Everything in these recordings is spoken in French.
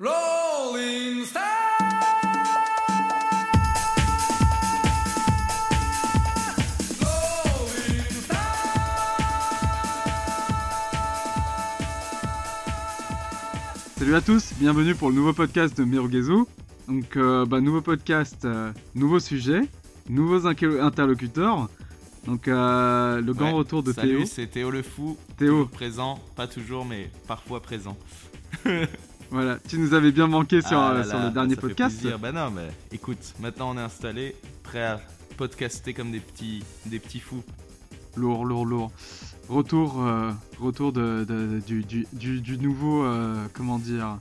Rolling Salut à tous, bienvenue pour le nouveau podcast de Mirugezu. Donc, euh, bah, nouveau podcast, euh, nouveau sujet, nouveaux interlocuteurs. Donc, euh, le grand Ouais, retour de Salut, Théo. c'est Théo le fou. Théo. toujours présent, pas toujours, mais parfois présent. Voilà, tu nous avais bien manqué sur, Ah euh, là sur le dernier ça podcast. Bah non, mais écoute, maintenant on est installé, prêt à podcaster comme des petits, des petits fous. Lourd, lourd, lourd. Retour, euh, retour de, de- du, du, du- du nouveau, euh, comment dire,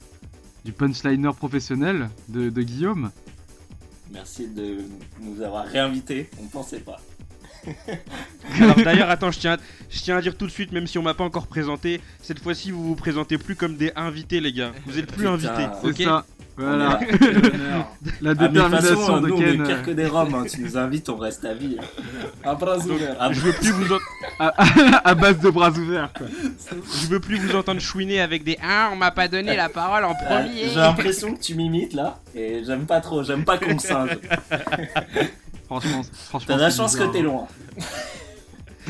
du punchliner professionnel de, de Guillaume. Merci de nous avoir réinvités, on pensait pas. Alors d'ailleurs, attends, je tiens, à- je tiens à dire tout de suite, même si on m'a pas encore présenté, cette fois-ci vous vous présentez plus comme des invités, les gars. Vous êtes plus Putain. invités, C'est ok ça. Voilà, la Ah, détermination façon, de nous on est Ken. pire euh, que des roms, hein. tu nous invites, on reste à vie. À bras ouverts. Ah, Je veux plus vous, en- à base de bras ouverts. quoi. je veux plus vous entendre chouiner avec des ah on m'a pas donné la parole en premier. J'ai l'impression que tu m'imites là, et j'aime pas trop, j'aime pas qu'on me singe. Franchement, franchement. T'as la chance que t'es hein. loin.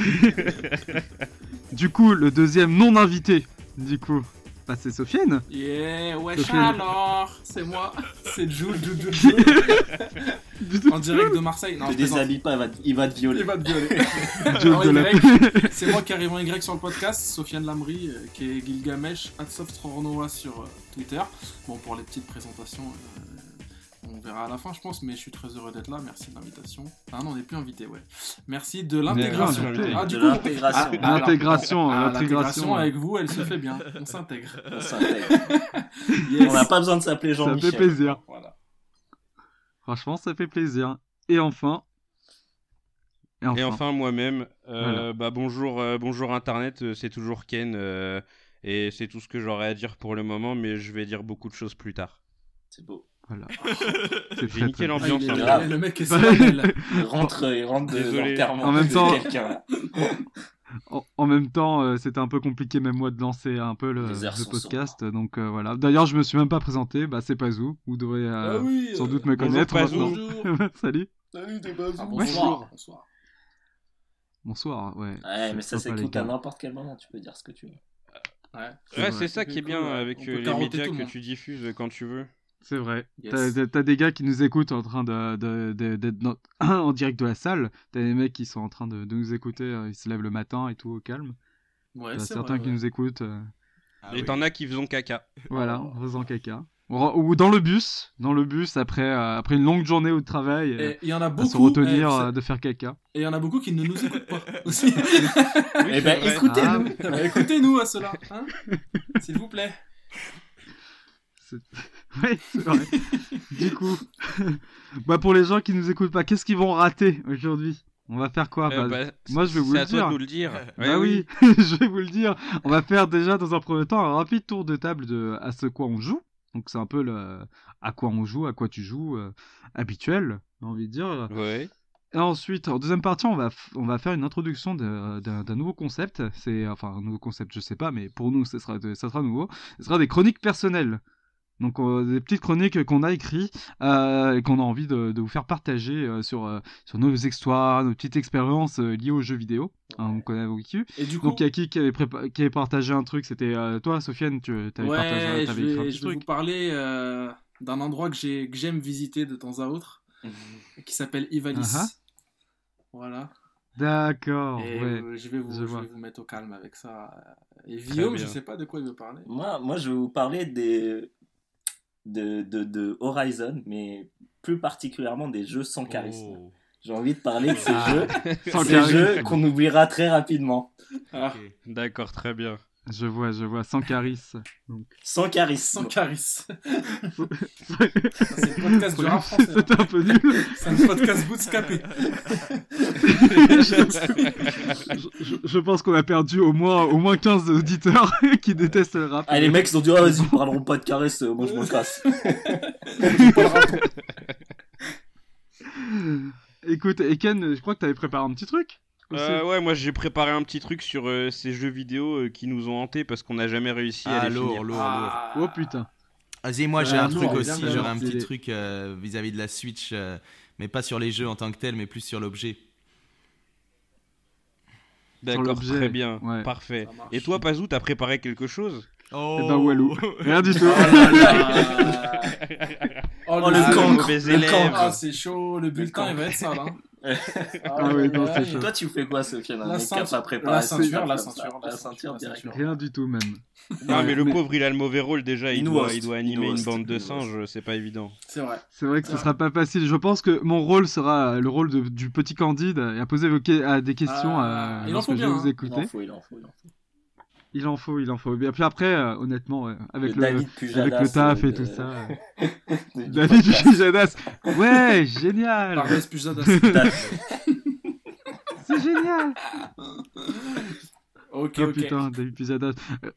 Du coup, le deuxième non invité, du coup, bah, c'est Sofiane. Yeah, wesh Sofiane. alors, c'est moi, c'est Jules, Jules, Jules, Jules, en direct de Marseille. Non, Ne je déshabille pas, il va, te- il va te Il violer. va te violer. C'est moi qui arrive en Y sur le podcast, Sofiane Lamry, euh, qui est Gilgamesh, Softronova sur euh, Twitter. Bon, pour les petites présentations, euh, verra à la fin, je pense, mais je suis très heureux d'être là. Merci de l'invitation. Ah non, on n'est plus invité, ouais. Merci de l'intégration. Ah, du De coup, l'intégration. ah, alors, L'intégration, ah, l'intégration. l'intégration avec vous, elle se fait bien. On s'intègre. On s'intègre. Yes. On n'a pas besoin de s'appeler Ça fait Jean-Michel. plaisir. Voilà. Franchement, ça fait plaisir. Et enfin. Et enfin. Moi-même, euh, Voilà. bah bonjour, euh, bonjour Internet, euh, c'est toujours Ken euh, et c'est tout ce que j'aurais à dire pour le moment, mais je vais dire beaucoup de choses plus tard. C'est beau. Voilà. C'est J'ai très, niqué très- Ah, l'ambiance. est- hein. le mec est solennel. Il rentre, il rentre de Désolé. l'enterrement En même de temps-. En, en même temps, euh, c'était un peu compliqué, même moi, de lancer un peu le, podcast. Donc euh, voilà. D'ailleurs, je me suis même pas présenté. Bah, c'est Pazou. Vous devrez euh, Ah oui, sans euh, doute me connaître Pazou. maintenant. Bonjour. Salut. Salut, t'es pas Ah, bonsoir. bonsoir. Bonsoir. Ouais. Ouais, mais ça les s'écoute à n'importe quel moment, tu peux dire ce que tu veux. Ouais. C'est ça qui est bien cool, avec euh, les médias tout que tu diffuses quand tu veux. C'est vrai. Yes. T'as- des gars qui nous écoutent en train de de- de- d'être en direct de la salle. T'as des mecs qui sont en train de, de nous écouter. euh, Ils se lèvent le matin et tout au calme. Ouais, T'as certains vrai, qui ouais. nous écoutent. euh, Ah et oui. t'en as qui font caca. Voilà, Oh. en faisant caca. Ou dans le bus, dans le bus après, euh, après une longue journée au travail, euh, Et il y en a à beaucoup. se retenir eh, euh, de faire caca. Et il y en a beaucoup qui ne nous écoutent pas aussi. Eh ben, écoutez-nous. Ah, Bah, Écoutez-nous à cela, hein s'il vous plaît. Oui, c'est vrai. du coup, bah pour les gens qui nous écoutent pas, qu'est-ce qu'ils vont rater aujourd'hui? On va faire quoi? Euh, Bah, bah, Moi, je vais vous c'est le à toi dire. de nous le dire. Bah Ouais, oui, je vais vous le dire. On va faire déjà dans un premier temps un rapide tour de table de à ce quoi on joue. Donc c'est un peu le à quoi on joue, à quoi tu joues, euh, habituel, j'ai envie de dire. Ouais. Et ensuite, en deuxième partie, on va, on va faire une introduction d'un nouveau concept. C'est enfin un nouveau concept, je sais pas, mais pour nous, ce sera, ça sera nouveau. Ce sera des chroniques personnelles. Donc euh, des petites chroniques qu'on a écrites euh, et qu'on a envie de, de vous faire partager euh, sur, euh, sur nos histoires, nos petites expériences euh, liées aux jeux vidéo. Hein, on connaît vécu. Et du coup, Donc il y a qui qui avait, prépa- qui avait partagé un truc? C'était euh, toi, Sofiane, tu avais partagé, ouais, je t'avais écrit un vais, petit je vais vous parler euh, d'un endroit que j'ai- que j'aime visiter de temps à autre, qui s'appelle Ivalice. Ah Voilà. D'accord, Et ouais. euh, je, vais vous, je je vais vous mettre au calme avec ça. Et Guillaume, je bien. sais pas de quoi il veut parler. Moi, moi, je vais vous parler des de, de, de Horizon, mais plus particulièrement des jeux sans charisme. Oh. J'ai envie de parler de ces Ah. jeux, Sans ces jeux qu'on oubliera très rapidement. Ah. D'accord, très bien. Je vois, je vois, sans charisme. Donc. Sans charisme. sans charisme. C'est le podcast du rap français. hein. Un peu nul. C'est un podcast bootstrapé. je, je- je pense qu'on a perdu au moins, au moins 15 auditeurs qui détestent le rap. Ah, les mecs, ils ont dit, ah, vas-y, parleront pas de caresse, euh, moi je me casse. Écoute, Eken, je crois que t'avais préparé un petit truc. Euh, ouais, moi j'ai préparé un petit truc sur euh, ces jeux vidéo euh, qui nous ont hantés parce qu'on n'a jamais réussi à Ah, les lourd, finir. lourd, lourd. Ah. Oh putain. Vas-y, moi j'ai un truc aussi, j'aurais un petit truc euh, vis-à-vis de la Switch, euh, mais pas sur les jeux en tant que tel, mais plus sur l'objet. D'accord, très bien, ouais. parfait. Et toi, Pazou, t'as préparé quelque chose? Oh, Eh ben Walou. Rien du tout. Oh là là. Oh, Oh, le le. Ah, c'est chaud, le bulletin cancre. il va être sale. Hein. Ah ouais, non, c'est ouais. chaud. Toi, tu fais quoi, Sofiane La ceinture- préparé la ceinture, la ceinture, La ceinture Rien du tout même. Non, mais le pauvre, il a le mauvais rôle déjà. Il, Il doit, il doit il animer une bande il de singes, c'est pas évident. C'est vrai. C'est vrai que ce sera pas facile. Je pense que mon rôle sera le rôle de- du petit Candide et à poser vos que- à des questions Ah, à, il en lorsque faut je bien, vais vous hein. Il écouter. en faut, il en faut, il en faut. Il en faut, il en faut. Et puis après, euh, honnêtement, ouais, avec Le le, David Pujadas, avec le taf et de- tout ça. du David. Pujadas. Ouais, génial. C'est génial. Ok, Oh ok. putain, David Pujadas. Euh,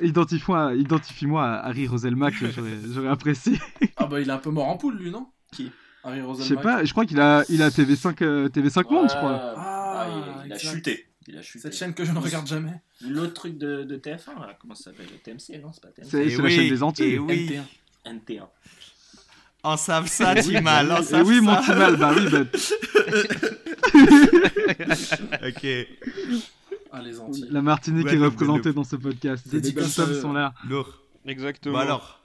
Identifie-moi identifie-moi à Harry Roselmack, j'aurais j'aurais apprécié. Ah bah il est un peu mort en poule lui, non? Qui? Harry Je Roselmack? sais pas, je crois qu'il a, il a TV5, euh, TV5 Monde, je crois. Ah, Ah, il, il a exact. chuté. Il a chuté. Cette chaîne que je ne regarde jamais. L'autre truc de, de TF1, là, comment ça s'appelle? TMC, non C'est pas TMC. C'est Et c'est la chaîne des Antilles. et oui. NT1. NT1. En savent ça, Timal, en Et savent oui, mon ça. petit mal, bah oui, bah, Ok, Ah les Antilles. la Martinique est représentée dans ce podcast. Les à eux. sont là. lourd. Exactement. Bon alors.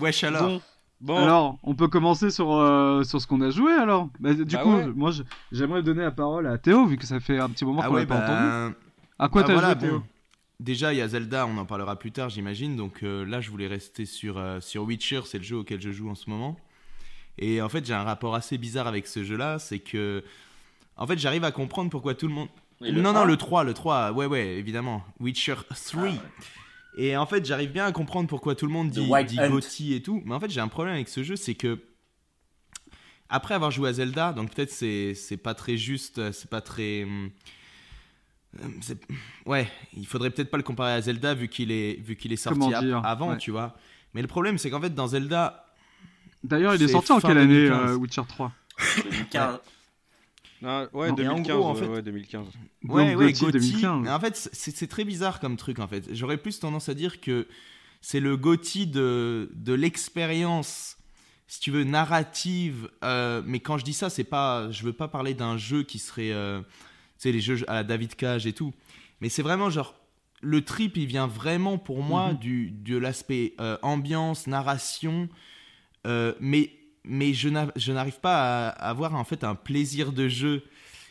Wesh alors. Bon, bon. Alors, on peut commencer sur, euh, sur ce qu'on a joué alors. Bah, du Bah coup, ouais. moi j'aimerais donner la parole à Théo, vu que ça fait un petit moment Ah qu'on ouais, l'a pas entendu. bah, À quoi bah t'as voilà, joué, Théo bon. Déjà, il y a Zelda, on en parlera plus tard, j'imagine. Donc euh, là, je voulais rester sur, euh, sur Witcher, c'est le jeu auquel je joue en ce moment. Et en fait, j'ai un rapport assez bizarre avec ce jeu-là, c'est que. En fait, j'arrive à comprendre pourquoi tout le monde. Non, non, le 3, le 3, ouais, ouais, évidemment. Witcher 3. Ah, ouais. Et en fait, j'arrive bien à comprendre pourquoi tout le monde The dit, dit. Gotti et tout. Mais en fait, j'ai un problème avec ce jeu, c'est que. Après avoir joué à Zelda, donc peut-être c'est c'est pas très juste, c'est pas très. hum, c'est- Ouais, il faudrait peut-être pas le comparer à Zelda vu qu'il est, vu qu'il est sorti avant, ouais. tu vois. Mais le problème, c'est qu'en fait, dans Zelda, D'ailleurs, il est sorti en quelle année 2015. euh, Witcher 3 2015. Ah, ouais, Non, mais en 2015. gros, en ouais, fait- ouais, 2015. Ouais, ouais, Gotti Gotti. 2015. Mais en fait, c'est très bizarre comme truc, en fait. J'aurais plus tendance à dire que c'est le Gotti de, de l'expérience, si tu veux, narrative. euh, mais quand je dis ça, c'est pas, je veux pas parler d'un jeu qui serait, euh, tu sais, les jeux à la David Cage et tout. Mais c'est vraiment genre, le trip, il vient vraiment pour moi Mhm. du, de l'aspect euh, ambiance, narration. euh, mais mais je n'a- je n'arrive pas à avoir en fait un plaisir de jeu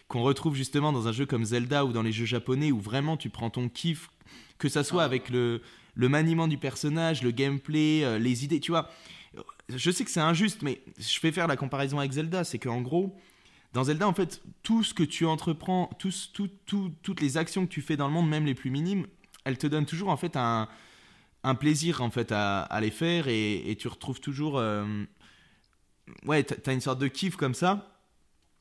qu'on retrouve justement dans un jeu comme Zelda ou dans les jeux japonais où vraiment tu prends ton kiff, que ça soit Ah. avec le, le maniement du personnage, le gameplay, euh, les idées, tu vois. Je sais que c'est injuste, mais je vais faire la comparaison avec Zelda, c'est qu'en gros, dans Zelda, en fait, tout ce que tu entreprends, tout, ce- tout- tout- toutes les actions que tu fais dans le monde, même les plus minimes, elles te donnent toujours en fait un, un plaisir en fait à, à les faire et, et tu retrouves toujours... euh, ouais, t'as t'as une sorte de kiff comme ça.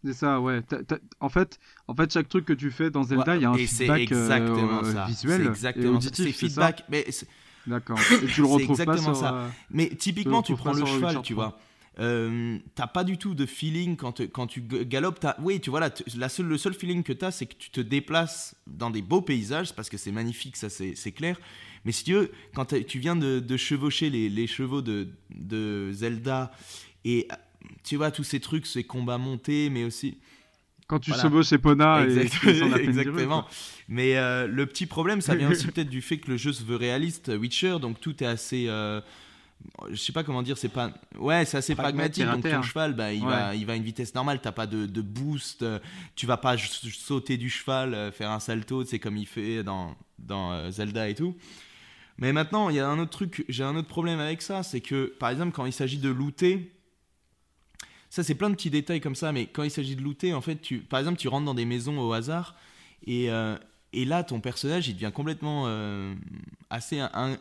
C'est ça, ouais. T'as- t'as- En, fait, en fait, chaque truc que tu fais dans Zelda, Ouais, il y a un feedback exactement euh, ça. visuel C'est et exactement ça. C'est ça feedback. Mais, D'accord. Et tu le retrouves pas exactement sur. ça. euh, mais typiquement, Tu prends le pas cheval, tu 3. vois. Euh, t'as pas du tout de feeling quand, te- quand tu galopes. t'as- Oui, tu vois, là, la seule, le seul feeling que tu as, c'est que tu te déplaces dans des beaux paysages, parce que c'est magnifique, ça c'est clair. Mais si tu veux, quand t'as- tu viens de, de chevaucher les, les chevaux de, de Zelda, et euh, tu vois, tous ces trucs, ces combats montés, mais aussi. Quand tu Voilà. chevauches chez Pona et Exactement. Mais euh, le petit problème, ça vient aussi peut-être du fait que le jeu se veut réaliste, Witcher, donc tout est assez. euh, je sais pas comment dire, c'est pas. Ouais, c'est assez Pragmatique, Donc ton cheval, bah, il, Ouais. va, il va à une vitesse normale, t'as pas de, de boost, euh, tu vas pas sauter du cheval, euh, faire un salto, c'est comme il fait dans, dans euh, Zelda et tout. Mais maintenant, il y a un autre truc, j'ai un autre problème avec ça, c'est que par exemple, quand il s'agit de looter, ça c'est plein de petits détails comme ça, mais quand il s'agit de looter, en fait, tu, par exemple, tu rentres dans des maisons au hasard et, euh, et là, ton personnage, il devient complètement euh, assez un- un-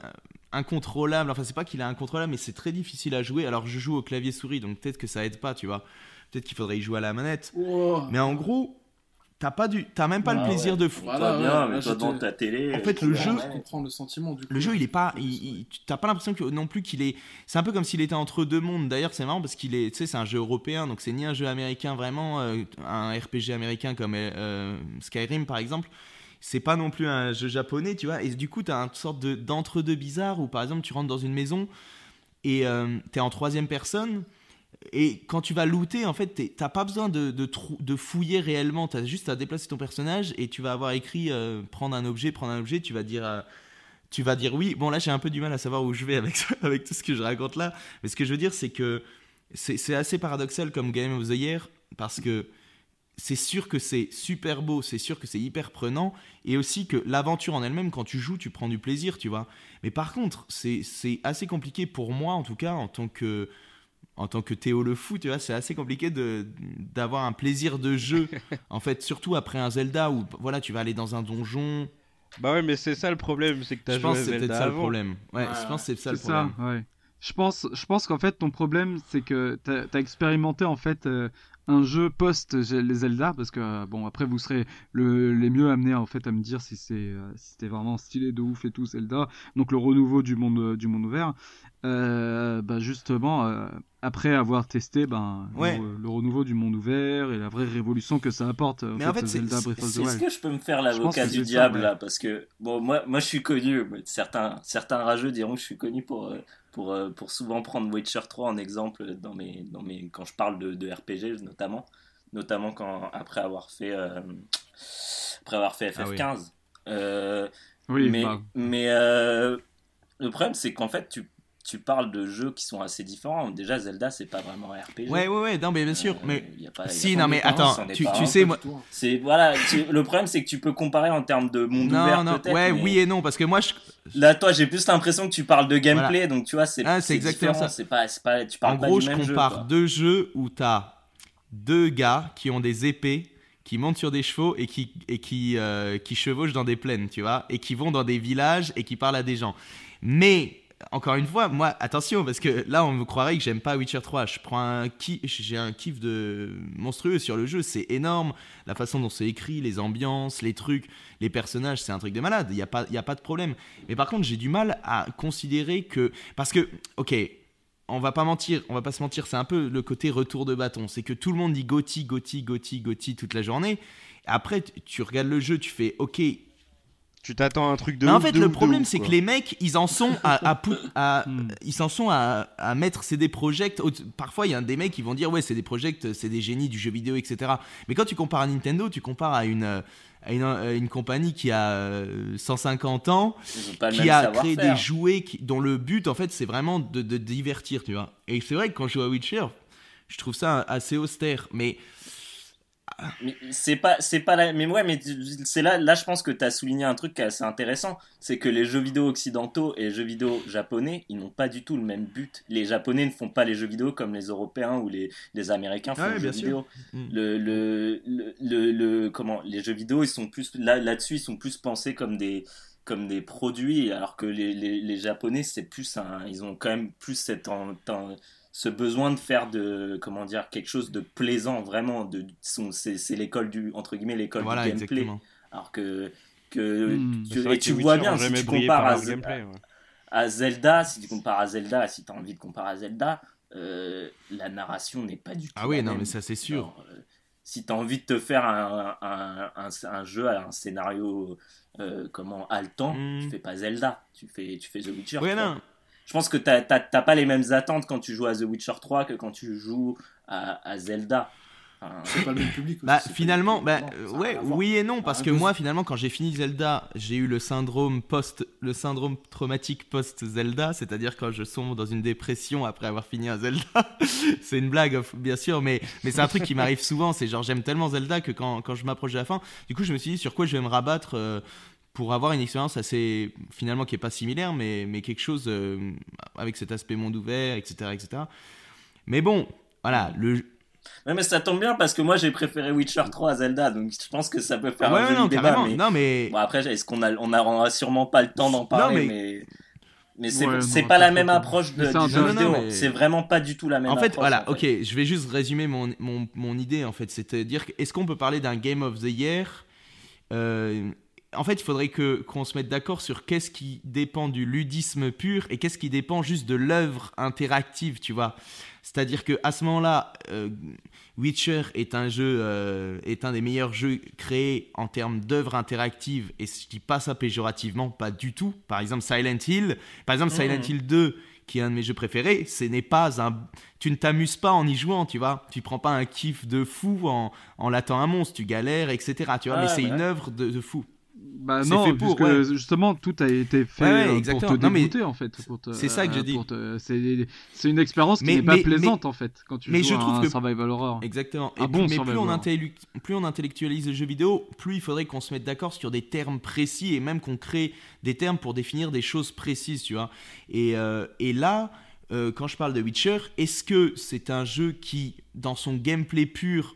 incontrôlable. Enfin, c'est pas qu'il est incontrôlable, mais c'est très difficile à jouer. Alors, je joue au clavier souris, donc peut-être que ça aide pas, tu vois. Peut-être qu'il faudrait y jouer à la manette. Mais en gros, t'as pas du, t'as même pas le Ah plaisir ouais. de fou. Voilà, ouais, bien, là, mais toi te- ta télé. En fait, euh, le tu jeu- le sentiment du coup. Le jeu, il est pas, il, il- tu- t'as pas l'impression que non plus qu'il est. C'est un peu comme s'il était entre deux mondes. D'ailleurs, c'est marrant parce qu'il est, tu sais, c'est un jeu européen, donc c'est ni un jeu américain vraiment, euh, un RPG américain comme euh, Skyrim par exemple. c'est pas non plus un jeu japonais, tu vois. Et du coup, tu as une sorte de- d'entre-deux bizarre où, par exemple, tu rentres dans une maison et tu es en troisième personne. Et quand tu vas looter, en fait, t'as pas besoin de, fouiller réellement. Tu as juste à déplacer ton personnage et tu vas avoir écrit euh, prendre un objet, prendre un objet. Tu vas dire. tu vas dire oui. Bon, là, j'ai un peu du mal à savoir où je vais avec, avec tout ce que je raconte là. Mais ce que je veux dire, c'est que c'est assez paradoxal comme Game of the Year parce que c'est sûr que c'est super beau, c'est sûr que c'est hyper prenant, et aussi que l'aventure en elle-même, quand tu joues, tu prends du plaisir, tu vois. Mais par contre, c'est assez compliqué pour moi, en tout cas, en tant que, en tant que Théo le fou, tu vois, c'est assez compliqué de d'avoir un plaisir de jeu, en fait, surtout après un Zelda où, voilà, tu vas aller dans un donjon. Bah ouais, mais c'est ça le problème, c'est que t'as Je joué pense c'est peut-être ça le problème. Ouais, je pense que c'est ça le C'est ça, problème. ouais. Je pense, je pense qu'en fait, ton problème, c'est que t'as as expérimenté en fait euh, un jeu post les Zelda, parce que euh, bon, après vous serez le, les mieux amenés en fait à me dire si c'est euh, si c'était vraiment stylé de ouf et tout Zelda. Donc le renouveau du monde du monde ouvert. Euh, bah justement, euh, après avoir testé ben Ouais. le, le renouveau du monde ouvert et la vraie révolution que ça apporte. Mais en fait, c'est- of the Est-ce que je peux me faire l'avocat du c'est ça, diable ouais. là Parce que, bon, moi, moi je suis connu, mais certains, certains rageux diront que je suis connu pour, euh, pour, euh, pour souvent prendre Witcher 3 en exemple dans mes, dans mes, quand je parle de, de RPG notamment. Notamment quand, après avoir fait, euh, après avoir fait Ah oui. FF15. Euh, Oui, mais bah, mais euh, le problème, c'est qu'en fait, tu, tu parles de jeux qui sont assez différents. Déjà, Zelda, c'est pas vraiment un RPG. Ouais, ouais, ouais, non, mais bien sûr. Euh, mais y a pas- y a si, non, mais attends, tu, tu sais, moi. Hein. C'est voilà, tu- le problème c'est que tu peux comparer en termes de monde Non, ouvert non, ouais, mais oui et non, parce que moi, je, Là, toi, j'ai plus l'impression que tu parles de gameplay, donc tu vois, c'est Ah, c'est exactement différent, ça. C'est pas, c'est pas, tu parles En pas gros, du je même jeu, compare deux jeux où t'as deux gars qui ont des épées, qui montent sur des chevaux et qui, et qui, euh, qui chevauchent dans des plaines, tu vois, et qui vont dans des villages et qui parlent à des gens. Mais, encore une fois, moi, attention, parce que là, on me croirait que j'aime pas Witcher 3. Je prends un kiff, j'ai un kiff de monstrueux sur le jeu, c'est énorme. La façon dont c'est écrit, les ambiances, les trucs, les personnages, c'est un truc de malade. Il n'y a, pas- y a pas de problème. Mais par contre, j'ai du mal à considérer que. Parce que, ok, on va pas mentir, on va pas se mentir, c'est un peu le côté retour de bâton. C'est que tout le monde dit Gotti, Gotti, Gotti, Gotti toute la journée. Après, tu regardes le jeu, tu fais OK. Tu t'attends à un truc de Mais en fait, le problème, c'est que les mecs, ils en sont à, à, à- Hmm. ils s'en sont à, à mettre CD Projekt. Parfois, il y a des mecs qui vont dire ouais, CD Projekt, c'est des génies du jeu vidéo, etc. Mais quand tu compares à Nintendo, tu compares à une euh, à une, à une compagnie qui a euh, 150 ans, Ils ont pas le qui a créé des jouets qui- dont le but en fait c'est vraiment de, de divertir tu vois et c'est vrai que quand je joue à Witcher je trouve ça assez austère Mais c'est pas, c'est pas la, mais ouais, mais c'est là, là, je pense que tu as souligné un truc qui est assez intéressant, c'est que les jeux vidéo occidentaux et les jeux vidéo japonais, ils n'ont pas du tout le même but. Les japonais ne font pas les jeux vidéo comme les européens ou les, les américains font Ah les jeux sûr. vidéo. Mm. Le, le, le, le, le- comment, les jeux vidéo, ils sont plus, là, là-dessus, ils sont plus pensés comme des, comme des produits, alors que les, les, les japonais, c'est plus un, ils ont quand même plus cette, en- en- ce besoin de faire de comment dire quelque chose de plaisant vraiment de c'est l'école du entre guillemets l'école voilà du gameplay exactement alors que que Hmm. tu- et tu vois bien si tu compares par à, leur gameplay, ouais. à Zelda si tu compares à Zelda si tu as envie de comparer à Zelda euh, la narration n'est pas du tout ah oui non même. mais ça c'est sûr euh, si tu as envie de te faire un, un, un, un jeu un scénario euh, comment haletant Hmm. tu fais pas Zelda tu fais tu fais The Witcher ouais non Je pense que t'as pas les mêmes attentes quand tu joues à The Witcher 3 que quand tu joues à, à Zelda. Enfin, C'est pas le même public. aussi, bah finalement le bah ouais oui et non parce Ah, que moi finalement quand j'ai fini Zelda j'ai eu le syndrome post le syndrome traumatique post Zelda c'est-à-dire quand je sombre dans une dépression après avoir fini un Zelda c'est une blague bien sûr mais mais c'est un truc qui m'arrive souvent c'est genre j'aime tellement Zelda que quand, quand je m'approche de la fin du coup je me suis dit sur quoi je vais me rabattre euh, pour avoir une expérience assez finalement qui est pas similaire mais mais quelque chose euh, avec cet aspect monde ouvert etc etc mais bon voilà le Ouais, mais ça tombe bien parce que moi j'ai préféré Witcher 3 à Zelda, donc je pense que ça peut faire ouais, un ouais, joli non débat. Mais... non mais Bon, après, est-ce qu'on a, on aura sûrement pas le temps d'en parler, mais- mais. Mais c'est Ouais, c'est non, pas la même approche de, du jeu vidéo. Non, non, mais- C'est vraiment pas du tout la même En fait, approche. voilà, en fait. ok, je vais juste résumer mon, mon, mon idée en fait. C'est-à-dire, que est-ce qu'on peut parler d'un Game of the Year euh, en fait, il faudrait que qu'on se mette d'accord sur qu'est-ce qui dépend du ludisme pur et qu'est-ce qui dépend juste de l'œuvre interactive, tu vois. C'est-à-dire que à ce moment-là, euh, Witcher est un jeu, euh, est un des meilleurs jeux créés en termes d'œuvre interactive. Et je dis pas ça péjorativement, pas du tout. Par exemple, Silent Hill. Par exemple, Silent Hill 2, qui est un de mes jeux préférés, ce n'est pas un. Tu ne t'amuses pas en y jouant, tu vois. Tu prends pas un kiff de fou en, en latant un monstre, tu galères, etc. Tu vois, Ah, mais c'est ouais. une œuvre de, de fou. Bah C'est non, fait pour, ouais. justement tout a été fait Ouais, ouais, euh, pour exactement. te Non, dégoûter en fait. pour c'est ça que je euh, dis. pour C'est une expérience qui n'est pas mais- plaisante en fait quand tu mais joues je trouve un que- survival horror. Exactement. Et bon mais plus on, plus on intellectualise le jeu vidéo, plus il faudrait qu'on se mette d'accord sur des termes précis et même qu'on crée des termes pour définir des choses précises, tu vois. Et, euh, et là, euh, quand je parle de Witcher, est-ce que c'est un jeu qui, dans son gameplay pur,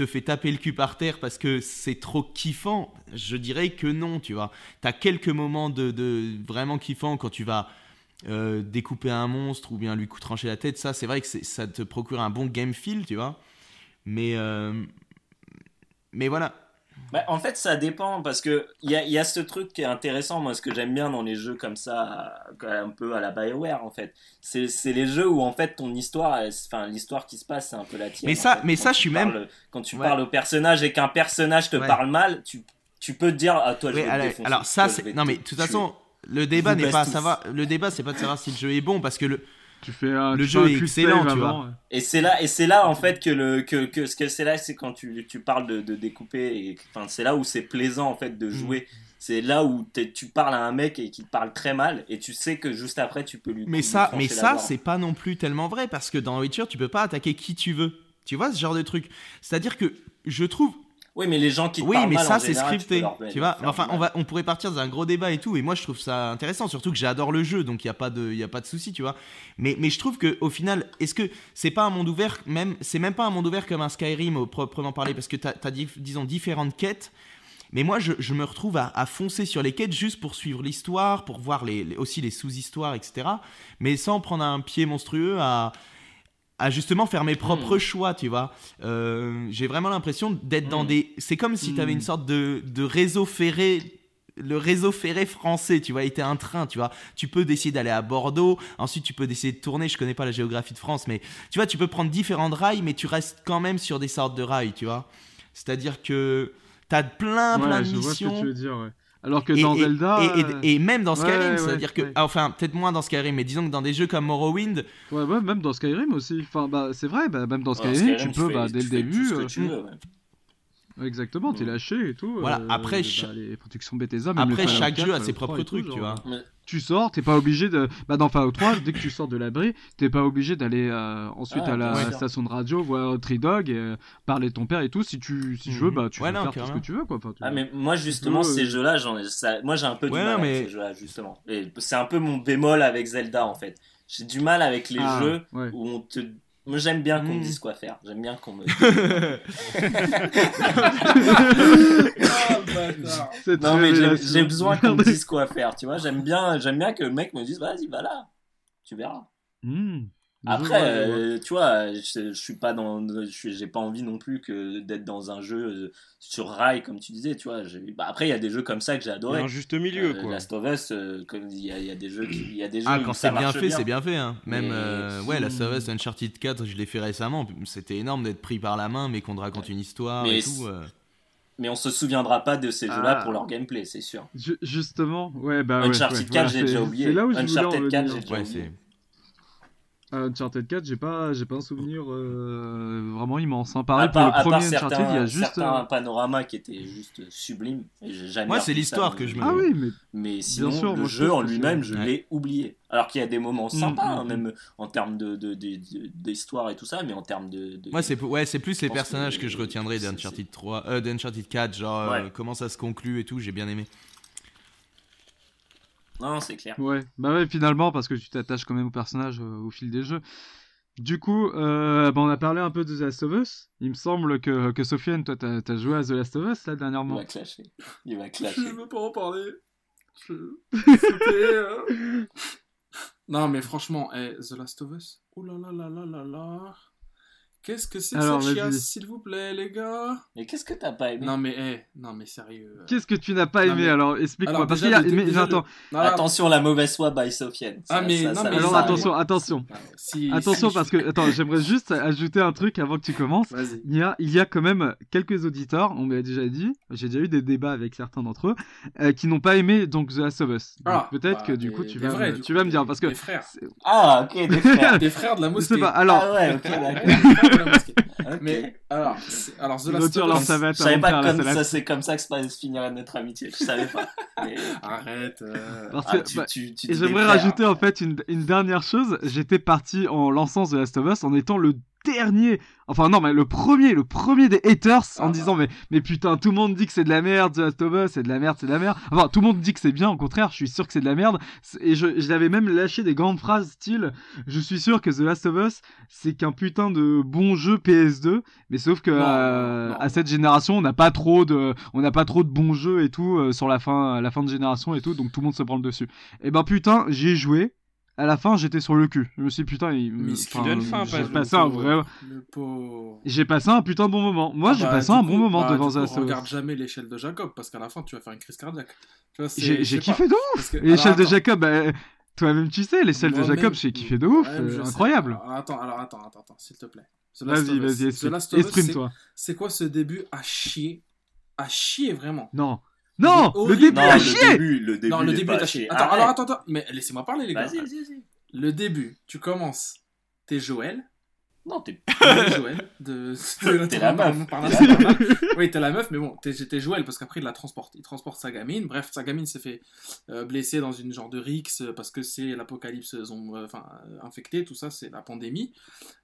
te fait taper le cul par terre parce que c'est trop kiffant Je dirais que non, tu vois. T'as quelques moments de, de vraiment kiffant quand tu vas euh, découper un monstre ou bien lui trancher la tête. Ça, c'est vrai que ça te procure un bon game feel, tu vois. Mais, euh, mais voilà. Bah, en fait, ça dépend parce que il y a, il y a ce truc qui est intéressant. Moi, ce que j'aime bien dans les jeux comme ça, un peu à la Bioware, en fait, c'est les jeux où en fait ton histoire, enfin l'histoire qui se passe, c'est un peu la tienne. Mais en ça- fait. mais Quand ça, je suis même- Quand tu Ouais. parles au personnage et qu'un personnage te Ouais. parle mal, tu, tu peux te dire, ah toi, je vais te alors, défoncer. alors ça, c'est non mais de toute façon, le débat n'est pas à savoir. Le débat, c'est pas de savoir si le jeu est bon parce que le Tu fais un, Le tu jeu fais un est excellent, tu avant, ouais. Et c'est là, et c'est là en fait que le que, que ce que c'est là, c'est quand tu, tu parles de, de découper. Et, enfin, c'est là où c'est plaisant en fait Mm. de jouer. C'est là où tu parles à un mec et qui te parle très mal et tu sais que juste après tu peux lui. Mais lui ça, mais ça, c'est pas non plus tellement vrai parce que dans Witcher, tu peux pas attaquer qui tu veux. Tu vois ce genre de truc. C'est-à-dire que je trouve. Oui, mais les gens qui Oui, parlent mais mal, ça c'est tu scripté. Tu vois. Enfin, on va, on pourrait partir d'un gros débat et tout. Et moi, je trouve ça intéressant, surtout que j'adore le jeu, donc il y a pas de, il y a pas de souci, tu vois. Mais, mais je trouve que au final, est-ce que c'est pas un monde ouvert même, c'est même pas un monde ouvert comme un Skyrim au proprement parler, parce que t'as, as, disons différentes quêtes. Mais moi, je, je me retrouve à, à foncer sur les quêtes juste pour suivre l'histoire, pour voir les, les- aussi les sous-histoires, etc. Mais sans prendre un pied monstrueux à, à justement faire mes propres choix, tu vois. Euh, J'ai vraiment l'impression d'être dans Mm. des... C'est comme si tu avais une sorte de, de réseau ferré le réseau ferré français, tu vois, était un train, tu vois. Tu peux décider d'aller à Bordeaux, ensuite tu peux décider de tourner, je connais pas la géographie de France, mais tu vois, tu peux prendre différentes rails, mais tu restes quand même sur des sortes de rails, tu vois. C'est-à-dire que t'as plein, plein Ouais, de je vois ce que missions. tu veux dire. ouais. Alors que Et, dans et- Zelda, et, et- euh, et même dans ouais, Skyrim, ouais, c'est-à-dire que, ouais. ah, enfin, peut-être moins dans Skyrim, mais disons que dans des jeux comme Morrowind, ouais, ouais, même dans Skyrim aussi. Enfin, bah, c'est vrai, bah, même dans Ouais, Skyrim, Skyrim, tu peux, fais- bah, dès tu le fais tout début, exactement, t'es Mm. lâché et tout. Voilà, euh, après, bah, cha- les productions Bethesda, même après les Fallout chaque 4, jeu a ses 3 propres tout, trucs, genre, tu vois. Mais- tu sors, t'es pas obligé de. Bah, dans Fallout 3, dès que tu sors de l'abri, t'es pas obligé d'aller euh, ensuite Ah, à la station de radio, voir Tree Dog, et, euh, parler de ton père et tout. Si tu, si je veux, Mhm. bah, tu Ouais, peux non, faire tout ce que tu veux, quoi. Enfin, tu- Ah mais moi justement euh, ces jeux-là, j'en ai, ça- moi j'ai un peu du mal mais- avec ces jeux-là justement. C'est un peu mon bémol avec Zelda en fait. J'ai du mal avec les Ah, jeux ouais. où on te, moi j'aime bien qu'on me Mm. dise quoi faire. J'aime bien qu'on me. Non mais j'ai- besoin qu'on me dise quoi faire. Tu vois, j'aime bien, j'aime bien que le mec me dise vas-y va là, tu verras. Hmm. Après, euh, tu vois, je, je suis pas dans, j'ai pas envie non plus que d'être dans un jeu euh, sur rail comme tu disais, tu vois. Bah, après, il y a des jeux comme ça que j'ai adoré. un juste milieu, Euh, quoi. Last of Us, euh, comme il y, a- il y a des jeux, qui- il y a des jeux Ah, quand c'est bien fait, c'est bien fait. Hein. Même, Mais- euh, ouais, la. Last of Us Uncharted 4, je l'ai fait récemment. C'était énorme d'être pris par la main, mais qu'on te raconte une histoire Mais et tout. Mais on se souviendra pas de ces jeux-là Ah. pour leur gameplay, c'est sûr. Ju- Justement, ouais, bah. Uncharted ouais, 4, voilà, j'ai déjà oublié. C'est là où je voulais en Uncharted 4, revenir. j'ai déjà Ouais, oublié. Uncharted 4, j'ai pas, j'ai pas un souvenir euh, vraiment immense. Hein. À Pareil pour part, le premier Uncharted, certains, il y a juste. certains euh, panoramas qui étaient juste jamais Moi, c'est l'histoire que je me- Ah oui, mais Mais sinon, sûr, le jeu en lui-même, je Ouais. l'ai oublié. Alors qu'il y a des moments sympas, mm, hein, mm. même en termes de, de, de- de- d'histoire et tout ça, mais en termes de. de- Moi, c'est ouais, c'est plus les personnages que- que, je retiendrai d'Uncharted 3, euh, d'Uncharted 4, genre euh, comment ça se conclut et tout, j'ai bien aimé. Non, c'est clair. Ouais, bah ouais, finalement, parce que tu t'attaches quand même au personnage euh, au fil des jeux. Du coup, euh, bah, on a parlé un peu de The Last of Us. Il me semble que, que Sofiane, toi, t'as as joué à The Last of Us là Il dernièrement. va clasher. Il va clasher. Je veux pas en parler. Je- euh, non, mais franchement, eh, The Last of Us. Oh là là là là là là. Qu'est-ce que c'est que Alors, cette vas-y. chiasse, s'il vous plaît, les gars? Mais qu'est-ce que t'as pas aimé? Non, mais, non, mais sérieux. euh. Qu'est-ce que tu n'as pas Non, aimé mais- alors Explique-moi. Parce qu'il y a. le- mais déjà, attends, Non, là- Attention, la mauvaise foi by Sofiane. Ah, mais- non, mais- alors attention, attention. Si- Attention si parce je- que attends, j'aimerais juste ajouter un truc avant que tu commences. Vas-y. Il y a, il y a quand même quelques auditeurs, on me l'a déjà dit, j'ai déjà eu des débats avec certains d'entre eux, euh, qui n'ont pas aimé donc The Last of Us. Ah, peut-être bah, que du des- coup tu vas, me- du tu coup, vas me dire des- parce que Ah, ok, des frères. Des frères de la je mosquée. sais pas. Alors, ah ouais, ok, Mais alors, alors The Last of Us- Je savais pas que ça, c'est comme ça que ça se finirait notre amitié. Je savais pas. Mais- Arrête. euh, Parce Ah, que, tu- bah, tu- tu Et dis j'aimerais rajouter en fait une, une dernière chose. J'étais parti en lançant The Last of Us en étant le dernier, enfin non mais le premier, le premier des haters en Ah disant mais mais putain tout le monde dit que c'est de la merde The Last of Us, c'est de la merde, c'est de la merde. Enfin tout le monde dit que c'est bien, au contraire je suis sûr que c'est de la merde. Et je, je l'avais même lâché des grandes phrases style je suis sûr que The Last of Us c'est qu'un putain de bon jeu PS2, mais sauf que Non, euh, non, à cette génération on n'a pas trop de on n'a pas trop de bons jeux et tout euh, sur la fin la fin de génération et tout donc tout le monde se branle dessus. Et ben putain, j'y ai joué. À la fin, j'étais sur le cul. Je me suis dit, putain, il enfin, J'ai pas- passé un vrai. J'ai passé un putain de bon moment. Moi, Ah j'ai bah, passé un coup- bon moment bah, devant coup, Us. Regarde jamais l'échelle de Jacob parce qu'à la fin tu vas faire une crise cardiaque. J'ai kiffé de ouf. l'échelle de. Jacob, bah, toi-même tu sais, l'échelle de Jacob, j'ai kiffé de ouf. euh, incroyable. Alors, attends, alors attends, attends, attends, s'il te plaît. Vas-y, vas-y, exprime-toi. C'est quoi ce début à chier? À chier vraiment. Non. Non, le début le chier. début, le début. non, le début est à chier. Attends, Arrête. alors attends, attends. Mais laissez-moi parler, les gars. Vas-y, vas-y, vas-y. Le début, tu commences. T'es Joël. Non, t'es. Joël. De... T'es la meuf. Par là, par. Oui, t'es la meuf, mais bon, t'es Joël parce qu'après il la transporte. Il transporte sa gamine. Bref, sa gamine s'est fait euh, blesser dans une genre de rix euh, parce que c'est l'apocalypse, ont euh, enfin euh, infecté, tout ça, c'est la pandémie.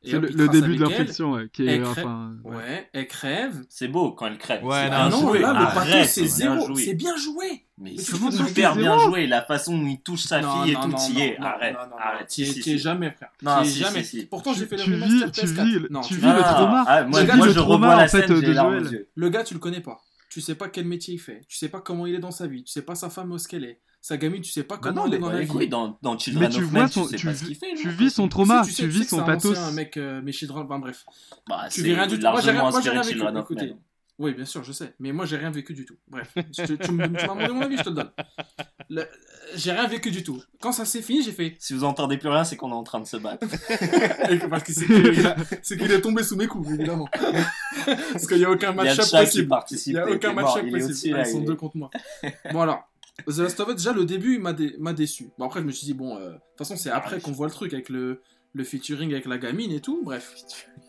Et le, le début de l'infection, ouais, qui est Elle crée- enfin. Ouais. ouais. elle crève. C'est beau quand elle crève. Ouais, non, Ah non, joué. là, le pathos, c'est zéro. C'est bien joué. Mais Mais c'est c'est bien joué. La façon où il touche sa Non, fille et tout, non, y non, est. non, Arrête, non, non, non, arrête. t'y es- t'y es jamais, frère. Non, T'y es si, jamais. si, si. Pourtant, j'ai fait le Tu remaster vis, tu PS4. vis, Non, tu vis le trauma. Ah, moi, le je trauma, revois la scène, de Joël. Le gars, tu le connais pas. Tu sais pas quel métier il fait. Tu sais pas comment il est dans sa vie. Tu sais pas sa femme où ce qu'elle est. Sa gamine, tu sais pas Bah comment elle est dans Ouais, la les vie. couilles, dans, Mais tu vois son, tu tu, pas ce qu'il fait. tu le vis son trauma, tu sais- tu vis son un pathos. ancien mec, euh, mais Children- enfin, bref. Bah, Tu c'est vis rien du tout. Moi, j'ai rien- largement Oui, bien sûr, je sais. Mais moi, j'ai rien vécu du tout. Bref, tu, me- tu m'as demandé mon avis, je te le donne. Le- J'ai rien vécu du tout. Quand ça s'est fini, j'ai fait. Si vous entendez plus rien, c'est qu'on est en train de se battre. Parce que c'est qu'il a- c'est qu'il est tombé sous mes coups, évidemment. Parce qu'il n'y a aucun match-up possible. Il n'y a aucun match-up possible. Ah, là, Ils sont est- deux contre moi. Bon, alors. The Last of Us, déjà, le début, il m'a dé- m'a déçu. Bon, après, je me suis dit, bon, euh, de toute façon, c'est après qu'on voit le truc avec le, le featuring avec la gamine et tout. Bref.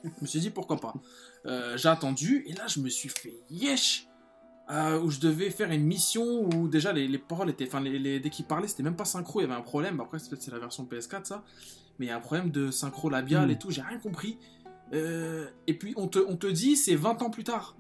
Je me suis dit, pourquoi pas. Euh, J'ai attendu, et là, je me suis fait yesh. euh, où je devais faire une mission où déjà les, les paroles étaient. Enfin, les, les- dès qu'il parlait, c'était même pas synchro, il y avait un problème. Après, c'est peut-être c'est la version PS4, ça. Mais il y a un problème de synchro labial et tout, j'ai rien compris. Euh, et puis, on te, on te dit, c'est 20 ans plus tard.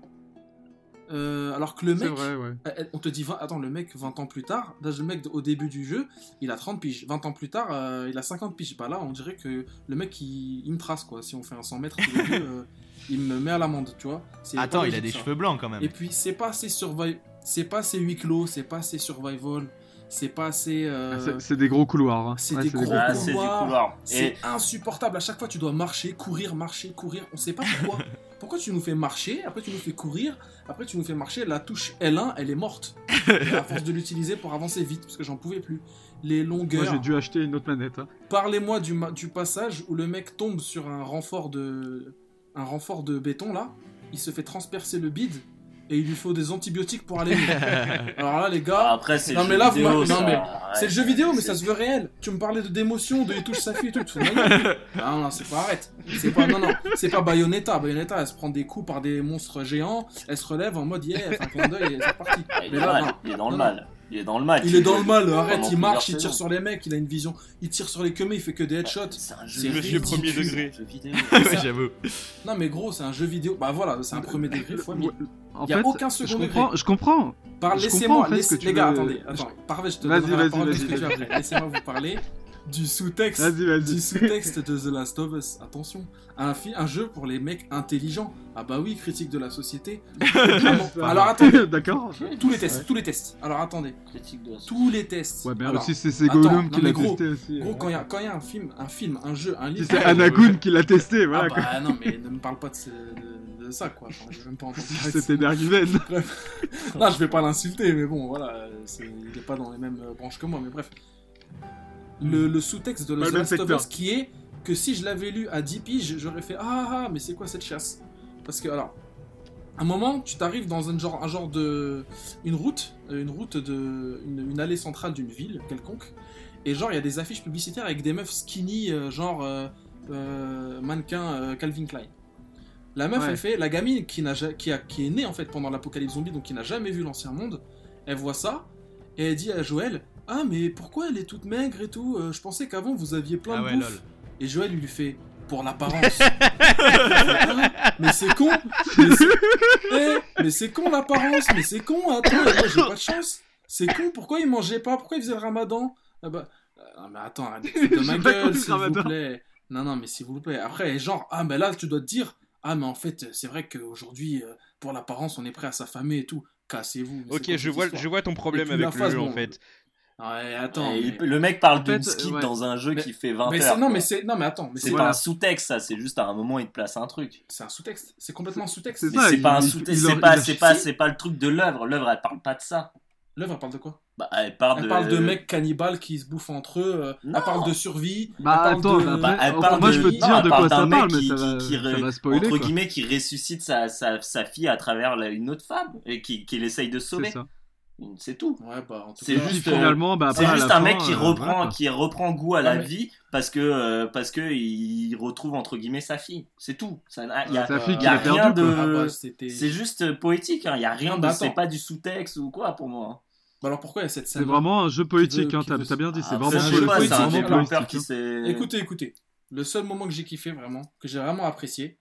Euh, alors que le mec, vrai, ouais. on te dit, 20 attends, le mec 20 ans plus tard, là, le mec au début du jeu, il a 30 piges. 20 ans plus tard, euh, il a 50 piges. Bah là, on dirait que le mec, il, il me trace, quoi. Si on fait un 100 mètres, euh, il me met à l'amende, tu vois. C'est Attends, pas il a des ça. cheveux blancs quand même. Et puis, c'est pas assez survival, c'est pas assez huis clos, c'est pas assez survival, c'est pas assez. euh, Ah, c'est- des gros couloirs. hein. c'est Ouais, des gros Ah, couloirs. c'est Et insupportable. À chaque fois, tu dois marcher, courir, marcher, courir. On sait pas pourquoi. pourquoi tu nous fais marcher, après tu nous fais courir, après tu nous fais marcher. La touche L1, elle est morte. à force de l'utiliser pour avancer vite, parce que j'en pouvais plus. Les Moi, longueurs. j'ai dû acheter une autre manette. hein. Parlez-moi du passage où le mec tombe sur un renfort de, un renfort de béton là. Il se fait transpercer le bide et il lui faut des antibiotiques pour aller mieux. Alors là, les gars. après, c'est Non, le mais jeu là, vous vidéo, m'a- ça. non, mais Arrête. C'est le jeu vidéo, mais ça se veut réel. Tu me parlais de d'émotion, de il touche sa fille et tout. Non, non, c'est pas arrête. C'est pas, non, non, c'est pas Bayonetta. Bayonetta, elle se prend des coups par des monstres géants, elle se relève en mode yeah, elle fait un clin d'œil et c'est parti. Ah, Il Mais est là, mal. non. Il est dans le Non, mal. Il est dans le mal. Il est dans le mal, arrête, il marche, il tire sur les mecs, il a une vision. Il tire sur les queumés, il fait que des headshots. C'est un C'est jeu Monsieur premier degré. jeu vidéo. ouais, j'avoue. Non, mais gros, c'est un jeu vidéo. Bah voilà, c'est un premier degré fois mille. En Y a fait, aucun je second comprends, degré. je comprends. Par- Je Laissez-moi, en fait, les gars, veux- attendez, attends. Parfait, je te Vas-y, donnerai la vas-y, parole. Laissez-moi vous parler. Du sous-texte. Vas-y, Du sous-texte de The Last of Us. Attention, un, fi- un jeu pour les mecs intelligents. Ah bah oui, critique de la société. Alors attendez, D'accord. tous les tests, tous les tests. Alors attendez, Critique de la tous les tests. Ouais, mais Alors, aussi c'est c'est attends, Gollum non, qui mais l'a gros, testé aussi. Gros, quand il y, a- quand il y a un film, un film, un jeu, un Si livre. c'est Anagoun qui l'a testé, Ah voilà. quoi. bah non, mais ne me parle pas de, ce- de- de ça quoi. Enfin, je vais même pas entendre parler de ça. C'était Nergiven. Non, je vais pas l'insulter, mais bon, voilà, c'est- il est pas dans les mêmes euh, branches que moi, mais bref. Le, le sous-texte de The Last of. Us qui est que si je l'avais lu à 10 piges, j'aurais fait Ah ah, mais c'est quoi cette chasse? Parce que, alors, à un moment, tu t'arrives dans un genre, un genre de. Une route, euh, une route de. Une, une allée centrale d'une ville quelconque, et genre, il y a des affiches publicitaires avec des meufs skinny, euh, genre. euh, euh, mannequin Calvin Klein. La meuf, Ouais. elle fait, la gamine qui, n'a qui, a, qui est née en fait pendant l'apocalypse zombie, donc qui n'a jamais vu l'ancien monde, elle voit ça, et elle dit à Joël Ah, mais pourquoi elle est toute maigre et tout Euh, Je pensais qu'avant vous aviez plein Ah de ouais, bouffe. lol. Et Joël, il lui fait Pour l'apparence. Ah, mais c'est con Mais c'est Eh, mais c'est con l'apparence Mais c'est con Attends, moi j'ai pas de chance C'est con, pourquoi il mangeait pas Pourquoi il faisait le ramadan? Ah bah, euh, non, mais attends, de ma gueule, s'il vous plaît. Non, non, mais s'il vous plaît. Après, genre, ah, mais là, tu dois te dire, ah, mais en fait, c'est vrai qu'aujourd'hui, euh, pour l'apparence, on est prêt à s'affamer et tout. Cassez-vous. Ok, je vois, je vois ton problème avec le phase, jeu en fait. Ouais, attends. Et mais- Le mec parle En fait, d'une skip ouais. dans un jeu Mais- qui fait 20 mais heures. c'est- non, mais c'est, non, mais attends, mais C'est c'est, pas Voilà. un sous-texte, ça, c'est juste à un moment, il te place un truc. c'est un sous-texte. C'est complètement un sous-texte. C'est Mais ça, c'est il- pas un sous-texte, c'est pas, c'est pas, c'est pas le truc de l'œuvre. L'œuvre, elle parle pas de ça. L'œuvre, elle parle de quoi? Bah, elle parle Elle de. parle de mecs cannibales qui se bouffent entre eux. euh, Non. Elle parle de survie. Bah elle parle attends, de- bah, Bah, elle parle moi de- je peux te non, dire de parle quoi ça parle, mais qui- ça va, qui- qui ça ré- va spoiler entre quoi. guillemets, qui ressuscite sa, sa, sa fille à travers la- une autre femme et qui, qui essaye de C'est sauver. ça. C'est tout. Ouais, bah, C'est juste, euh, finalement, bah, C'est juste un mec fin, qui euh, reprend, qui reprend goût à la mais- vie parce que euh, parce que il retrouve entre guillemets sa fille. C'est tout. Ça, y a, Sa fille y a a rien de. Ah bah, C'est juste poétique. hein. Il y a rien Non, de. C'est pas du sous-texte ou quoi pour moi. Bah, alors pourquoi il y a cette C'est scène vraiment un jeu poétique, hein, t'as veut- bien dit, c'est Ah, vraiment c'est poétique, c'est vraiment poétique. hein. Écoutez, écoutez. Le seul moment que j'ai kiffé vraiment, que j'ai vraiment apprécié,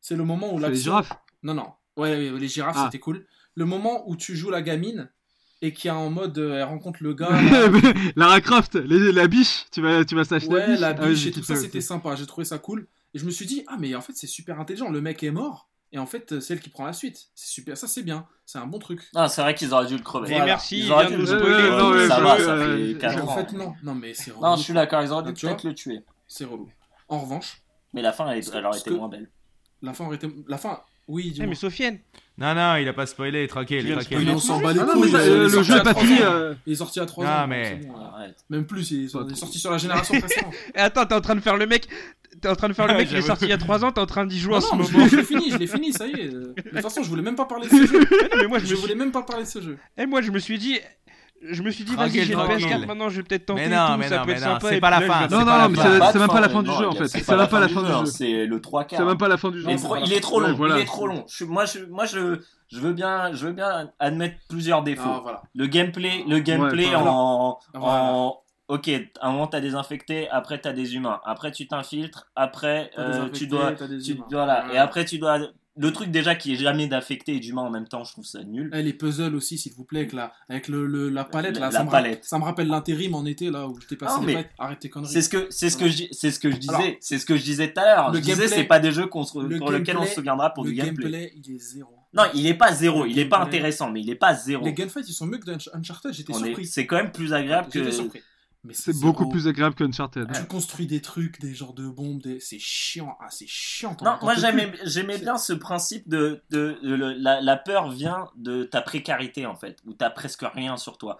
c'est le moment où C'est les girafes. Non, non. Ouais, ouais, les girafes, Ah. c'était cool. Le moment où tu joues la gamine et qui a en mode, euh, elle rencontre le gars. là. Lara Croft, les- la biche, tu vas, tu vas s'acheter ouais, la Ah biche j'ai et tout kiffé ça, c'était sympa. J'ai trouvé ça cool. Et je me suis dit, ah, mais en fait, c'est super intelligent. Le mec est mort. Et en fait, c'est elle qui prend la suite. C'est super. Ça, c'est bien. C'est un bon truc. Ah, c'est vrai qu'ils auraient dû le crever. Et Voilà. merci, Ils il auraient vient dû de le nous spoiler. ouais, ça je- va, ça euh, fait je- 4 en ans. fait, non. Non, mais c'est relou. Non, je suis d'accord, ils auraient dû Ah, tu peut-être le tuer. C'est relou. En revanche, Mais la fin, elle, aurait parce été que- moins belle. la fin aurait été. La fin, oui, Eh, dis-moi. mais Sofiane, Non, non, il a pas spoilé, de tranquille. Mais on s'en bat les Ah non, mais couilles. il euh, le jeu est pas fini. euh, Il est sorti à 3 Ah, ans. mais-. Même plus, il est, il sorti sur la génération précédente. Eh, attends, t'es en train de faire le mec. T'es en train de faire le mec, il est sorti il y a 3 ans, t'es en train d'y jouer Non, en ce moment. je l'ai fini, je l'ai fini, ça y est. De toute façon, je voulais même pas parler de ce jeu. Mais moi je Je me suis... voulais même pas parler de ce jeu. eh, moi je me suis dit. Je me suis dit, vas-y, j'ai une tranquille. PS4, maintenant je vais peut-être tenter Mais non, tout, mais ça non, peut mais être non, sympa. c'est pas la fin, Non, non, mais c'est même pas la fin du jeu en fait. C'est même pas la fin du jeu. C'est le 3 quarts. C'est même pas la fin du jeu. Il est trop long, il est trop long. Moi, je, moi je, je veux bien, je veux bien admettre plusieurs défauts. Ah, voilà. Le gameplay, le gameplay en, Voilà. en, ok, à un moment t'as des infectés, après t'as des humains, après tu t'infiltres, après euh, tu dois, tu, voilà, Ouais. et après tu dois, le truc déjà qui est jamais d'infecté et d'humain en même temps, je trouve ça nul. Eh, les puzzles aussi, s'il vous plaît, avec la, avec le, le- la palette. La- là, la ça, me. Rappelle, ça me rappelle l'intérim en été, là, où j'étais passé Ah, mais. Arrête tes conneries. C'est ce que, c'est ce que je, c'est ce que je disais, c'est ce que je disais tout à l'heure. le Je disais, gameplay- c'est pas des jeux qu'on se- le pour lesquels on se souviendra pour le du gameplay. gameplay, il est zéro. Non, il est pas zéro, il est pas intéressant, mais il est pas zéro. Les gunfights, ils sont mieux que Uncharted, j'étais surpris. C'est quand même plus agréable que. J'étais surpris. Mais C'est beaucoup plus agréable qu'Uncharted. Tu construis des trucs, des genres de bombes, des... c'est chiant. Ah, c'est chiant. Non, moi j'aimais, bien ce principe de, de, de- le- la, la peur vient de ta précarité en fait, où t'as presque rien sur toi.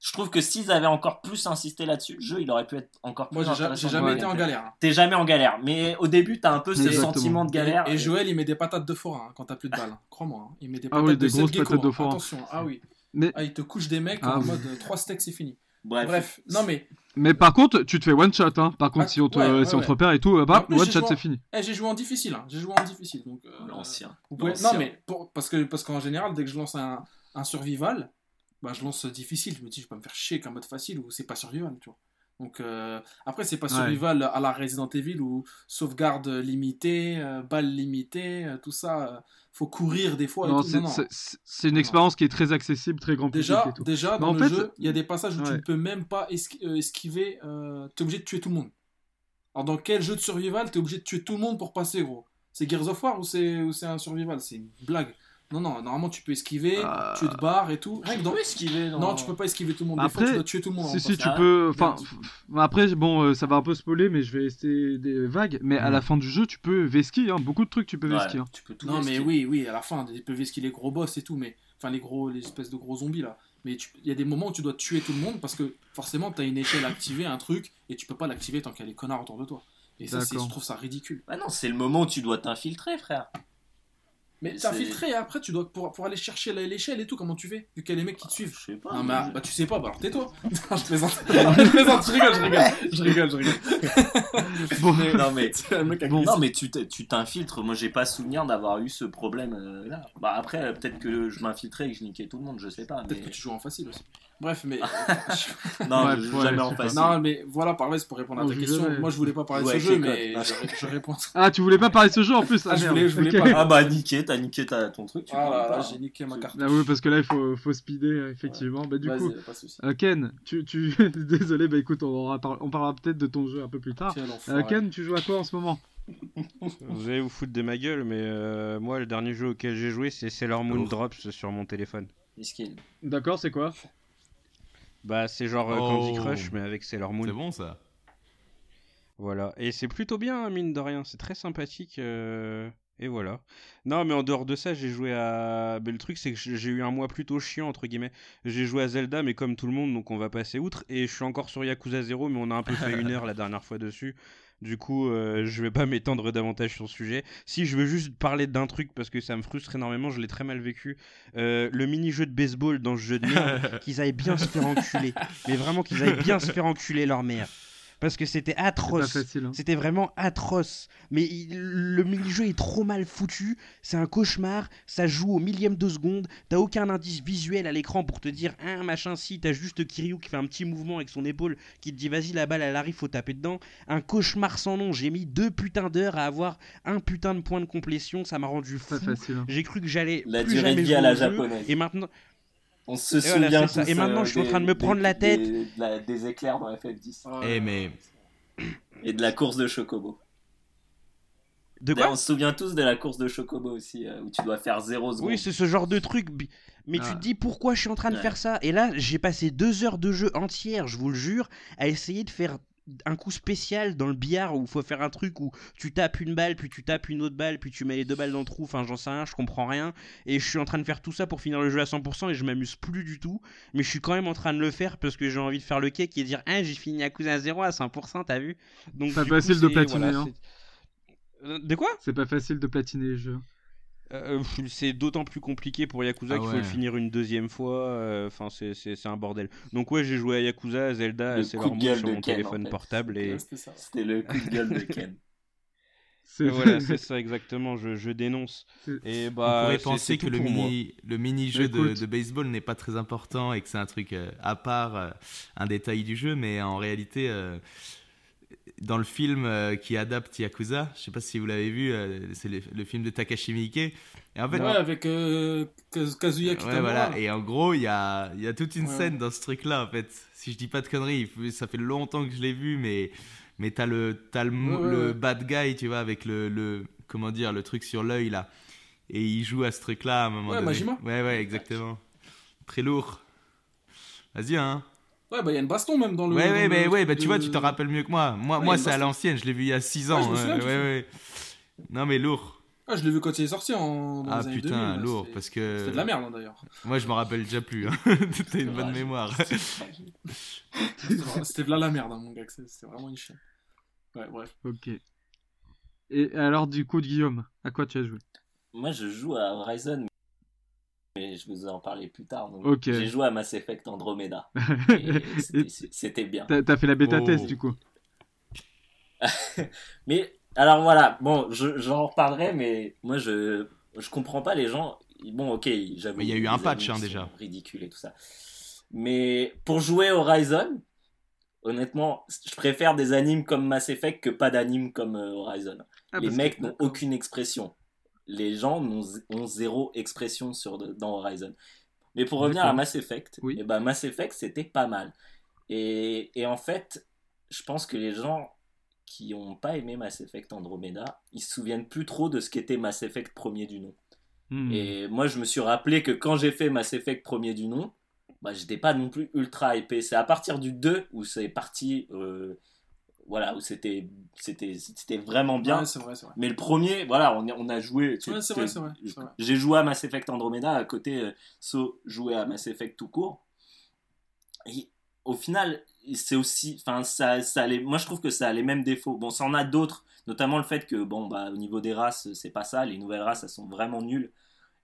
Je trouve que s'ils avaient encore plus insisté là-dessus, le jeu il aurait pu être encore plus Moi, j'ai jamais été en galère. hein. T'es jamais en galère, mais au début t'as un peu ce sentiment de galère. Et, et Joël, il met des patates de forain hein, quand t'as plus de balles. hein. Crois-moi. hein. Il met des Ah patates oui, de des grosses patates de forain. Attention. Ah oui. Mais- Ah, il te couche des mecs Ah en oui. mode 3 steaks, c'est fini. Bref. Bref. Non, mais Mais par contre, tu te fais one shot. Hein. Par contre, Ah, si on te, ouais, ouais, si on te ouais. repère et tout, bah, plus, one shot, en- c'est fini. eh, j'ai joué en difficile. hein. J'ai joué en difficile. Donc, euh, L'ancien. pouvez-. Non, mais pour- parce que parce qu'en général, dès que je lance un, un survival, bah, je lance difficile. Je me dis, je vais pas me faire chier qu'un mode facile ou c'est pas survival, tu vois. Donc euh, après, c'est pas Ouais. survival à la Resident Evil ou sauvegarde limitée, euh, balles limitées, euh, tout ça. Faut courir des fois. Non, c'est Non, non. c'est- une expérience qui est très accessible, très grand public Déjà, et tout. déjà dans en le fait, jeu, il y a des passages où tu ne peux même pas euh, esquiver. Euh, tu es obligé de tuer tout le monde. Alors, dans quel jeu de survival tu es obligé de tuer tout le monde pour passer, gros? C'est Gears of War ou c'est ou c'est un survival? C'est une blague. Non, non, normalement tu peux esquiver, Euh, tu te barres et tout. Rien que dans- peux esquiver. Non, tu peux pas esquiver tout le monde. Des fois, Après, tu dois tuer tout le monde. Si, de si, tu Ah, peux. Enfin, f- après, bon, euh, ça va un peu spoiler, mais je vais rester des vagues. Mais à la fin du jeu, tu peux vesquiller, hein, beaucoup de trucs, tu peux Ouais, vesquiller. hein. tu peux tout Non, mais oui, oui, à la fin, ils peuvent esquiver les gros boss et tout, mais. Enfin, les gros, les espèces de gros zombies là. Mais tu- il y a des moments où tu dois tuer tout le monde parce que forcément, tu as une échelle activée, un truc, et tu peux pas l'activer tant qu'il y a les connards autour de toi. Et ça, je trouve ça ridicule. Bah non, c'est le moment où tu dois t'infiltrer, frère. Mais C'est- t'as filtré et après, tu dois pour, pour aller chercher l'échelle et tout, comment tu fais? Vu qu'il y a les mecs qui te suivent. Je sais pas. Non, mais mais je- bah, tu sais pas, bah alors tais-toi. je plaisante. je plaisante, je rigole, je rigole. Je rigole, je rigole. Bon, Mais- Non, mais. Bon. Non, mais tu t'infiltres. Moi, j'ai pas souvenir d'avoir eu ce problème euh, là. Bah, après, euh, peut-être que je m'infiltrais et que je niquais tout le monde, je sais pas. Peut-être Mais... que tu joues en facile aussi. Bref, mais. Non, Ouais, je ouais, jamais je en facile. non, mais voilà, par c'est pour répondre à ta je question. Moi, je voulais pas parler Ouais, de ce jeu, mais je, je réponds. Ah, tu voulais pas parler de ce jeu en plus? Ah, je merde. voulais- je voulais pas. Ah bah, niqué, t'as niqué ta- ton truc. Tu Ah là j'ai niqué ma carte. Ah oui, parce que là, il faut, faut speeder, effectivement. Bah, du Vas-y, coup, pas de soucis. euh, Ken, tu, tu... désolé, bah écoute, on, aura par- on parlera peut-être de ton jeu un peu plus tard. Euh. Ken, tu joues à quoi en ce moment? Vous allez vous foutre de ma gueule, mais euh, moi, le dernier jeu auquel j'ai joué, c'est Sailor Moon Oh. Drops sur mon téléphone. Miskin. D'accord, c'est quoi? Bah, c'est genre euh, Oh. Candy Crush, mais avec Sailor Moon. C'est bon ça. Voilà, et c'est plutôt bien, hein, mine de rien, c'est très sympathique. euh, Et voilà. Non, mais en dehors de ça, j'ai joué à. Ben, le truc, c'est que j'ai j'ai eu un mois plutôt chiant, entre guillemets. J'ai joué à Zelda, mais comme tout le monde, donc on va passer outre. Et je suis encore sur Yakuza 0, mais on a un peu fait une heure la dernière fois dessus. Du coup, euh, je vais pas m'étendre davantage sur le sujet. Si je veux juste parler d'un truc, parce que ça me frustre énormément, je l'ai très mal vécu. Euh, le mini-jeu de baseball dans ce jeu de merde, qu'ils aillent bien se faire enculer. Mais vraiment qu'ils aillent bien se faire enculer leur mère. Parce que c'était atroce. hein. C'était vraiment atroce. Mais il- le mini-jeu est trop mal foutu. C'est un cauchemar. Ça joue au millième de seconde. T'as aucun indice visuel à l'écran pour te dire un machin si. T'as juste Kiryu qui fait un petit mouvement avec son épaule qui te dit vas-y la balle elle arrive, faut taper dedans. Un cauchemar sans nom. J'ai mis deux putains d'heures à avoir un putain de point de complétion. Ça m'a rendu fou. Hein. J'ai cru que j'allais La plus durée de jamais vie jouer à la japonaise. Et maintenant, On se Et voilà, souvient ça. tous, Et maintenant, euh, je suis en train de me des- prendre la tête. Des, de la- des éclairs dans FF10. Ah, Eh mais Et de la course de Chocobo. de D'ailleurs, quoi on se souvient tous de la course de Chocobo aussi, euh, où tu dois faire 0 secondes. Oui, c'est ce genre de truc. Mais tu te dis pourquoi je suis en train de Ouais. faire ça? Et là, j'ai passé deux heures de jeu entières, je vous le jure, à essayer de faire un coup spécial dans le billard où il faut faire un truc où tu tapes une balle, puis tu tapes une autre balle, puis tu mets les deux balles dans le trou. Enfin, j'en sais rien, je comprends rien. Et je suis en train de faire tout ça pour finir le jeu à 100% et je m'amuse plus du tout. Mais je suis quand même en train de le faire parce que j'ai envie de faire le cake et dire Ah, j'ai fini à cousin à 0 à 100%, t'as vu? Donc, Pas coup, facile de c'est- platiner, voilà, hein. c'est- De quoi? C'est pas facile de platiner les jeux. Euh, c'est d'autant plus compliqué pour Yakuza Ah qu'il faut ouais. le finir une deuxième fois. euh, Enfin, c'est- un bordel. Donc ouais, j'ai joué à Yakuza, à Zelda, Le à Sailor coup de Moon gueule sur de mon Ken, téléphone en fait. portable et c'était ça. C'était le coup de gueule de Ken. C'est et voilà, c'est ça exactement. Je, je dénonce. Et on bah, pourrait c'est- penser que le mini, le mini jeu de, baseball n'est pas très important et que c'est un truc euh, à part, euh, un détail du jeu, mais en réalité, euh, dans le film euh, qui adapte Yakuza, je sais pas si vous l'avez vu, euh, c'est le, le film de Takashi Miike. Et en fait, Ouais, avec euh, Kaz- Kazuya Ouais, Kitamura. voilà. Et en gros, il y a, y a toute une Ouais, scène dans ce truc-là, en fait. Si je dis pas de conneries, ça fait longtemps que je l'ai vu, mais, mais t'as le, t'as le, Ouais, ouais, le ouais. bad guy, tu vois, avec le, le, comment dire, le truc sur l'œil, là. Et il joue à ce truc-là à un moment Ouais, donné. Majima. Ouais, ouais, exactement. Très lourd. Vas-y, hein. Ouais, bah il y a une baston même dans le. ouais, dans ouais, le mais ouais, bah, tu de- vois, tu t'en rappelles mieux que moi. Moi, Ouais, moi c'est à l'ancienne, je l'ai vu il y a 6 Ouais, ans. je me souviens, ouais, ouais, ouais. Non, mais lourd. Ah, je l'ai vu quand il est sorti en. Dans Ah les années putain, 2000, là, lourd, c'était- parce que. C'était de la merde hein, d'ailleurs. Moi, je me rappelle déjà plus. Hein. T'as une bonne mémoire. C'était de la, la merde, hein, mon gars. C'était vraiment une chienne. Ouais, bref. Ok. Et alors, du coup, Guillaume, à quoi tu as joué? Moi, je joue à Horizon, mais je vous en parler plus tard. donc. J'ai joué à Mass Effect Andromeda. c'était- bien. T'as t'as fait la bêta Oh. test, du coup. Mais alors voilà, bon, je- j'en reparlerai, mais moi je je comprends pas les gens. Bon, ok, j'avoue. Mais il y a eu un patch, hein, déjà. Ridicule et tout ça. Mais pour jouer Horizon, honnêtement, je préfère des animes comme Mass Effect que pas d'animes comme euh, Horizon. Ah, les mecs que- n'ont aucune expression. Les gens n'ont- ont zéro expression sur dans Horizon. Mais pour revenir à. Mass Effect, Oui. eh ben Mass Effect c'était pas mal. Et, et en fait, je pense que les gens qui ont pas aimé Mass Effect Andromeda, ils se souviennent plus trop de ce qu'était Mass Effect premier du nom. Hmm. Et moi, je me suis rappelé que quand j'ai fait Mass Effect premier du nom, bah, j'étais pas non plus ultra hypé. C'est à partir du 2 où c'est parti, euh, voilà, où c'était, c'était, c'était vraiment bien. Ouais, c'est vrai, c'est vrai. Mais le premier, voilà, on, on a joué. Ouais, c'est vrai, c'est vrai, c'est vrai. J'ai joué à Mass Effect Andromeda, à côté, euh, So jouait à Mass Effect tout court. Et au final, c'est aussi. Enfin, ça, ça les- moi je trouve que ça a les mêmes défauts. Bon, ça en a d'autres, notamment le fait que, bon, bah, au niveau des races, c'est pas ça. Les nouvelles races, elles sont vraiment nulles.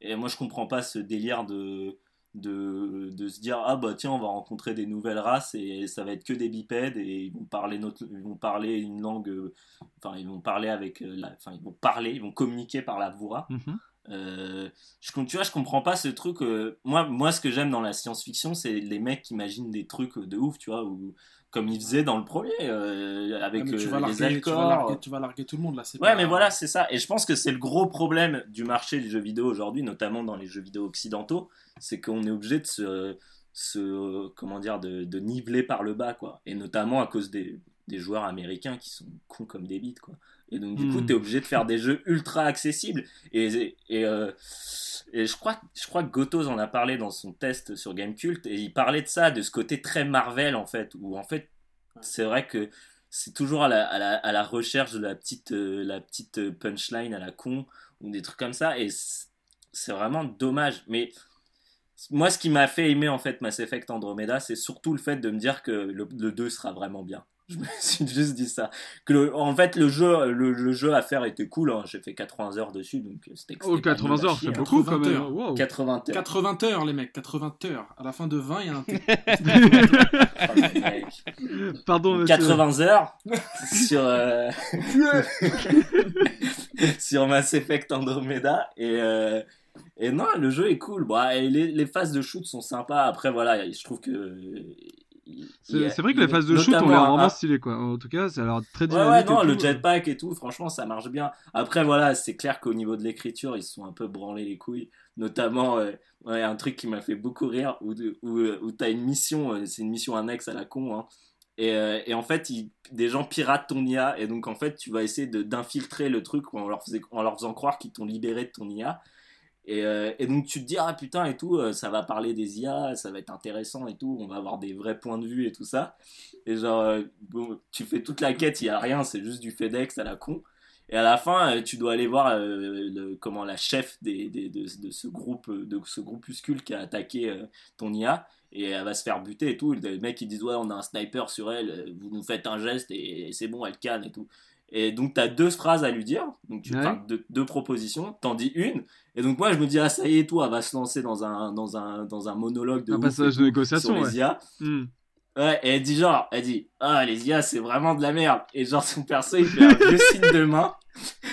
Et moi je comprends pas ce délire de. De, de se dire ah bah tiens on va rencontrer des nouvelles races et ça va être que des bipèdes et ils vont parler notre ils vont parler une langue euh, enfin ils vont parler avec euh, la enfin ils vont parler ils vont communiquer par la voix Mhm. euh, je, tu vois, je comprends pas ce truc. euh, moi, moi, ce que j'aime dans la science-fiction, c'est les mecs qui imaginent des trucs de ouf, tu vois, ou comme ils faisaient dans le premier, euh, avec tu, euh, les larguer, tu, vas accords. larguer, tu vas larguer tout le monde là. Ouais, pas- mais voilà, c'est ça. Et je pense que c'est le gros problème du marché du jeu vidéo aujourd'hui, notamment dans les jeux vidéo occidentaux, c'est qu'on est obligé de se, se comment dire, de, de niveler par le bas, quoi. Et notamment à cause des, des joueurs américains qui sont cons comme des bites, quoi. Et donc, du coup, Hmm. t'es obligé de faire des jeux ultra accessibles. Et, et, euh, et je, crois, je crois que Gotos en a parlé dans son test sur Gamecult, et il parlait de ça, de ce côté très Marvel, en fait, où en fait, c'est vrai que c'est toujours à la, à, la, à la recherche de la petite, euh, la petite euh, punchline à la con, ou des trucs comme ça, et c'est c'est vraiment dommage. Mais moi, ce qui m'a fait aimer, en fait, Mass Effect Andromeda, c'est surtout le fait de me dire que le, le 2 sera vraiment bien. Je me suis juste dit ça. Que le- en fait, le jeu, le, le jeu à faire était cool. hein. J'ai fait 80 heures dessus, donc c'était. Oh, c'était pas 80 nul à heures, c'est hein. beaucoup quand 80 même. heures. Wow. 80 heures. 80 heures, les mecs, 80 heures. À la fin de 20, il y a un. Oh. Pardon, monsieur. 80 heures sur euh, sur Mass Effect Andromeda et euh, et non le jeu est cool bon, et les, les phases de shoot sont sympas après voilà je trouve que C'est a- vrai que les a phases de shoot ont notamment l'air un- vraiment stylées quoi. En tout cas, ça a l'air très Ouais, dynamique. ouais, non, et le jetpack et tout, franchement, ça marche bien. Après, voilà, c'est clair qu'au niveau de l'écriture, ils se sont un peu branlés les couilles. Notamment, euh, ouais, un truc qui m'a fait beaucoup rire, où, où, euh, où t'as une mission, euh, c'est une mission annexe à la con, hein. Et, euh, et en fait, des gens piratent ton IA, et donc en fait, tu vas essayer de- d'infiltrer le truc en leur, faisait- en leur faisant croire qu'ils t'ont libéré de ton IA. Et, euh, et donc tu te dis, ah putain, et tout, euh, ça va parler des IA, ça va être intéressant et tout, on va avoir des vrais points de vue et tout ça. Et genre, euh, tu fais toute la quête, il y a rien, c'est juste du FedEx à la con. Et à la fin, tu dois aller voir comment la chef des, de, de ce groupe, de ce groupuscule qui a attaqué ton IA, et elle va se faire buter et tout. Les mecs ils disent ouais, on a un sniper sur elle, vous nous faites un geste et, c'est bon, elle canne et tout. Et donc tu as deux phrases à lui dire, donc tu Ouais. enfin, deux, deux propositions, t'en dis une. Et donc moi je me dis ah ça y est, tout, elle va se lancer dans un dans un dans un monologue de Un passage de négociation, sur ouais. les IA. Hmm. Ouais, et elle dit genre, elle dit, ah, les IA, c'est vraiment de la merde. Et genre, son perso, il fait un vieux signe de main.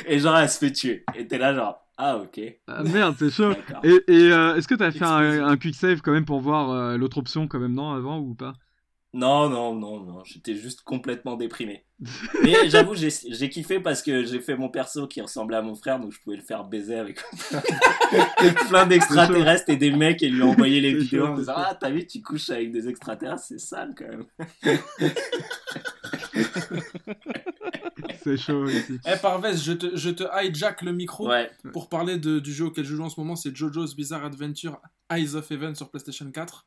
Et genre, elle se fait tuer. Et t'es là, genre, ah, ok. Ah, merde, c'est chaud. Et, et, euh, est-ce que t'as fait un, un quick save quand même pour voir euh, l'autre option quand même non avant ou pas? Non, non, non, non. J'étais juste complètement déprimé. Mais j'avoue, j'ai j'ai kiffé parce que j'ai fait mon perso qui ressemblait à mon frère, donc je pouvais le faire baiser avec plein d'extraterrestres et des mecs et lui envoyer les C'est vidéos chaud, en disant, ah, t'as vu, tu couches avec des extraterrestres, c'est sale quand même. C'est chaud ici. Eh, Parvez, je te, je te hijack le micro Ouais, pour parler de- du jeu auquel je joue en ce moment. C'est JoJo's Bizarre Adventure Eyes of Heaven sur PlayStation 4.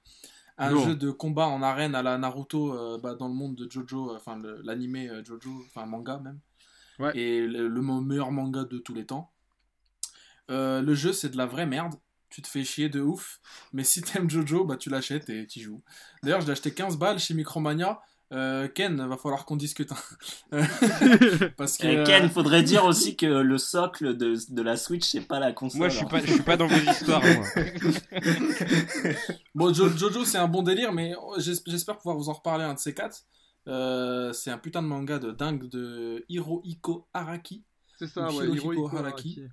Un jeu de combat en arène à la Naruto euh, bah, dans le monde de JoJo, euh, enfin l'animé euh, JoJo, enfin manga même. Ouais. Et le, meilleur manga de tous les temps. Le jeu, c'est de la vraie merde. Tu te fais chier de ouf. Mais si t'aimes JoJo, bah, tu l'achètes et tu joues. D'ailleurs, je l'ai acheté 15 balles chez Micromania. Euh, Ken, va falloir qu'on discute. hein. Parce que. Euh, Ken, faudrait dire aussi que le socle de, de la Switch, c'est pas la console. Moi, je suis hein. pas, je suis pas dans vos histoires. moi. Bon, Jo- Jojo, c'est un bon délire, mais j'es- j'espère pouvoir vous en reparler un de ces quatre. Euh, c'est un putain de manga de dingue de Hirohiko Araki. C'est ça, Ou ouais. Hirohiko Hirohiko Araki. Araki.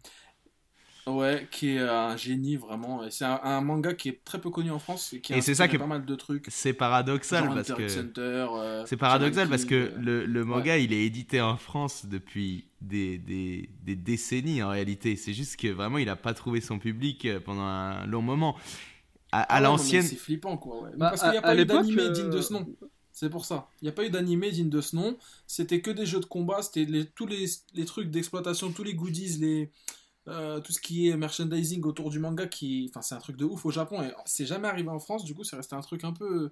Ouais, qui est un génie vraiment. C'est un, un manga qui est très peu connu en France et qui a Et c'est ça que- pas mal de trucs. C'est paradoxal genre parce Hunter que. euh, C'est paradoxal parce que euh, le, le manga il est édité en France depuis des, des, des décennies en réalité. C'est juste que vraiment il a pas trouvé son public euh, pendant un long moment. À, à Ah ouais, l'ancienne. C'est flippant quoi. ouais. Bah, parce qu'il n'y a pas eu d'animé euh, digne de ce nom. C'est pour ça. Il n'y a pas eu d'animé digne de ce nom. C'était que des jeux de combat. C'était les- tous les, les trucs d'exploitation, tous les goodies, les, euh, tout ce qui est merchandising autour du manga. qui enfin, C'est un truc de ouf au Japon. Et c'est jamais arrivé en France. Du coup, c'est resté un truc un peu.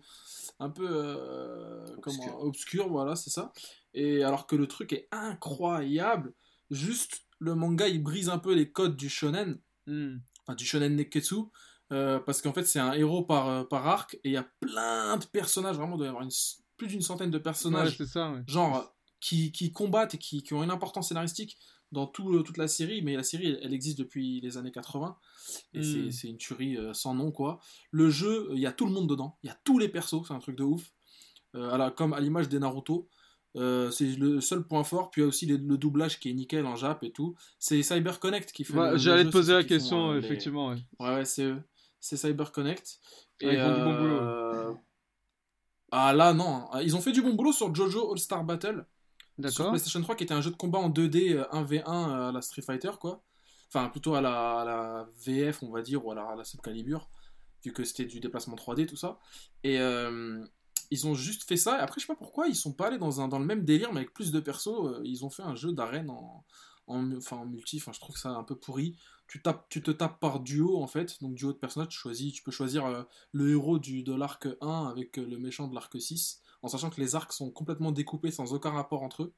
Un peu. euh, comment, obscur, voilà, c'est ça. Et alors que le truc est incroyable. Juste, le manga, il brise un peu les codes du shonen Hmm. enfin, du shonen neketsu euh, parce qu'en fait c'est un héros par, par arc et il y a plein de personnages vraiment il doit y avoir une plus d'une centaine de personnages c'est ça, ouais. genre qui, qui combattent et qui, qui ont une importance scénaristique dans tout, euh, toute la série mais la série elle, existe depuis les années 80 et Mm. c'est- une tuerie euh, sans nom quoi le jeu il y a tout le monde dedans il y a tous les persos c'est un truc de ouf Euh, à la- comme à l'image des Naruto Euh, c'est le seul point fort, puis il y a aussi le, le doublage qui est nickel en Jap et tout. C'est CyberConnect qui fait. Ouais, J'allais te poser la font, question, euh, effectivement. ouais. Ouais, ouais, c'est. C'est CyberConnect. Ah, ils font du bon boulot, euh, Ah là, non. Ils ont fait du bon boulot sur Jojo All-Star Battle. Sur D'accord. PlayStation 3, qui était un jeu de combat en 2D euh, 1v1 euh, à la Street Fighter, quoi. Enfin, plutôt à la, à la VF, on va dire, ou à la, à la Soul Calibur, vu que c'était du déplacement 3D, tout ça. Et euh, ils ont juste fait ça. Et après, je sais pas pourquoi, ils sont pas allés dans, un, dans le même délire, mais avec plus de persos. euh, ils ont fait un jeu d'arène en, en, enfin, en multi. Enfin, je trouve ça un peu pourri. Tu, tapes, tu te tapes par duo, en fait. Donc, duo de personnages, tu, choisis, tu peux choisir euh, le héros du, de l'arc 1 avec euh, le méchant de l'arc 6. En sachant que les arcs sont complètement découpés sans aucun rapport entre eux.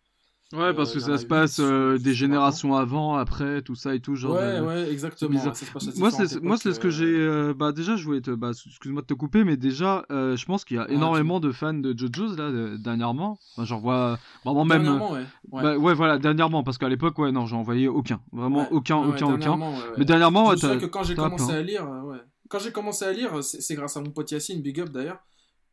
Ouais, parce Euh, que ça se passe euh, des générations avant, après, tout ça et tout. Genre ouais, de- ouais, exactement. ça se passe à Moi, c'est moi, c'est ce que j'ai. euh, euh, bah, déjà, je voulais te. Bah, excuse-moi de te couper, mais déjà, euh, je pense qu'il y a Ouais, énormément de fans de JoJo's là, de- dernièrement. Enfin, j'en vois vraiment même. Dernièrement, ouais. Ouais. Bah, ouais, voilà, dernièrement, parce qu'à l'époque, ouais, non, j'en voyais aucun. Vraiment aucun, aucun, aucun. dernièrement, ouais, ouais. Mais dernièrement, Je ouais, me t'as- que quand j'ai commencé plein. à lire, euh, ouais. Quand j'ai commencé à lire, c'est c'est grâce à mon pote Yacine, Big Up d'ailleurs,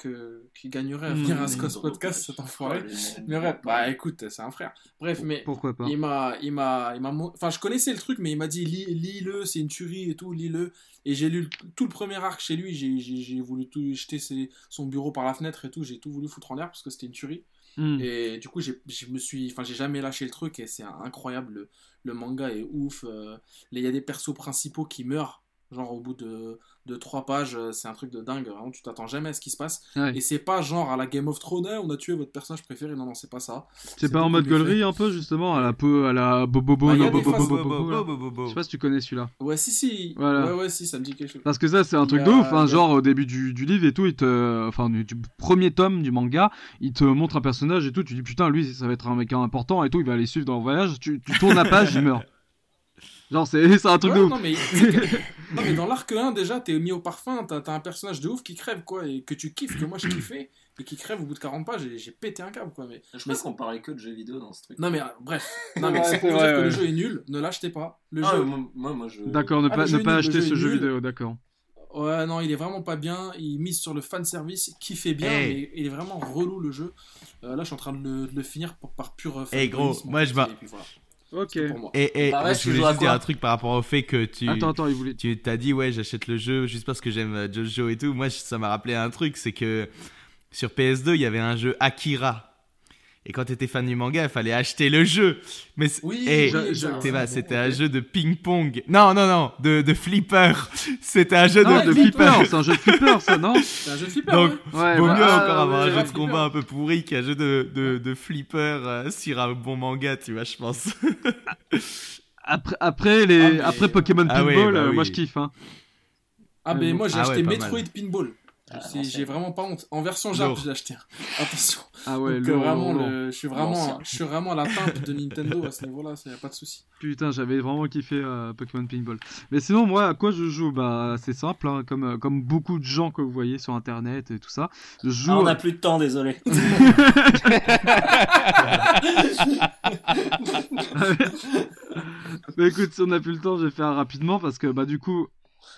que qui gagnerait à Mm. venir à Scos Podcast, cet enfoiré. Mais bref, bah écoute, c'est un frère. Bref, mais Pourquoi pas il m'a, il m'a, il m'a, enfin je connaissais le truc, mais il m'a dit lis- lis-le, c'est une tuerie et tout, lis-le. Et j'ai lu tout le premier arc chez lui, j'ai, j'ai, j'ai voulu tout jeter ses- son bureau par la fenêtre et tout, j'ai tout voulu foutre en l'air parce que c'était une tuerie. Hmm. Et du coup, j'ai, je me suis, enfin, j'ai jamais lâché le truc et c'est incroyable. Le, le manga est ouf. euh, Il y a des persos principaux qui meurent, genre au bout de, de trois pages. euh, C'est un truc de dingue. Vraiment, tu t'attends jamais à ce qui se passe. Ouais. Et c'est pas genre à la Game of Thrones, on a tué votre personnage préféré. Non, non, c'est pas ça. C'est pas en mode gaulerie un peu, justement, à la peu, à la bobobo, Bah, y a no des bobobo, bobobo, là. Je sais pas si tu connais celui-là. Ouais, si, si. Voilà. Ouais, ouais, si, ça me dit quelque chose. Parce que ça, c'est un truc de ouf, hein, genre au début du, du livre et tout, il te, enfin du, du premier tome du manga, il te montre un personnage et tout, tu dis putain lui ça va être un mec important et tout, il va aller suivre dans le voyage, tu, tu tournes la page, il meurt. Genre c'est c'est un truc Ouais, de ouf. non, mais, non, dans l'arc 1, déjà, t'es mis au parfum, t'as t'as un personnage de ouf qui crève, quoi, et que tu kiffes, que moi je kiffais, et qui crève au bout de 40 pages, et j'ai pété un câble, quoi. Mais... Je pense qu'on parlait que de jeux vidéo dans ce truc. Non, mais euh, bref. Non, mais Ouais, pour vrai, dire que le jeu est nul, ne l'achetez pas. Le Ah, jeu. moi, moi, moi, je. D'accord, ne Ah, pas, ne pas acheter ce jeu vidéo, d'accord. Ouais, non, il est vraiment pas bien. Il mise sur le fan service qui fait bien, Hey. mais il est vraiment relou le jeu. Euh, là, je suis en train de le, de le finir par, par pur. euh, Hey, gros, moi, je puis voilà, Ok. c'est pour moi. Et, et Bah ouais, je voulais juste dire un truc par rapport au fait que tu. Attends, attends, il voulait. Tu t'as dit, ouais, j'achète le jeu juste parce que j'aime euh, Jojo et tout. Moi, ça m'a rappelé un truc, c'est que sur PS2, il y avait un jeu Akira. Et quand t'étais fan du manga, il fallait acheter le jeu. Mais Oui, c'était un jeu de ping-pong. Non, non, non, de, de flipper. C'était un jeu Non, de, de flipper. flipper, c'est un jeu de flipper ça, non C'est un jeu de flipper, Donc, ouais. Vaut bah, mieux ah, encore avoir un jeu de combat un peu pourri qu'un jeu de, de, de flipper euh, sur un bon manga, tu vois, je pense. Après, après, les... Ah, mais- après Pokémon Ah Pinball, bah euh, moi je kiffe. Hein. Ah, mais moi, j'ai Ah acheté ouais, Metroid. Pinball. Ah. J'ai vraiment pas honte. En version Jap, j'ai acheté. Attention. Ah ouais, Donc, euh, lourd, vraiment, lourd. le- je suis vraiment, je suis vraiment à la teinte de Nintendo à ce niveau-là. Il y a pas de souci. Putain, j'avais vraiment kiffé euh, Pokémon Pinball. Mais sinon, moi, à quoi je joue? Bah, c'est simple, hein, comme, euh, comme beaucoup de gens que vous voyez sur internet et tout ça. Je joue. Ah, on n'a plus de temps, désolé. bah écoute, si on n'a plus le temps, je vais faire rapidement parce que, bah, du coup,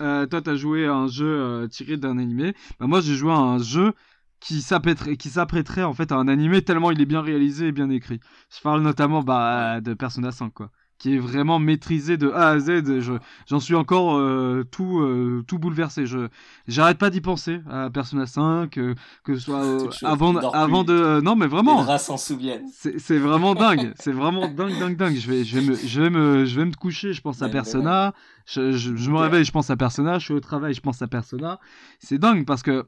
euh, toi, t'as joué à un jeu euh, tiré d'un animé. Bah, moi, j'ai joué à un jeu qui s'apprêterait, en fait à un animé tellement il est bien réalisé et bien écrit. Je parle notamment bah, de Persona 5, quoi. Qui est vraiment maîtrisé de A à Z. Je, j'en suis encore euh, tout, euh, tout bouleversé. Je, j'arrête pas d'y penser à Persona 5, que ce soit euh, avant, avant plus. de. Non, mais Les vraiment. rats s'en souviennent. C'est c'est vraiment dingue, c'est vraiment dingue, dingue, dingue. Je vais, je vais me, je vais me, je vais me coucher, je pense à Persona. Je, je, je me réveille, je pense à Persona. Je suis au travail, je pense à Persona. C'est dingue parce que,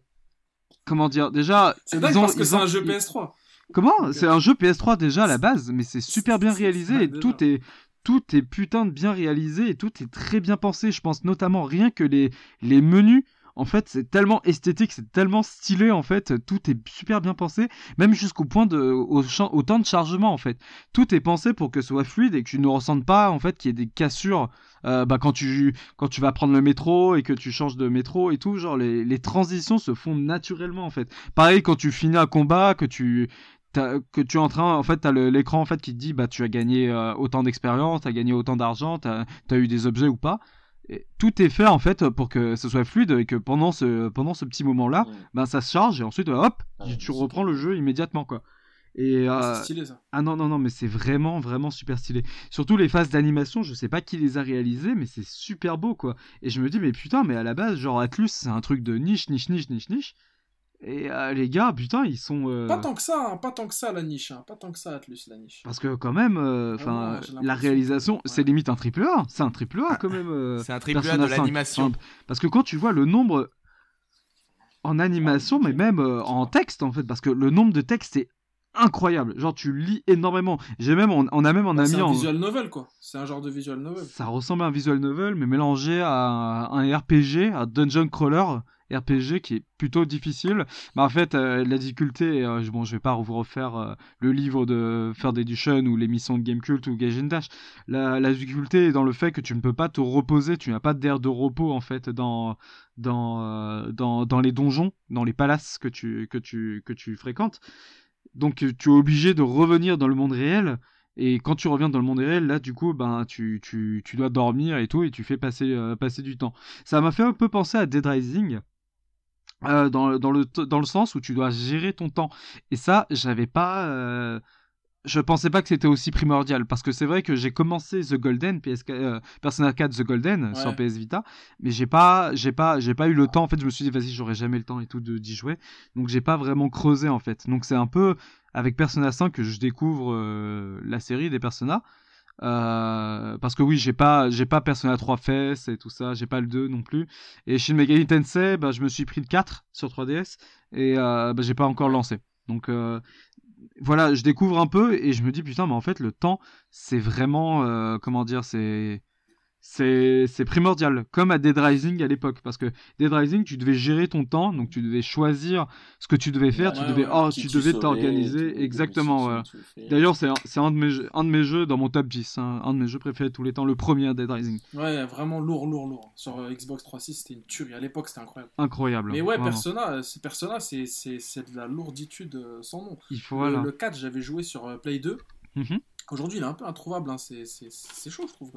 comment dire, déjà, C'est dingue ont- parce que c'est un jeu ils- PS3. Comment? C'est euh, un jeu PS3 déjà à la base, mais c'est super bien réalisé et tout est, tout est putain de bien réalisé et tout est très bien pensé. Je pense notamment rien que les, menus. En fait, c'est tellement esthétique, c'est tellement stylé en fait, tout est super bien pensé, même jusqu'au point de au, temps de chargement en fait. Tout est pensé pour que ce soit fluide et que tu ne ressentes pas en fait qu'il y ait des cassures euh, bah, quand tu vas prendre le métro et que tu changes de métro et tout, genre les, les transitions se font naturellement en fait. Pareil quand tu finis un combat, que tu que tu es en train, en fait, t'as le- l'écran en fait qui te dit bah tu as gagné euh, autant d'expérience, t'as gagné autant d'argent, t'as as eu des objets ou pas. Et tout est fait en fait pour que ce soit fluide et que pendant ce pendant ce petit moment là, Mm. ben ça se charge et ensuite hop, Ouais, tu reprends le jeu immédiatement quoi. Et euh, C'est stylé ça. ah non non non mais c'est vraiment vraiment super stylé. Surtout les phases d'animation, je sais pas qui les a réalisées mais c'est super beau quoi. Et je me dis mais putain mais à la base genre Atlus c'est un truc de niche niche niche niche niche. Et euh, les gars putain ils sont euh, Pas tant que ça, hein, pas tant que ça la niche, hein, pas tant que ça Atlus la niche. Parce que quand même, euh, Ah enfin, la réalisation, c'est limite un triple A. C'est un triple A quand même. euh, C'est un triple A de 5. l'animation. Parce que quand tu vois le nombre en animation, mais même euh, en texte en fait, parce que le nombre de textes est incroyable. Genre tu lis énormément. J'ai même, on, on a même en Bah, a c'est un en. visual novel quoi. C'est un genre de visual novel. Ça ressemble à un visual novel, mais mélangé à un RPG, un dungeon crawler RPG qui est plutôt difficile. Mais en fait, euh, la difficulté, euh, je- bon, je vais pas vous refaire euh, le livre de Third Edition ou l'émission de Gamecult ou Gaijin Dash. La, difficulté est dans le fait que tu ne peux pas te reposer, tu n'as pas d'air de repos en fait dans dans, dans dans les donjons, dans les palaces que tu que tu que tu fréquentes. Donc tu es obligé de revenir dans le monde réel. Et quand tu reviens dans le monde réel, là, du coup, ben, tu, tu, tu dois dormir et tout, et tu fais passer, passer du temps. Ça m'a fait un peu penser à Dead Rising, euh, dans, dans, le, dans le sens où tu dois gérer ton temps. Et ça, j'avais pas. euh, je pensais pas que c'était aussi primordial, parce que c'est vrai que j'ai commencé The Golden, PSK, euh, Persona 4 The Golden Ouais. sur PS Vita, mais j'ai pas, j'ai pas, j'ai pas eu le temps. En fait, je me suis dit, vas-y, j'aurai jamais le temps et tout d'y jouer. Donc, j'ai pas vraiment creusé en fait. Donc, c'est un peu avec Persona 5 que je découvre euh, la série des Persona. Euh, parce que oui, j'ai pas, j'ai pas Persona 3 Fest et tout ça, j'ai pas le 2 non plus. Et Shin Megami Tensei, bah, je me suis pris le 4 sur 3DS et euh, bah, j'ai pas encore lancé. Donc euh, voilà, je découvre un peu et je me dis putain, mais en fait le temps, c'est vraiment, euh, comment dire, c'est c'est primordial, comme à Dead Rising à l'époque, parce que Dead Rising, tu devais gérer ton temps, donc tu devais choisir ce que tu devais faire, tu devais, ouais, oh, tu devais t'organiser, exactement. D'ailleurs, c'est un, un, de mes jeux- un de mes jeux dans mon top 10, hein, un de mes jeux préférés de tous les temps, le premier Dead Rising. Ouais, vraiment lourd, lourd, lourd. Sur euh, Xbox 360, c'était une tuerie. À l'époque, c'était incroyable. Incroyable. Mais ouais, vraiment. Persona, c'est Persona, c'est de la lourditude euh, sans nom. Il faut, Le- voilà. Le, 4, j'avais joué sur euh, Play 2. Mhm. Aujourd'hui, il est un peu introuvable. hein, C'est c'est- c'est chaud, je trouve.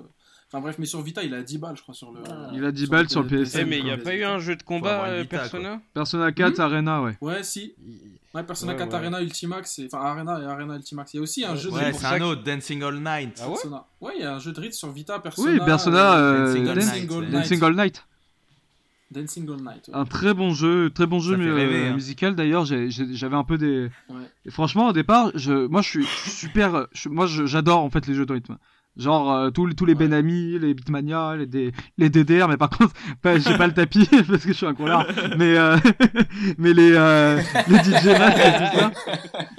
Enfin bref, mais sur Vita, il a 10 balles, je crois, sur le. Il a 10 balles sur le PS5, Eh, mais il n'y a pas eu un jeu de combat euh, Vita, Persona Persona 4 Arena, ouais. Ouais, si. Ouais, Persona Ouais, 4 ouais. Arena Ultimax, enfin Arena et Arena Ultimax. Il y a aussi un jeu de Ouais, c'est un autre, Dancing All Night. Ah ouais Persona. Ouais, il y a un jeu de rythme sur Vita, Persona. Oui, Persona euh, euh, Dancing All Night, All ouais. Night. Dancing All Night. Dancing All Night. ouais. Un très bon jeu, très bon jeu Ça fait euh, rêver, hein. musical d'ailleurs. J'avais un peu des. Ouais. Et franchement, au départ, je, moi, je suis super. je- moi, j'adore en fait les jeux de rythme. Genre euh, tous, les- tous les Ouais. Benami, les Beatmania, les, D- les DDR, mais par contre, pas- j'ai pas le tapis parce que je suis un con Mais euh, mais les euh, les DJ Max et tout ça,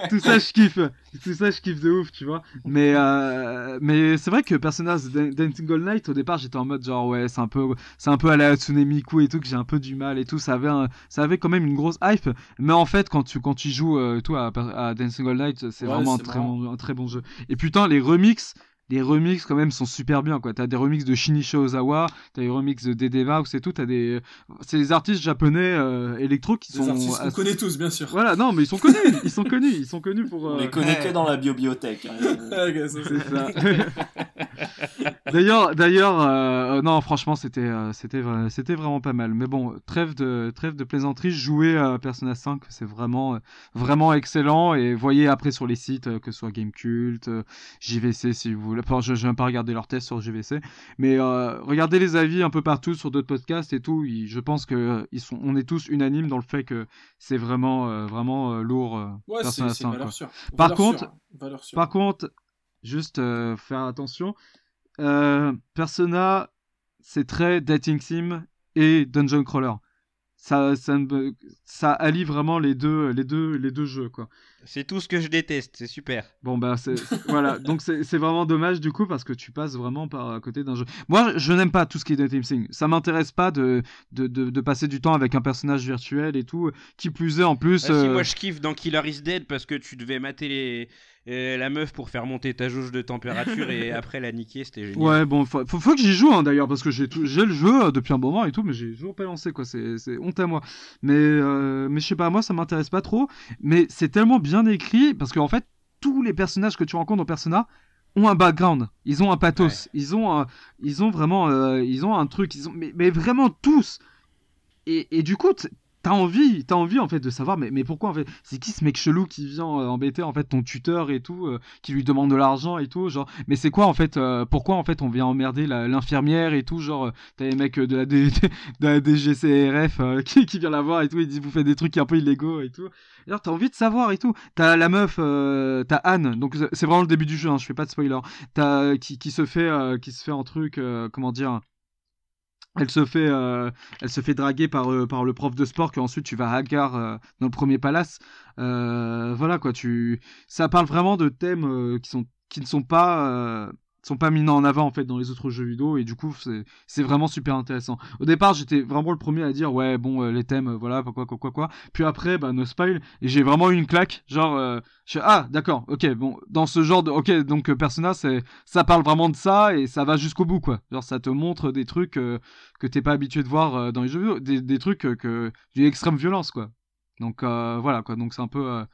tout ça je kiffe. Tout ça je kiffe de ouf, tu vois. Mais euh, mais c'est vrai que Persona Dancing All Night au départ, j'étais en mode genre ouais, c'est un peu c'est un peu à la Hatsune Miku et tout que j'ai un peu du mal et tout. Ça avait un- ça avait quand même une grosse hype. Mais en fait, quand tu quand tu joues euh, tout à, à Dancing All Night, c'est Ouais, vraiment un très bon un très bon jeu. Et putain, les remixes, les remixes quand même sont super bien quoi. T'as des remixes de Shinichi Ozawa, t'as des remixes de Dedeva ou c'est tout. T'as des, c'est des artistes japonais euh, électro qui Des sont. artistes qu'on assez- connaît tous, bien sûr. Voilà, non, mais ils sont connus, ils sont connus, ils sont connus pour. On euh, les connaît Ouais. que dans la bibliothèque. hein. C'est ça. D'ailleurs, d'ailleurs, euh, non, franchement, c'était, euh, c'était, c'était vraiment pas mal. Mais bon, trêve de, trêve de plaisanterie. Jouer à Persona 5, c'est vraiment, euh, vraiment excellent. Et voyez après sur les sites, euh, que ce soit Gamecult, euh, JVC, si vous voulez. Enfin, je, je vais même pas regarder leurs tests sur JVC, mais euh, regardez les avis un peu partout sur d'autres podcasts et tout. Je pense que euh, ils sont, on est tous unanimes dans le fait que c'est vraiment, euh, vraiment euh, lourd. euh, Ouais, Persona c'est une 5, quoi. valeur sûre. Par Valeur contre- sûre, valeur sûre. Par contre, juste euh, faire attention, euh, Persona, c'est très dating sim et dungeon crawler. Ça, ça, ça allie vraiment les deux, les deux, les deux jeux, quoi. C'est tout ce que je déteste, c'est super. Bon bah voilà, donc c'est vraiment dommage du coup parce que tu passes vraiment par à côté d'un jeu. Moi, je, je n'aime pas tout ce qui est dating sim. Ça m'intéresse pas de, de, de, de passer du temps avec un personnage virtuel et tout. Qui plus est en plus. Ah si, euh, moi je kiffe dans Killer is Dead parce que tu devais mater les... la meuf pour faire monter ta jauge de température et après la niquer, c'était génial. Ouais, bon, faut, faut, faut que j'y joue hein, d'ailleurs, parce que j'ai le jeu euh, depuis un moment et tout, mais j'ai toujours pas lancé, quoi. C'est honte à moi. Mais, euh, mais je sais pas, moi ça m'intéresse pas trop. Mais c'est tellement bien écrit, parce qu'en fait, tous les personnages que tu rencontres dans Persona ont un background, ils ont un pathos, ils, ont un- ils ont vraiment euh, ils ont un truc, ils ont, mais, mais vraiment tous. Et, et du coup, t'as envie, t'as envie en fait de savoir, mais, pourquoi en fait C'est qui ce mec chelou qui vient euh, embêter en fait ton tuteur et tout, euh, qui lui demande de l'argent et tout, genre mais c'est quoi en fait euh, pourquoi en fait on vient emmerder l'infirmière et tout genre t'as les mecs de la, DGCRF qui, qui vient la voir et tout ils disent vous faites des trucs un peu illégaux et tout. Alors t'as envie de savoir et tout. T'as la meuf t'as Anne donc c'est- vraiment le début du jeu hein, je fais pas de spoiler. T'as qui, se fait qui se fait un truc comment dire elle se fait, euh, elle se fait draguer par, euh, par le prof de sport qu'ensuite tu vas hagar euh, dans le premier palace. Voilà quoi, tu, ça parle vraiment de thèmes qui sont, qui ne sont pas, sont pas mis en avant en fait dans les autres jeux vidéo et du coup c'est, vraiment super intéressant. Au départ j'étais vraiment le premier à dire ouais bon euh, les thèmes euh, voilà quoi quoi quoi quoi. Puis après bah no spoil et j'ai vraiment eu une claque genre euh, ah d'accord ok bon dans ce genre de ok donc euh, Persona c'est ça parle vraiment de ça et ça va jusqu'au bout quoi. Genre ça te montre des trucs euh, que t'es pas habitué de voir dans les jeux vidéo, des, des trucs que d'une extrême violence quoi. Donc euh, voilà quoi, donc c'est un peu euh,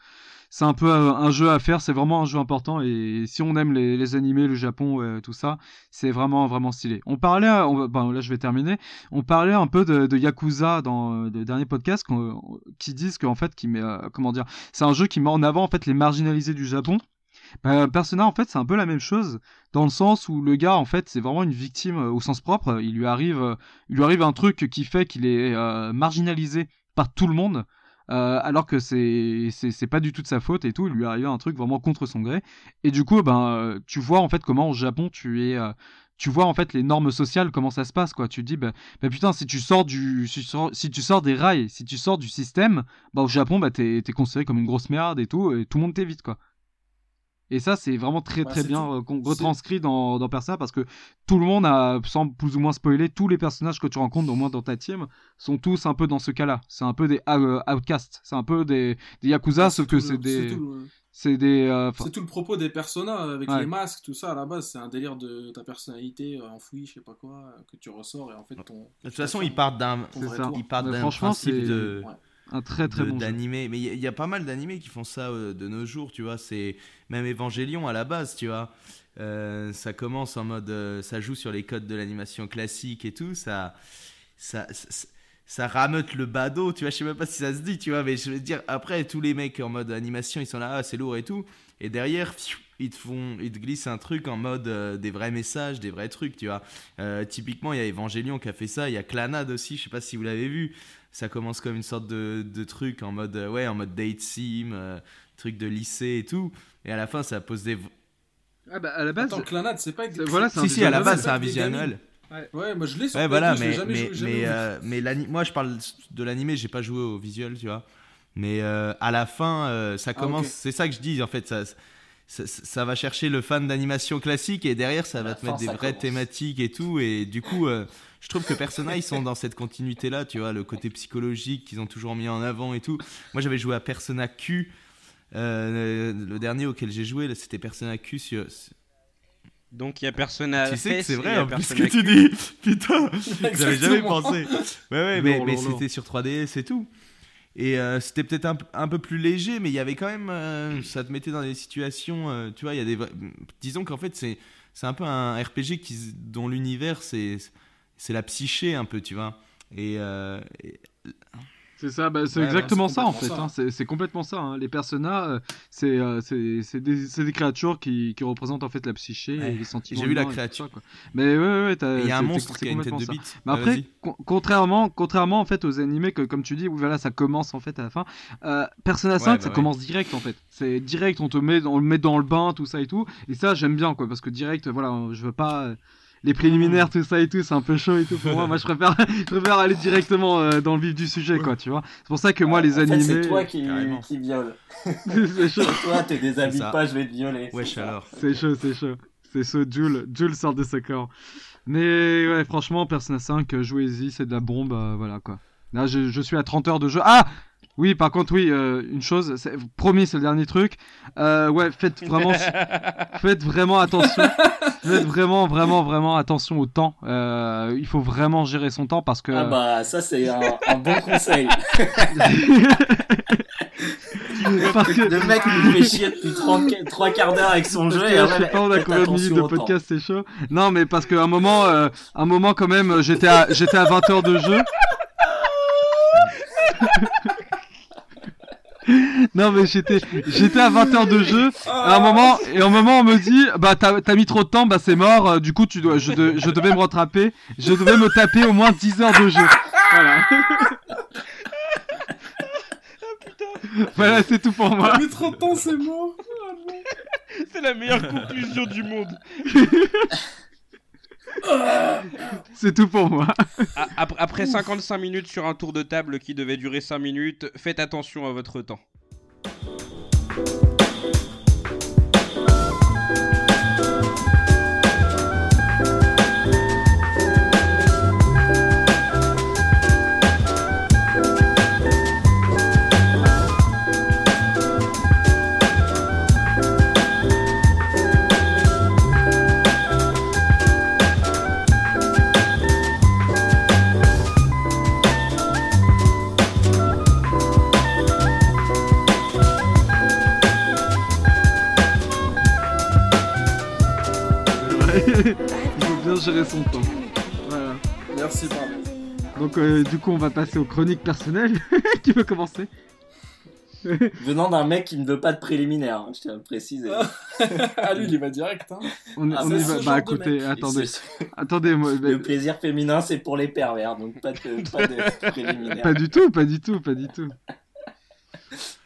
c'est un peu euh, un jeu à faire, c'est vraiment un jeu important et si on aime les, animés, le Japon, tout ça, c'est vraiment vraiment stylé. On parlait, bon, là je vais terminer, on parlait un peu de, de Yakuza dans le dernier podcast qui disent qu'en fait, qui met, comment dire, c'est un jeu qui met en avant en fait les marginalisés du Japon. Bah, Persona en fait c'est un peu la même chose dans le sens où le gars en fait c'est vraiment une victime au sens propre. Il lui arrive, il lui arrive un truc qui fait qu'il est marginalisé par tout le monde. Euh, alors que c'est pas du tout de sa faute et tout, il lui arrive un truc vraiment contre son gré. Et du coup, ben euh, tu vois en fait comment au Japon tu es, euh, tu vois en fait les normes sociales comment ça se passe quoi. Tu te dis bah, bah, putain si tu sors du si tu sors, si tu sors des rails, si tu sors du système, bah au Japon t'es t'es considéré comme une grosse merde et tout et tout le monde t'évite quoi. Et ça, c'est vraiment très Bah, très bien tout- euh, retranscrit dans, dans Persona parce que tout le monde a, sans plus ou moins spoiler, tous les personnages que tu rencontres, au moins dans ta team, sont tous un peu dans ce cas-là. C'est un peu des euh, outcasts, c'est un peu des, des Yakuza, sauf que c'est des. C'est tout, le- C'est des. euh, c'est tout le propos des personas avec Ouais. les masques, tout ça à la base, c'est un délire de ta personnalité euh, enfouie, je sais pas quoi, que tu ressors et en fait ton. De toute façon, ils partent d'un franchement, c'est- de Ouais. Un très très de- bon d'animé. Mais il y, a- il y a pas mal d'animés qui font ça euh, de nos jours, tu vois. C'est même Evangelion à la base, tu vois. Euh, ça commence en mode, euh, ça joue sur les codes de l'animation classique et tout. Ça, ça, ça, ça rameute le badaud, tu vois. Je sais même pas si ça se dit, tu vois. Mais je veux dire, après, tous les mecs en mode animation, ils sont là, ah, c'est lourd et tout. Et derrière, pfiou, ils te font, ils te glissent un truc en mode euh, des vrais messages, des vrais trucs, tu vois. Euh, typiquement, il y a Evangelion qui a fait ça. Il y a Clanad aussi. Je sais pas si vous l'avez vu ça commence comme une sorte de, de truc en mode euh, ouais en mode date sim euh, truc de lycée et tout et à la fin ça pose des Ah bah à la base. Attends, Clanad, c'est pas. c'est- voilà, c'est un si si à la base c'est un gamins. novel Ouais, moi je l'ai sur ouais PS2, voilà mais jamais mais joué- jamais mais, euh, mais moi je parle de l'animé j'ai pas joué au visuel tu vois mais euh, à la fin euh, ça Ah, commence c'est ça que je dis en fait ça ça, ça va chercher le fan d'animation classique et derrière ça va la te mettre des vraies commence. thématiques et tout. Et du coup euh, je trouve que Persona ils sont dans cette continuité là tu vois le côté psychologique qu'ils ont toujours mis en avant et tout. Moi j'avais joué à Persona Q euh, le dernier auquel j'ai joué c'était Persona Q sur Donc il y a Persona tu sais que c'est vrai en plus ce que tu dis. Putain j'avais jamais pensé. Ouais ouais mais, c'était sur 3DS et tout et euh, c'était peut-être un, peu plus léger mais il y avait quand même euh, ça te mettait dans des situations euh, tu vois il y a des disons qu'en fait c'est un peu un RPG dont l'univers c'est la psyché un peu, tu vois. Et- C'est ça, bah, c'est Ouais, exactement bah, c'est ça en fait. hein. C'est complètement ça. hein. Les personnages, euh, c'est euh, c'est des, des créatures qui, qui représentent en fait la psyché Ouais. et les sentiments. J'ai vu la créature. ça, quoi. Mais ouais, ouais, il y a un monstre qui a une tête de bite. Mais Ah, après, con- contrairement, contrairement en fait aux animés que comme tu dis, où voilà, ça commence en fait à la fin. Euh, Persona 5, Ouais, bah ça commence direct en fait. C'est direct, on te met, on le met dans le bain, tout ça et tout. Et ça, j'aime bien quoi, parce que direct, voilà, je veux pas. Les préliminaires, tout ça et tout, c'est un peu chaud et tout pour moi. Moi, je préfère, je préfère aller directement euh, dans le vif du sujet, quoi, tu vois. C'est pour ça que moi, les En animés. c'est toi qui, qui viole. c'est chaud, Toi, t'es déshabille pas, je vais te violer. c'est Wesh alors. c'est chaud, c'est chaud. C'est chaud, Jules, Jules sort de ce corps. Mais ouais, franchement, Persona 5, euh, jouez-y, c'est de la bombe, euh, voilà quoi. Là, je, je suis à 30 heures de jeu. Ah Oui, par contre, oui, euh, une chose, c'est- promis, c'est le dernier truc. Euh, ouais, faites vraiment, faites vraiment attention. Faites vraiment, vraiment, vraiment attention au temps. Euh, il faut vraiment gérer son temps parce que. Ah bah, ça, c'est un, un bon conseil. parce que Le mec nous fait chier depuis 30 trois quarts d'heure avec son jeu. et je sais pas, on a combien de minutes podcast, c'est chaud. Non, mais parce qu'à un moment, euh, un moment quand même, j'étais à, j'étais à 20 heures de jeu. non, mais j'étais, j'étais à 20 heures de jeu. À un moment, et à un moment, on me dit, bah, t'as, mis trop de temps, bah, c'est mort. euh, Du coup, tu dois, je, de- je devais me rattraper. Je devais me taper au moins 10 heures de jeu. Voilà. voilà, c'est tout pour moi. T'as mis trop de temps, c'est mort. C'est la meilleure conclusion du monde. C'est tout pour moi. Après 55 minutes sur un tour de table qui devait durer 5 minutes, faites attention à votre temps. Il faut bien gérer son temps. Voilà. Merci, pardon. Donc euh, du coup on va passer aux chroniques personnelles. Qui veut commencer? Venant d'un mec qui ne veut pas de préliminaire, hein, je tiens à le préciser. ah, lui, il y va direct. Hein. On, Ah, on y va. Bah écoutez, attendez, attendez, moi, Le bah, plaisir féminin, c'est pour les pervers, donc pas de, pas de préliminaire. pas du tout, pas du tout, pas du tout.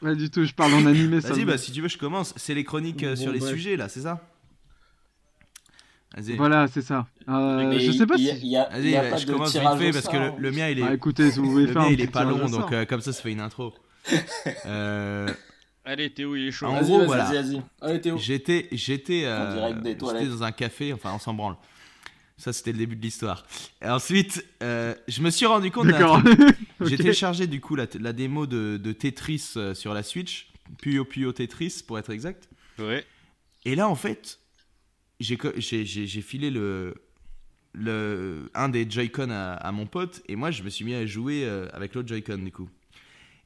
Pas du tout, je parle en animé ça. Vas-y, bah si tu veux, je commence. C'est les chroniques euh, Bon, sur les sujets là, c'est ça? Voilà, c'est ça. Euh, je sais pas il y a- si. il y a, y a pas je de commence vite fait parce que le, hein. le mien il est, Ah, écoutez, si vous voulez le faire mien, un il est pas long donc euh, comme ça ça fait une intro. Euh, Allez Théo, il est chaud. En gros, vas-y, voilà. Vas-y, vas-y. Allez, Théo. J'étais, j'étais, euh, dans un café, enfin on s'en branle. Ça c'était le début de l'histoire. Et ensuite, euh, je me suis rendu compte D'accord. J'ai téléchargé du coup la, la démo de, de Tetris euh, sur la Switch, Puyo Puyo Tetris pour être exact. Ouais. Et là en fait, j'ai filé un des Joy-Con à, à mon pote et moi je me suis mis à jouer euh, avec l'autre Joy-Con du coup.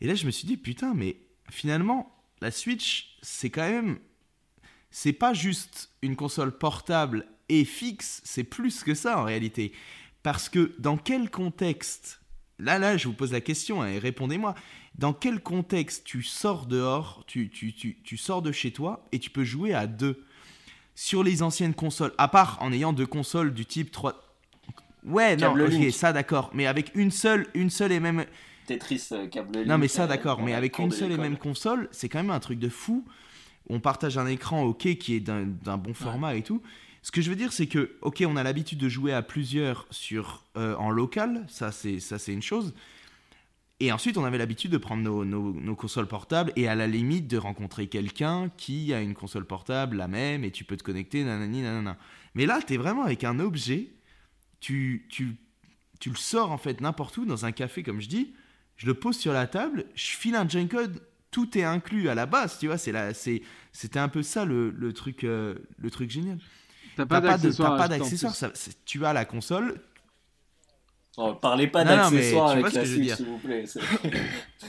Et là je me suis dit putain mais finalement la Switch c'est quand même c'est pas juste une console portable et fixe, c'est plus que ça en réalité. Parce que dans quel contexte Là, là, je vous pose la question hein, et répondez-moi. Dans quel contexte tu sors dehors, tu, tu, tu, tu sors de chez toi et tu peux jouer à deux? Sur les anciennes consoles, à part en ayant deux consoles du type 3... Ouais, non, ok, ça d'accord. Mais avec une seule, une seule et même... Tetris, euh, câble Non, Link, mais ça euh, d'accord. Mais avec une seule et même console, c'est quand même un truc de fou. On partage un écran, ok, qui est d'un bon format et tout. Ce que je veux dire, c'est que, ok, on a l'habitude de jouer à plusieurs sur, euh, en local, ça c'est ça c'est une chose. Et ensuite, on avait l'habitude de prendre nos, nos- nos consoles portables et à la limite de rencontrer quelqu'un qui a une console portable, la même, et tu peux te connecter, nanani, nanana. Mais là, tu es vraiment avec un objet, tu, tu, tu le sors en fait n'importe où, dans un café, comme je dis, je le pose sur la table, je file un junk code, tout est inclus à la base, tu vois, c'était un peu ça le, le truc, euh, le truc génial. T'as pas d'accessoires. ça- tu as la console, Oh, parlez pas d'accessoires avec la s'il vous plaît.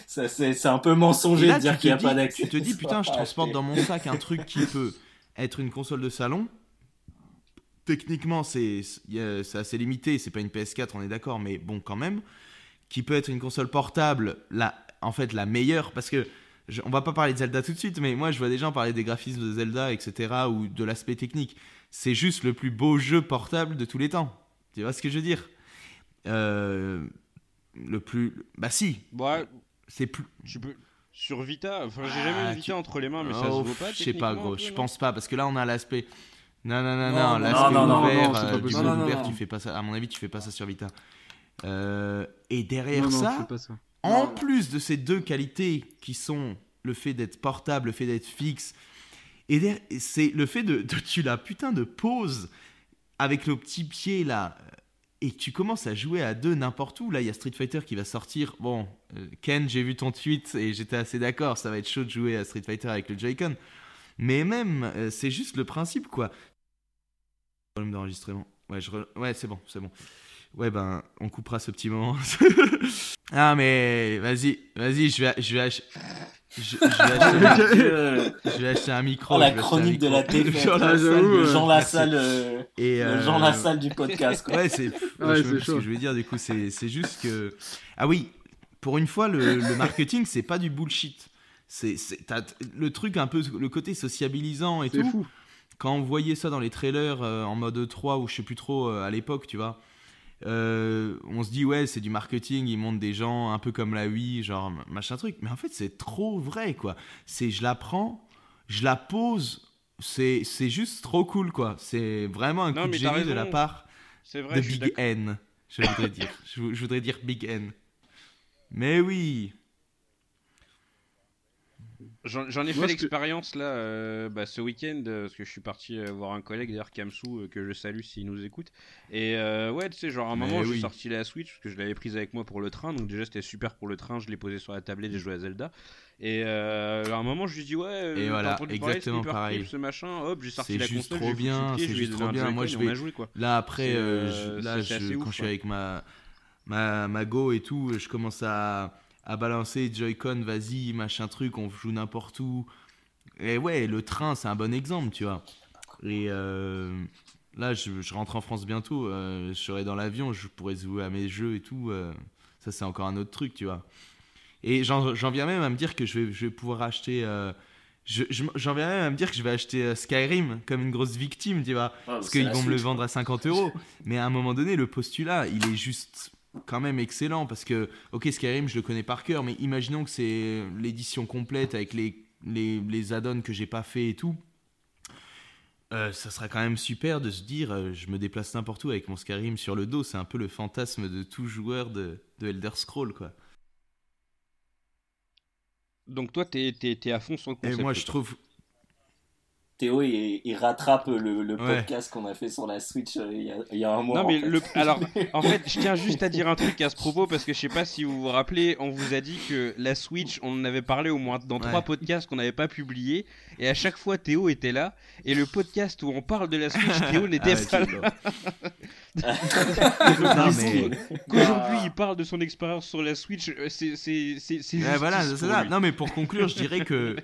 C'est- un peu mensonger là, de dire qu'il n'y a pas d'accessoires. Tu te dis, putain, je transporte dans mon sac un truc qui peut être une console de salon. techniquement, c'est assez limité. C'est pas une PS4, on est d'accord, mais bon, quand même. Qui peut être une console portable, la, en fait, la meilleure. Parce que, je- on va pas parler de Zelda tout de suite, mais moi, je vois des gens parler des graphismes de Zelda, etc., ou de l'aspect technique. C'est juste le plus beau jeu portable de tous les temps. Tu vois ce que je veux dire? Euh, Le plus. Bah, si, Ouais, c'est plus. tu peux. Sur Vita, enfin j'ai jamais Ah, une Vita tu- entre les mains, mais ça se Oh, vaut pas. Je sais pas, gros. Je pense pas, parce que là, on a l'aspect. Non, non, non, Non, l'aspect ouvert, euh, du ouvert, tu fais pas ça. À mon avis, tu fais pas ça sur Vita. Euh, et derrière Non, ça, en Non. plus de ces deux qualités qui sont le fait d'être portable, le fait d'être fixe, et c'est le fait de, de tu la putain de pause avec le petit pied là, et tu commences à jouer à deux n'importe où. Là, il y a Street Fighter qui va sortir. Bon, euh, Ken, j'ai vu ton tweet et j'étais assez d'accord, ça va être chaud de jouer à Street Fighter avec le Joy-Con. Mais même, euh, c'est juste le principe quoi. Problème d'enregistrement. Ouais, ouais c'est bon, c'est bon. Ouais, ben, on coupera ce petit moment. ah, mais vas-y, vas-y, je vais, je vais, je, je vais acheter, Euh, je vais acheter un micro. Oh, la chronique de la TFF. Jean Lassalle. le euh, Jean. Lassalle, euh, Et, le euh, Jean Lassalle du podcast. Quoi. Ouais, c'est. Ouais, je sais ce chaud. que je veux dire, du coup, c'est c'est juste que. Ah oui, pour une fois, le, le marketing, c'est pas du bullshit. C'est le truc un peu, le côté sociabilisant et C'est tout. fou. Quand on voyait ça dans les trailers euh, en mode 3 ou je sais plus trop euh, à l'époque, tu vois, euh, on se dit ouais, c'est du marketing, ils montrent des gens un peu comme la Wii, genre machin truc. Mais en fait, c'est trop vrai, quoi. C'est je la prends, je la pose, c'est c'est juste trop cool, quoi. C'est vraiment un Non, coup de génie de la part C'est vrai, de Big. N, je voudrais dire. Je voudrais dire Big N. Mais oui. J'en ai Moi, fait que- l'expérience là euh, bah, ce week-end euh, parce que je suis parti euh, voir un collègue d'ailleurs Kamsou que je salue s'il nous écoute. Et ouais tu sais genre à un moment j'ai oui. sorti la Switch parce que je l'avais prise avec moi pour le train. Donc déjà c'était super pour le train. Je l'ai posée sur la tablette et j'ai joué à Zelda. Et à un moment je lui dis ouais Et voilà, parler exactement Sniper pareil. Clip, ce machin. Hop j'ai sorti C'est la juste console trop bien, c'est juste trop bien. Moi, je vais- joué quoi. Là après, là, je- quand ouf, je suis avec ma, ma, ma Go et tout, je commence à, à balancer Joy-Con, vas-y, machin truc, on joue n'importe où. Et ouais, le train, c'est un bon exemple, tu vois. Et euh, là, je, je rentre en France bientôt, euh, je serai dans l'avion, je pourrais jouer à mes jeux et tout. euh, ça, c'est encore un autre truc, tu vois. Et j'en viens même à me dire que je vais, je vais pouvoir acheter. je- je- J'en viens même à me dire que je vais acheter Skyrim comme une grosse victime, tu vois. Parce qu'ils vont me le vendre à 50 euros. Mais à un moment donné, le postulat, il est juste quand même excellent. Parce que, ok, Skyrim, je le connais par cœur, mais imaginons que c'est l'édition complète avec les, les, les add-ons que j'ai pas fait et tout. Euh, ça serait quand même super de se dire, euh, je me déplace n'importe où avec mon Skyrim sur le dos. C'est un peu le fantasme de tout joueur de, de Elder Scroll, quoi. donc toi t'es t'es- t'es à fond sur le Et moi, je trouve. Théo, il, il rattrape le, le Ouais. podcast qu'on a fait sur la Switch euh, il y, a, il y a un mois. Non mais en fait. le alors en fait je tiens juste à dire un truc à ce propos parce que je sais pas si vous vous rappelez on vous a dit que la Switch on en avait parlé au moins dans Ouais. trois podcasts qu'on n'avait pas publiés et à chaque fois Théo était là et le podcast où on parle de la Switch Théo n'était Ah ouais, pas là. mais- Qu'aujourd'hui il parle de son expérience sur la Switch euh, c'est c'est voilà, pour c'est ça. lui. Non, mais pour conclure, je dirais que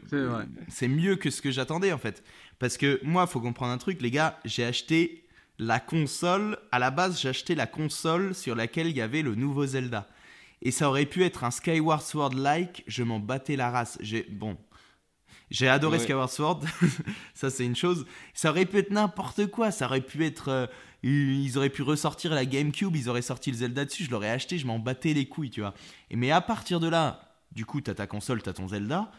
c'est mieux que ce que j'attendais en fait. Parce que moi, faut comprendre un truc, les gars, j'ai acheté la console. À la base, j'ai acheté la console sur laquelle il y avait le nouveau Zelda. Et ça aurait pu être un Skyward Sword like, je m'en battais la race. J'ai bon, j'ai adoré Ouais. Skyward Sword, ça c'est une chose. Ça aurait pu être n'importe quoi, ça aurait pu être euh, ils auraient pu ressortir la GameCube, ils auraient sorti le Zelda dessus, je l'aurais acheté, je m'en battais les couilles, tu vois. Et mais à partir de là, du coup, t'as ta console, t'as ton Zelda,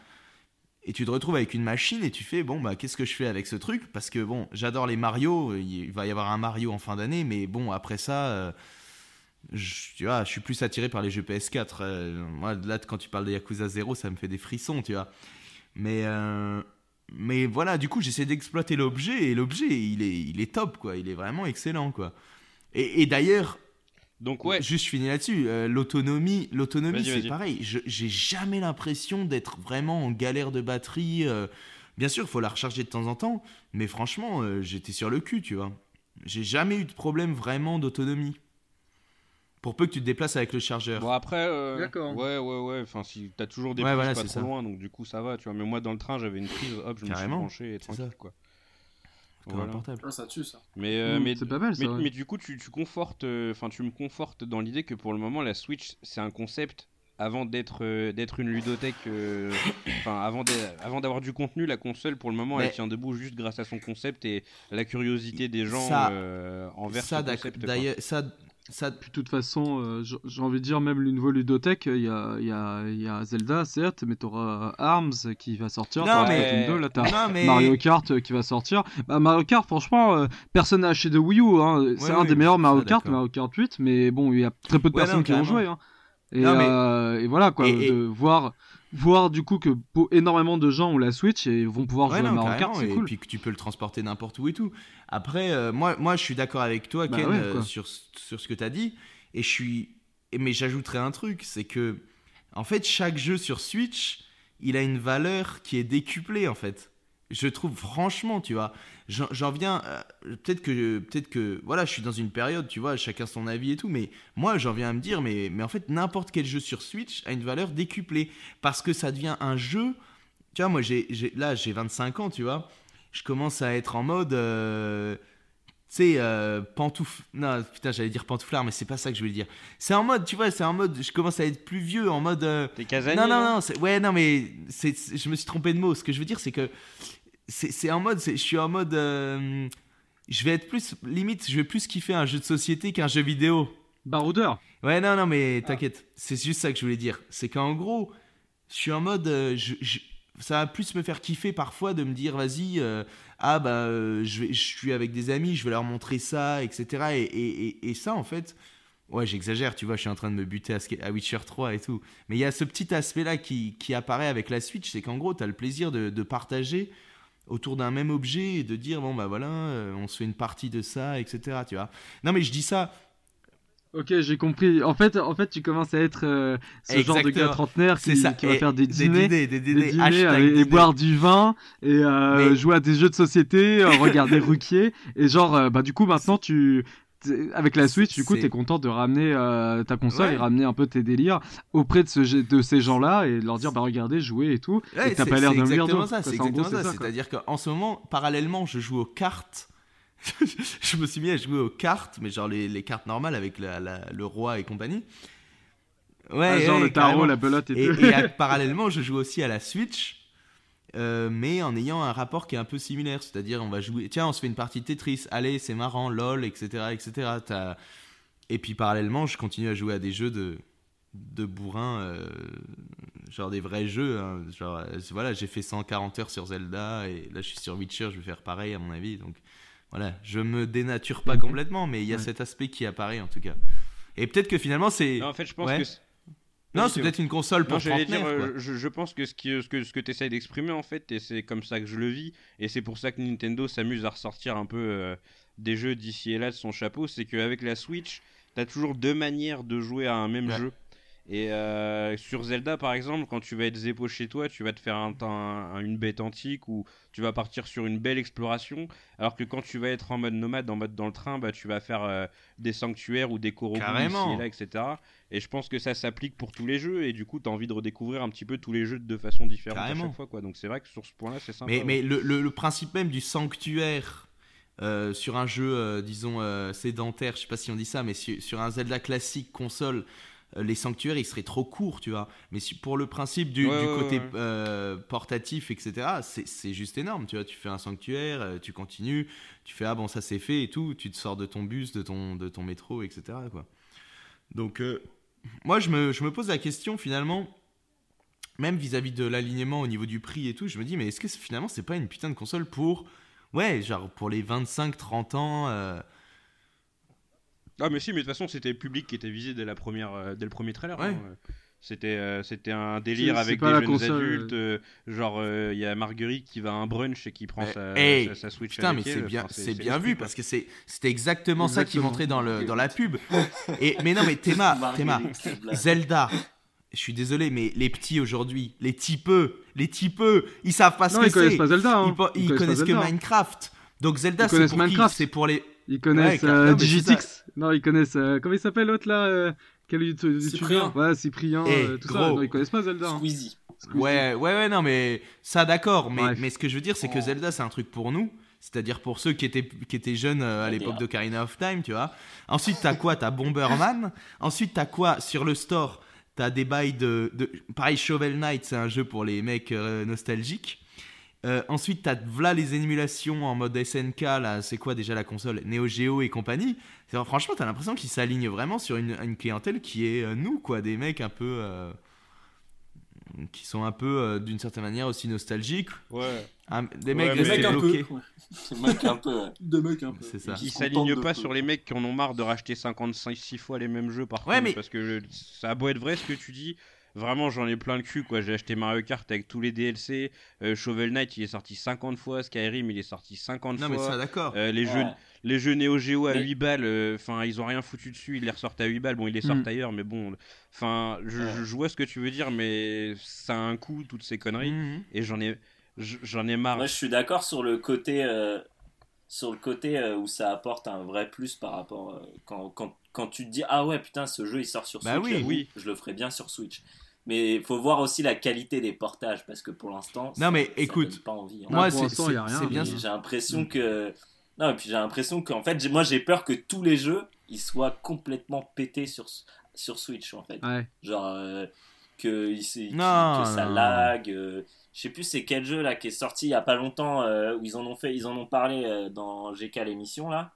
et tu te retrouves avec une machine et tu fais bon bah qu'est-ce que je fais avec ce truc? Parce que bon, j'adore les Mario, il va y avoir un Mario en fin d'année, mais bon après ça. euh, tu vois, je suis plus attiré par les jeux PS4. euh, moi, là, quand tu parles de Yakuza 0, ça me fait des frissons, tu vois. Mais, euh, mais voilà, du coup, j'essaie d'exploiter l'objet et l'objet, il est, il est top, quoi. Il est vraiment excellent, quoi. Et d'ailleurs, Donc ouais juste je finis là-dessus, euh, l'autonomie, l'autonomie, c'est pareil. Je- J'ai jamais l'impression d'être vraiment en galère de batterie. euh, bien sûr, il faut la recharger de temps en temps, mais franchement, euh, j'étais sur le cul, tu vois. J'ai jamais eu de problème vraiment d'autonomie. Pour peu que tu te déplaces avec le chargeur. Bon après, euh, D'accord. ouais ouais ouais, enfin si t'as toujours des Ouais, prises voilà, pas c'est trop ça. loin, donc du coup ça va, tu vois. Mais moi dans le train j'avais une prise, hop, je me suis branché et tranquille ça. quoi. Voilà. un portable. Ah, ça tue ça. Mais, euh, Mm, mais, c'est pas mal ça. mais, ouais. mais du coup, tu, tu confortes, euh, enfin, tu me confortes dans l'idée que pour le moment, la Switch, c'est un concept avant d'être euh, d'être une ludothèque. euh, Enfin, avant d'a- avant d'avoir du contenu, la console, pour le moment, Mais- elle tient debout juste grâce à son concept et la curiosité des gens Ça- euh, envers Ça, ce concept. d'ailleurs, ça, ça, de toute façon, euh, j'ai envie de dire, même le nouveau ludothèque, il y a, il y, a, il y a Zelda, certes, mais t'auras Arms qui va sortir, Non, mais- Splatoon 2, là t'as non mais Mario Kart euh, qui va sortir. Bah, Mario Kart, franchement, euh, personne n'a acheté de Wii U. Hein. C'est Ouais, un oui, des meilleurs Mario ça, Kart. Mario Kart 8, mais bon, il y a très peu de Ouais, personnes non, qui ont joué. Hein. Et, Non, mais- euh, et voilà, quoi, Et- et- de voir, voir du coup que énormément de gens ont la Switch et vont pouvoir Ouais, jouer à Mario Kart, et puis que tu peux le transporter n'importe où et tout. Après, euh, moi, moi, je suis d'accord avec toi, Bah Ken, ouais, euh, sur, sur ce que tu as dit. Et je suis. Mais j'ajouterais un truc, c'est que, en fait, chaque jeu sur Switch, il a une valeur qui est décuplée, en fait. Je trouve, franchement, tu vois. J'en viens. euh, peut-être que, peut-être que. Voilà, je suis dans une période, tu vois, chacun son avis et tout. Mais moi, j'en viens à me dire, mais, mais en fait, n'importe quel jeu sur Switch a une valeur décuplée. Parce que ça devient un jeu. Tu vois, moi, j'ai, là, j'ai 25 ans, tu vois. Je commence à être en mode. euh, tu sais, euh, pantouf. Non, putain, j'allais dire pantouflard, mais c'est pas ça que je voulais dire. C'est en mode, tu vois, c'est en mode. Je commence à être plus vieux, en mode. euh, T'es casanier non, non, non, ouais, non, mais je me suis trompé de mot. Ce que je veux dire, c'est que c'est, c'est en mode, c'est- je suis en mode, euh, je vais être plus, limite, je vais plus kiffer un jeu de société qu'un jeu vidéo. Baroudeur. Ouais, non, non, Ah. mais t'inquiète, c'est juste ça que je voulais dire. C'est qu'en gros, je suis en mode, euh, je- je- ça va plus me faire kiffer parfois de me dire, vas-y, euh, ah bah, je, vais- je suis avec des amis, je vais leur montrer ça, etc. Et, et- et- et ça, en fait, ouais, j'exagère, tu vois, je suis en train de me buter à, à Witcher 3 et tout. Mais il y a ce petit aspect-là qui, qui apparaît avec la Switch, c'est qu'en gros, tu as le plaisir de, de partager autour d'un même objet et de dire, bon bah voilà, euh, on se fait une partie de ça, etc. Tu vois. Non, mais je dis ça. Ok, j'ai compris. En fait, en fait, tu commences à être euh, ce genre de gars trentenaire qui, ça. qui va Et faire des dîners. des des dîners, dîners hashtag avec- et dîner. boire du vin et euh, Mais- jouer à des jeux de société, euh, regarder Ruquier et genre euh, bah du coup maintenant tu avec la Switch du coup t'es content de ramener euh, ta console Ouais. et ramener un peu tes délires auprès de, ce, de ces gens-là et leur dire bah regardez jouer et tout Ouais, et t'as pas l'air d'un weirdo c'est exactement ça. C'est-à-dire qu'en ce moment, parallèlement, je joue aux cartes. je me suis mis à jouer aux cartes, mais genre les, les cartes normales avec la- la- le roi et compagnie. Ouais, Ah, genre ouais, le tarot carrément. la belote et, Et, tout et à- parallèlement, je joue aussi à la Switch, euh, mais en ayant un rapport qui est un peu similaire. C'est-à-dire, on va jouer, tiens, on se fait une partie de Tetris, allez, c'est marrant, lol, etc. etc. Et puis parallèlement, je continue à jouer à des jeux de, de bourrin, euh, genre des vrais jeux. hein. Genre, euh, voilà, j'ai fait 140 heures sur Zelda, et là, je suis sur Witcher, je vais faire pareil, à mon avis. Donc voilà, je me dénature pas complètement, mais il y a Ouais. cet aspect qui apparaît en tout cas. Et peut-être que finalement, c'est. En fait, je pense Ouais. que. Non, c'est peut-être une console pour Non, dire, euh, je, je pense que ce, qui, ce que, ce que tu essayes d'exprimer, en fait, et c'est comme ça que je le vis, et c'est pour ça que Nintendo s'amuse à ressortir un peu euh, des jeux d'ici et là de son chapeau, c'est qu'avec la Switch, tu as toujours deux manières de jouer à un même Ouais. jeu. Et euh, sur Zelda, par exemple, quand tu vas être zépo chez toi, tu vas te faire un, un- une bête antique ou tu vas partir sur une belle exploration. Alors que quand tu vas être en mode nomade, en mode dans le train, bah, tu vas faire euh, des sanctuaires ou des coraux ici et là, etc. Et je pense que ça s'applique pour tous les jeux. Et du coup, tu as envie de redécouvrir un petit peu tous les jeux de façon différente à Carrément. chaque fois. Quoi. Donc c'est vrai que sur ce point-là, c'est sympa. Mais, le, le- le principe même du sanctuaire euh, sur un jeu, disons, sédentaire, je sais pas si on dit ça, mais sur, sur un Zelda classique console, les sanctuaires, ils seraient trop courts, tu vois. Mais pour le principe du, Ouais, du ouais, côté ouais. euh, portatif, etc., c'est- juste énorme, tu vois. Tu fais un sanctuaire, euh, tu continues, tu fais, ah bon, ça c'est fait et tout, tu te sors de ton bus, de ton, de ton métro, etc., quoi. Donc, euh, moi, je me, je me pose la question, finalement, même vis-à-vis de l'alignement au niveau du prix et tout, je me dis, mais est-ce que finalement, c'est pas une putain de console pour. Ouais, genre pour les 25-30 ans. euh, Ah, mais si, mais de toute façon, c'était le public qui était visé dès, la première, euh, dès le premier trailer. Ouais. hein. C'était euh, c'était un délire C'est- avec c'est des jeunes console, adultes. euh, genre, euh, il y a Marguerite qui va à un brunch et qui prend sa, hey, sa, sa Switch Putain, mais c'est elle. bien, Enfin, c'est bien vu quoi. parce que c'est c'était exactement ça qu'ils Exactement. montraient dans, le, dans la pub. Et, mais non, mais Théma, Théma, c'est. Zelda. Je suis désolé, mais les petits aujourd'hui, les typeux, les typeux, ils savent pas ce non que ils connaissent c'est. pas Zelda hein. Ils, connaissent que Zelda. Minecraft. Donc Zelda, c'est qui. C'est pour les. Ils connaissent Ouais, euh, non, Digitix non ils connaissent euh, comment il s'appelle l'autre là euh, quel youtube- Cyprien. youtubeur ouais Cyprien Eh, euh, tout ça non ils connaissent pas Zelda hein. Squeezie. Squeezie. Ouais, ouais, ouais, non, mais ça d'accord. Mais, Bref. mais ce que je veux dire, c'est que Oh. Zelda, c'est un truc pour nous. C'est-à-dire pour ceux qui étaient, qui étaient jeunes à l'époque DA. d'Ocarina of Time, tu vois. Ensuite, t'as quoi? T'as Bomberman. Ensuite, t'as quoi? Sur le store, t'as des bails de, de- Pareil, Shovel Knight, c'est un jeu pour les mecs euh, nostalgiques. Euh, ensuite, t'as voilà les émulations en mode SNK, là, c'est quoi déjà la console? Neo Geo et compagnie. C'est- Franchement, t'as l'impression qu'ils s'alignent vraiment sur une, une clientèle qui est euh, nous, quoi, des mecs un peu. euh, qui sont un peu, euh, d'une certaine manière, aussi nostalgiques. Ouais. Un- des Ouais, mecs mais- Des mecs un peu. bloqués. ouais. C'est mec un peu. ouais. Des mecs un peu. C'est ça. Ils s'alignent pas peu. sur les mecs qui en ont marre de racheter 56 fois les mêmes jeux par Ouais, contre. mais- Parce que je- ça a beau être vrai ce que tu dis. Vraiment, j'en ai plein le cul quoi. J'ai acheté Mario Kart avec tous les DLC. euh, Shovel Knight, il est sorti 50 fois. Skyrim, il est sorti 50 Non, mais fois. ça, d'accord. Euh, les, jeux, les jeux Neo Geo à Mais- 8 balles, euh, enfin ils ont rien foutu dessus, ils les ressortent à 8 balles. Bon, ils les sortent Mm. ailleurs, mais bon, enfin je, Ouais. je- je vois ce que tu veux dire, mais ça a un coût toutes ces conneries Mhm. et j'en ai j'en ai marre. Moi, je suis d'accord sur le côté, euh, sur le côté euh, où ça apporte un vrai plus par rapport euh, quand, quand, quand tu te dis ah ouais putain ce jeu il sort sur Bah Switch, oui, je le ferai bien sur Switch. Mais il faut voir aussi la qualité des portages parce que pour l'instant, Non, ça- mais ça écoute, pas envie. hein. Moi, pour y a rien, bien. J'ai l'impression Mm. que non et puis j'ai l'impression qu'en fait moi j'ai peur que tous les jeux ils soient complètement pétés sur sur Switch en fait. Ouais. Genre euh, que, il Non, que ça non. lag. euh, je sais plus c'est quel jeu là qui est sorti il y a pas longtemps euh, où ils en ont fait, ils en ont parlé euh, dans GK l'émission là,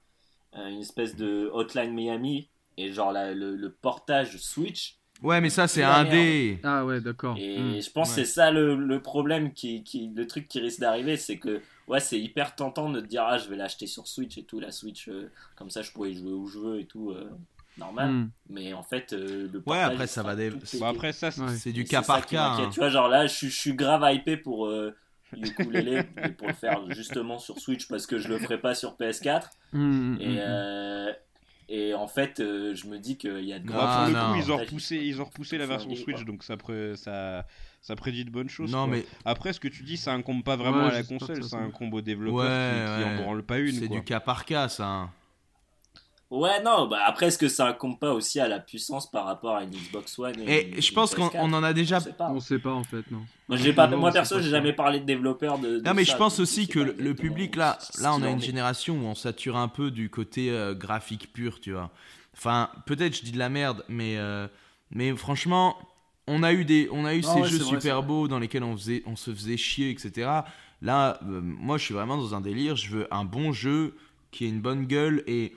une espèce de Hotline Miami et genre la- le, le portage Switch. Ouais, mais ça, c'est La un merde. dé. Ah ouais, d'accord. Et Hmm. je pense ouais. que c'est ça le, le problème qui, qui le truc qui risque d'arriver, c'est que ouais c'est hyper tentant de te dire ah je vais l'acheter sur Switch et tout la Switch euh, comme ça je pourrais y jouer où je veux et tout euh, normal. Hmm. Mais en fait euh, le Ouais, portage, après, il ça va. Bah après ça, c'est- Ouais. Du cas par cas. hein. Tu vois, genre là, je, suis- je suis grave hypé pour euh, ukulélé et pour le faire justement sur Switch parce que je le ferai pas sur PS4. Hmm, hmm, Et, hmm, euh, et en fait, euh, je me dis qu'il y a de Bah, pour le coup, ils ont repoussé, ils ont repoussé la version Switch, quoi. donc ça, pré- ça, ça prédit de bonnes choses. Non, quoi. mais Après, ce que tu dis, ça incombe pas vraiment Ouais, à la console, ça c'est va. un combo développeur Ouais, qui, qui ouais. en branle pas une. c'est du cas par cas, ça. hein. Ouais, non, bah après, est-ce que ça incombe pas aussi à la puissance par rapport à une Xbox One et, Et une- je pense qu'on PS4? on en a déjà. Je sais pas. On sait pas en fait, non. Moi, j'ai pas, Non, moi perso, j'ai jamais parlé de développeurs de. de Non, mais ça, je pense aussi que le, public, là, là, on a une génération où on sature un peu du côté euh, graphique pur, tu vois. Enfin, peut-être je dis de la merde, mais, euh, mais franchement, on a eu, des, on a eu ces ouais, jeux vrai, super beaux dans lesquels on, faisait, on se faisait chier, etc. Là, euh, moi, je suis vraiment dans un délire. Je veux un bon jeu qui ait une bonne gueule et.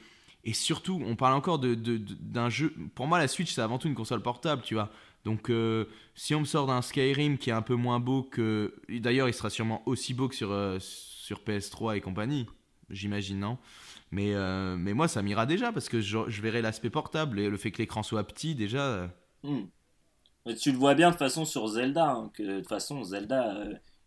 Et surtout, on parle encore de, de- de- d'un jeu. Pour moi, la Switch, c'est avant tout une console portable, tu vois. Donc, euh, si on me sort d'un Skyrim qui est un peu moins beau que. D'ailleurs, il sera sûrement aussi beau que sur, euh, sur PS3 et compagnie, j'imagine, non? Mais, euh, mais moi, ça m'ira déjà parce que je, je verrai l'aspect portable et le fait que l'écran soit petit, déjà. Hmm. Mais tu le vois bien de façon sur Zelda, hein, que de toute façon Zelda,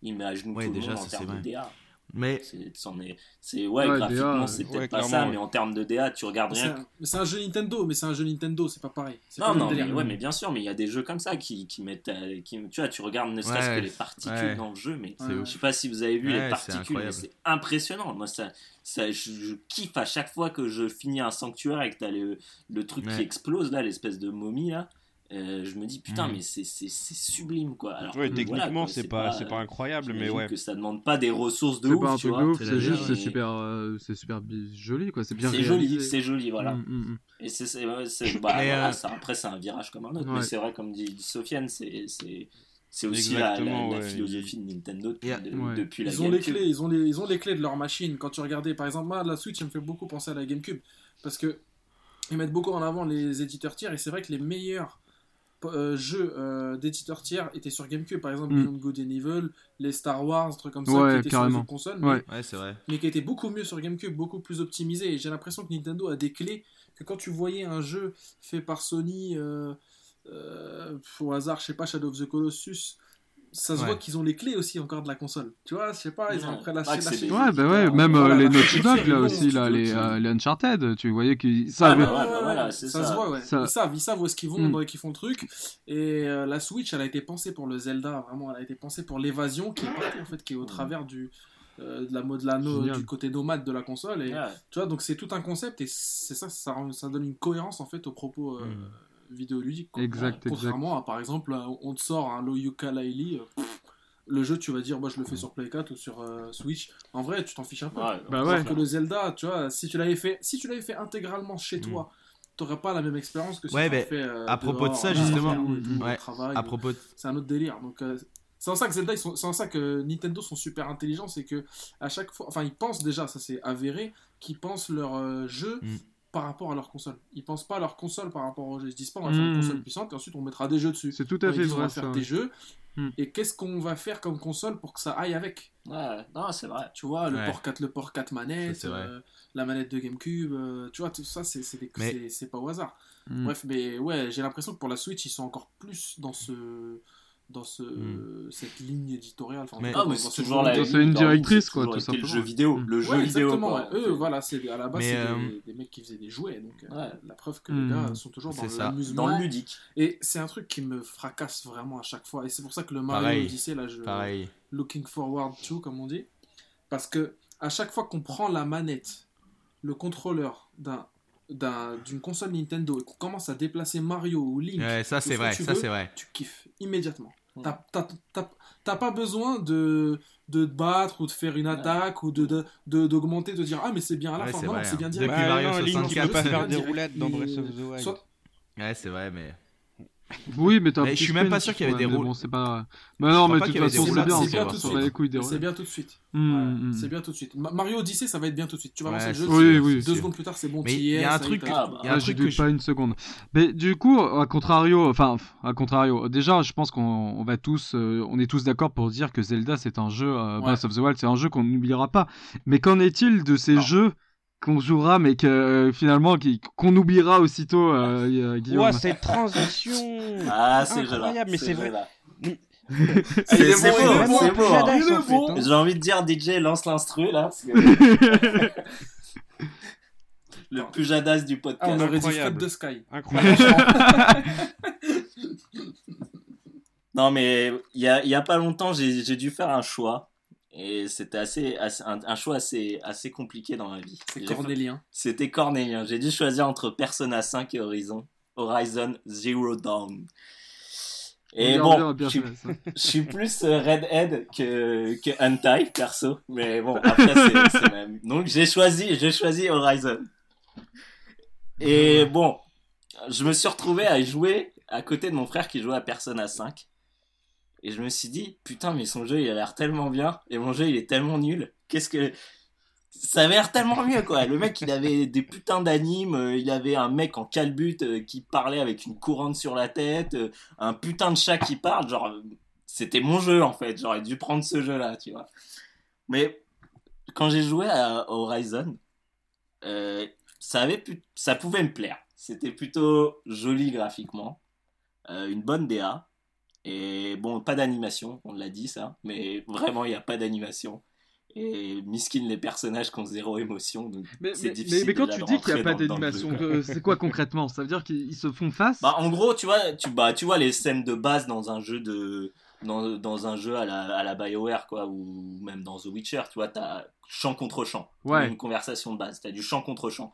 il met à genoux Ouais, tout le déjà, monde en termes de. DA. Mais C'est, c'en est, c'est ouais, Ouais, graphiquement c'est ouais, peut-être pas ça, ouais. mais en termes de DA, tu regardes Mais rien. C'est un, mais c'est un jeu Nintendo, mais c'est un jeu Nintendo, c'est pas pareil. Non, non, mais, ouais, mais bien sûr, mais il y a des jeux comme ça qui, qui mettent, à- qui, tu vois, tu regardes ne serait-ce Ouais, que les particules ouais. dans le jeu, mais je sais pas si vous avez vu Ouais, les particules, c'est impressionnant. Moi, ça, ça, je, je kiffe à chaque fois que je finis un sanctuaire et que t'as le, le truc qui explose là, l'espèce de momie là. Euh, je me dis putain, Mhm. mais c'est, sublime quoi. Alors, Ouais, techniquement, voilà, c'est pas, c'est pas incroyable, mais ouais. que ça demande pas des ressources de ouf, pas un tu truc vois. de ouf, c'est juste, c'est super, euh, c'est super joli quoi, c'est bien C'est joli, c'est joli, voilà. Mm, mm, mm. Et c'est, bah, voilà, euh, ça, après, c'est un virage comme un autre. Ouais. Mais c'est vrai, comme dit, dit Sofiane, c'est, c'est, c'est aussi la, philosophie de Nintendo depuis, Et- de- Ouais. depuis la Ils ont les clés, ils ont les, ils ont les clés de leur machine. Quand tu regardais, par exemple, moi, la Switch, ça me fait beaucoup penser à la GameCube. Parce que ils mettent beaucoup en avant les éditeurs tiers. Et c'est vrai que les meilleurs euh, jeux euh, d'éditeurs tiers étaient sur GameCube. Par exemple, Mm. Beyond Good and Evil, les Star Wars, trucs comme ça, Ouais, qui étaient carrément. sur les consoles. mais- Ouais. ouais, c'est vrai. mais qui était beaucoup mieux sur GameCube, beaucoup plus optimisé. Et j'ai l'impression que Nintendo a des clés que quand tu voyais un jeu fait par Sony euh, euh, au hasard, je sais pas, Shadow of the Colossus, ça se Ouais. voit qu'ils ont les clés aussi encore de la console. Tu vois, je sais pas, ils ont après Ah, lâché, des- Ouais, bah ouais, même euh, les la Naughty Dog là ils aussi, là, les, euh, les Uncharted, tu voyais qu'ils Ah, bah ouais, bah voilà, c'est ça, ça. se voit, ouais. Ça- Ils savent, ils savent où est-ce qu'ils vont, et qu'ils font le truc. Et euh, la Switch, elle a été pensée pour le Zelda, vraiment, elle a été pensée pour l'évasion qui est en fait, qui est au travers du, euh, de la mode la no- Génial. du côté nomade de la console. Et tu vois, donc c'est tout un concept et c'est ça, ça, donne une cohérence en fait aux propos euh, Mm. Vidéoludiques. quoi. Exact, exact. Contrairement à par exemple, on te sort un Low Yooka-Laylee, euh, le jeu, tu vas dire, moi je le fais sur Play 4 ou sur euh, Switch. En vrai, tu t'en fiches un peu. Ouais, Bah ouais. que le Zelda, tu vois, si tu l'avais fait, si tu l'avais fait intégralement chez Mm. toi, t'aurais pas la même expérience que si Ouais, tu mais fait. euh, à propos de ça, justement, ouais, travail, À propos de... c'est un autre délire. Donc euh, c'est en ça que Zelda, ils sont- c'est en ça que Nintendo sont super intelligents, c'est que à chaque fois, enfin ils pensent déjà, ça c'est avéré, qu'ils pensent leur euh, jeu Mm. Par rapport à leur console. Ils pensent pas à leur console par rapport au jeu. Ils se disent pas on va faire une Mm. console puissante et ensuite on mettra des jeux dessus. C'est tout à fait disent, on vrai va faire des jeux Mm. et qu'est-ce qu'on va faire comme console pour que ça aille avec? Ouais, non, c'est vrai. Tu vois, le Ouais. port 4, le port 4 manette, vrai. euh, la manette de GameCube, euh, tu vois, tout ça, c'est c'est des- Mais- c'est- c'est pas au hasard. Mm. Bref, mais ouais, j'ai l'impression que pour la Switch, ils sont encore plus dans ce dans ce Mm. cette ligne éditoriale. Enfin, Mais- Ah, mais c'est ce toujours la une directrice, quoi, tout été Le simplement. jeu vidéo, Mm. le jeu Ouais, vidéo. exactement. ouais. Eux, voilà, c'est à la base c'est euh, des, des mecs qui faisaient des jouets, donc euh, Ouais. la preuve que Mm. les gars sont toujours dans l'amusement. Dans le ludique. Et c'est un truc qui me fracasse vraiment à chaque fois. Et c'est pour ça que le Mario Pareil. Odyssey, là, je Pareil. looking forward to, comme on dit, parce que à chaque fois qu'on prend la manette, le contrôleur d'un d'un- d'une console Nintendo et qu'on commence à déplacer Mario ou Link, Ouais, ça c'est vrai, ça c'est vrai. tu kiffes immédiatement. T'as- t'as- T'as t'as pas besoin de, de te battre ou de faire une attaque ou de de- de- d'augmenter, de, dire ah mais c'est bien à la Ouais, fin. c'est Non, c'est bien hein. direct. Depuis Bah Link, 64, peux pas c'est faire bien des direct. roulades dans Il- Breath of the Wild. Soit- Ouais, c'est vrai, mais. Oui, mais t'as un Mais je suis même pas sûr qu'il y avait des rôles. Bon, c'est pas. Mais non, mais de toute façon, c'est bien. c'est ça bien va, tout de ça suite. va les couilles des C'est bien tout de suite. C'est bien tout de suite. Ma- Mario Odyssey, ça va être bien tout de suite. Tu vas lancer le jeu. Oui, oui, Deux secondes plus tard, c'est bon. Mais il y a un truc- bah, Il y a un Ah, je truc que pas une seconde. Mais du coup, à contrario, enfin, à contrario, déjà, je pense qu'on on va tous, euh, on est tous d'accord pour dire que Zelda, c'est un jeu, euh. Breath of the Wild, c'est un jeu qu'on n'oubliera pas. Mais qu'en est-il de ces jeux qu'on jouera, mais que euh, finalement, qu'on oubliera aussitôt, euh, euh, Guillaume Ouah, cette transition Ah, c'est. Incroyable, mais c'est vrai. C'est c'est bon, bon. J'ai envie de dire DJ lance l'instru là. Le plus jadass du Ah, podcast. on aurait dit Incroyable. Fred de Sky. Incroyable. Non, mais il y a, il y a pas longtemps, j'ai dû faire un choix. Et c'était assez, assez- un, un choix assez, assez compliqué dans ma vie. C'est Cornélien. C'était Cornélien. J'ai dû choisir entre Persona 5 et Horizon. Horizon Zero Dawn. Et Bien, bon, bien, bien je, suis, je plus euh, Redhead que, que Hentai, perso. Mais bon, après, c'est même. Donc, j'ai choisi, j'ai choisi Horizon. Et bon, je me suis retrouvé à jouer à côté de mon frère qui jouait à Persona 5. Et je me suis dit, putain, mais son jeu, il a l'air tellement bien. Et mon jeu, il est tellement nul. Qu'est-ce que. Ça avait l'air tellement mieux, quoi. Le mec, il avait des putains d'animes. euh, Il avait un mec en calbut euh, qui parlait avec une couronne sur la tête. euh, un putain de chat qui parle. Genre, c'était mon jeu, en fait. J'aurais dû prendre ce jeu-là, tu vois. Mais quand j'ai joué à Horizon, ça, avait ça pouvait me plaire. C'était plutôt joli graphiquement. Une bonne DA. Et bon, pas d'animation, on l'a dit ça. Mais vraiment, il n'y a pas d'animation. Et miskin les personnages qui ont zéro émotion. Donc Mais, c'est mais- difficile mais- mais quand tu dis qu'il n'y a pas d'animation, euh, c'est quoi concrètement? Ça veut dire qu'ils se font face? Bah, en gros, tu vois, tu, bah, tu vois les scènes de base dans un jeu de dans, dans un jeu à la, à la BioWare quoi ou même dans The Witcher, tu vois, t'as champ contre champ, Ouais. une conversation de base, t'as du champ contre champ.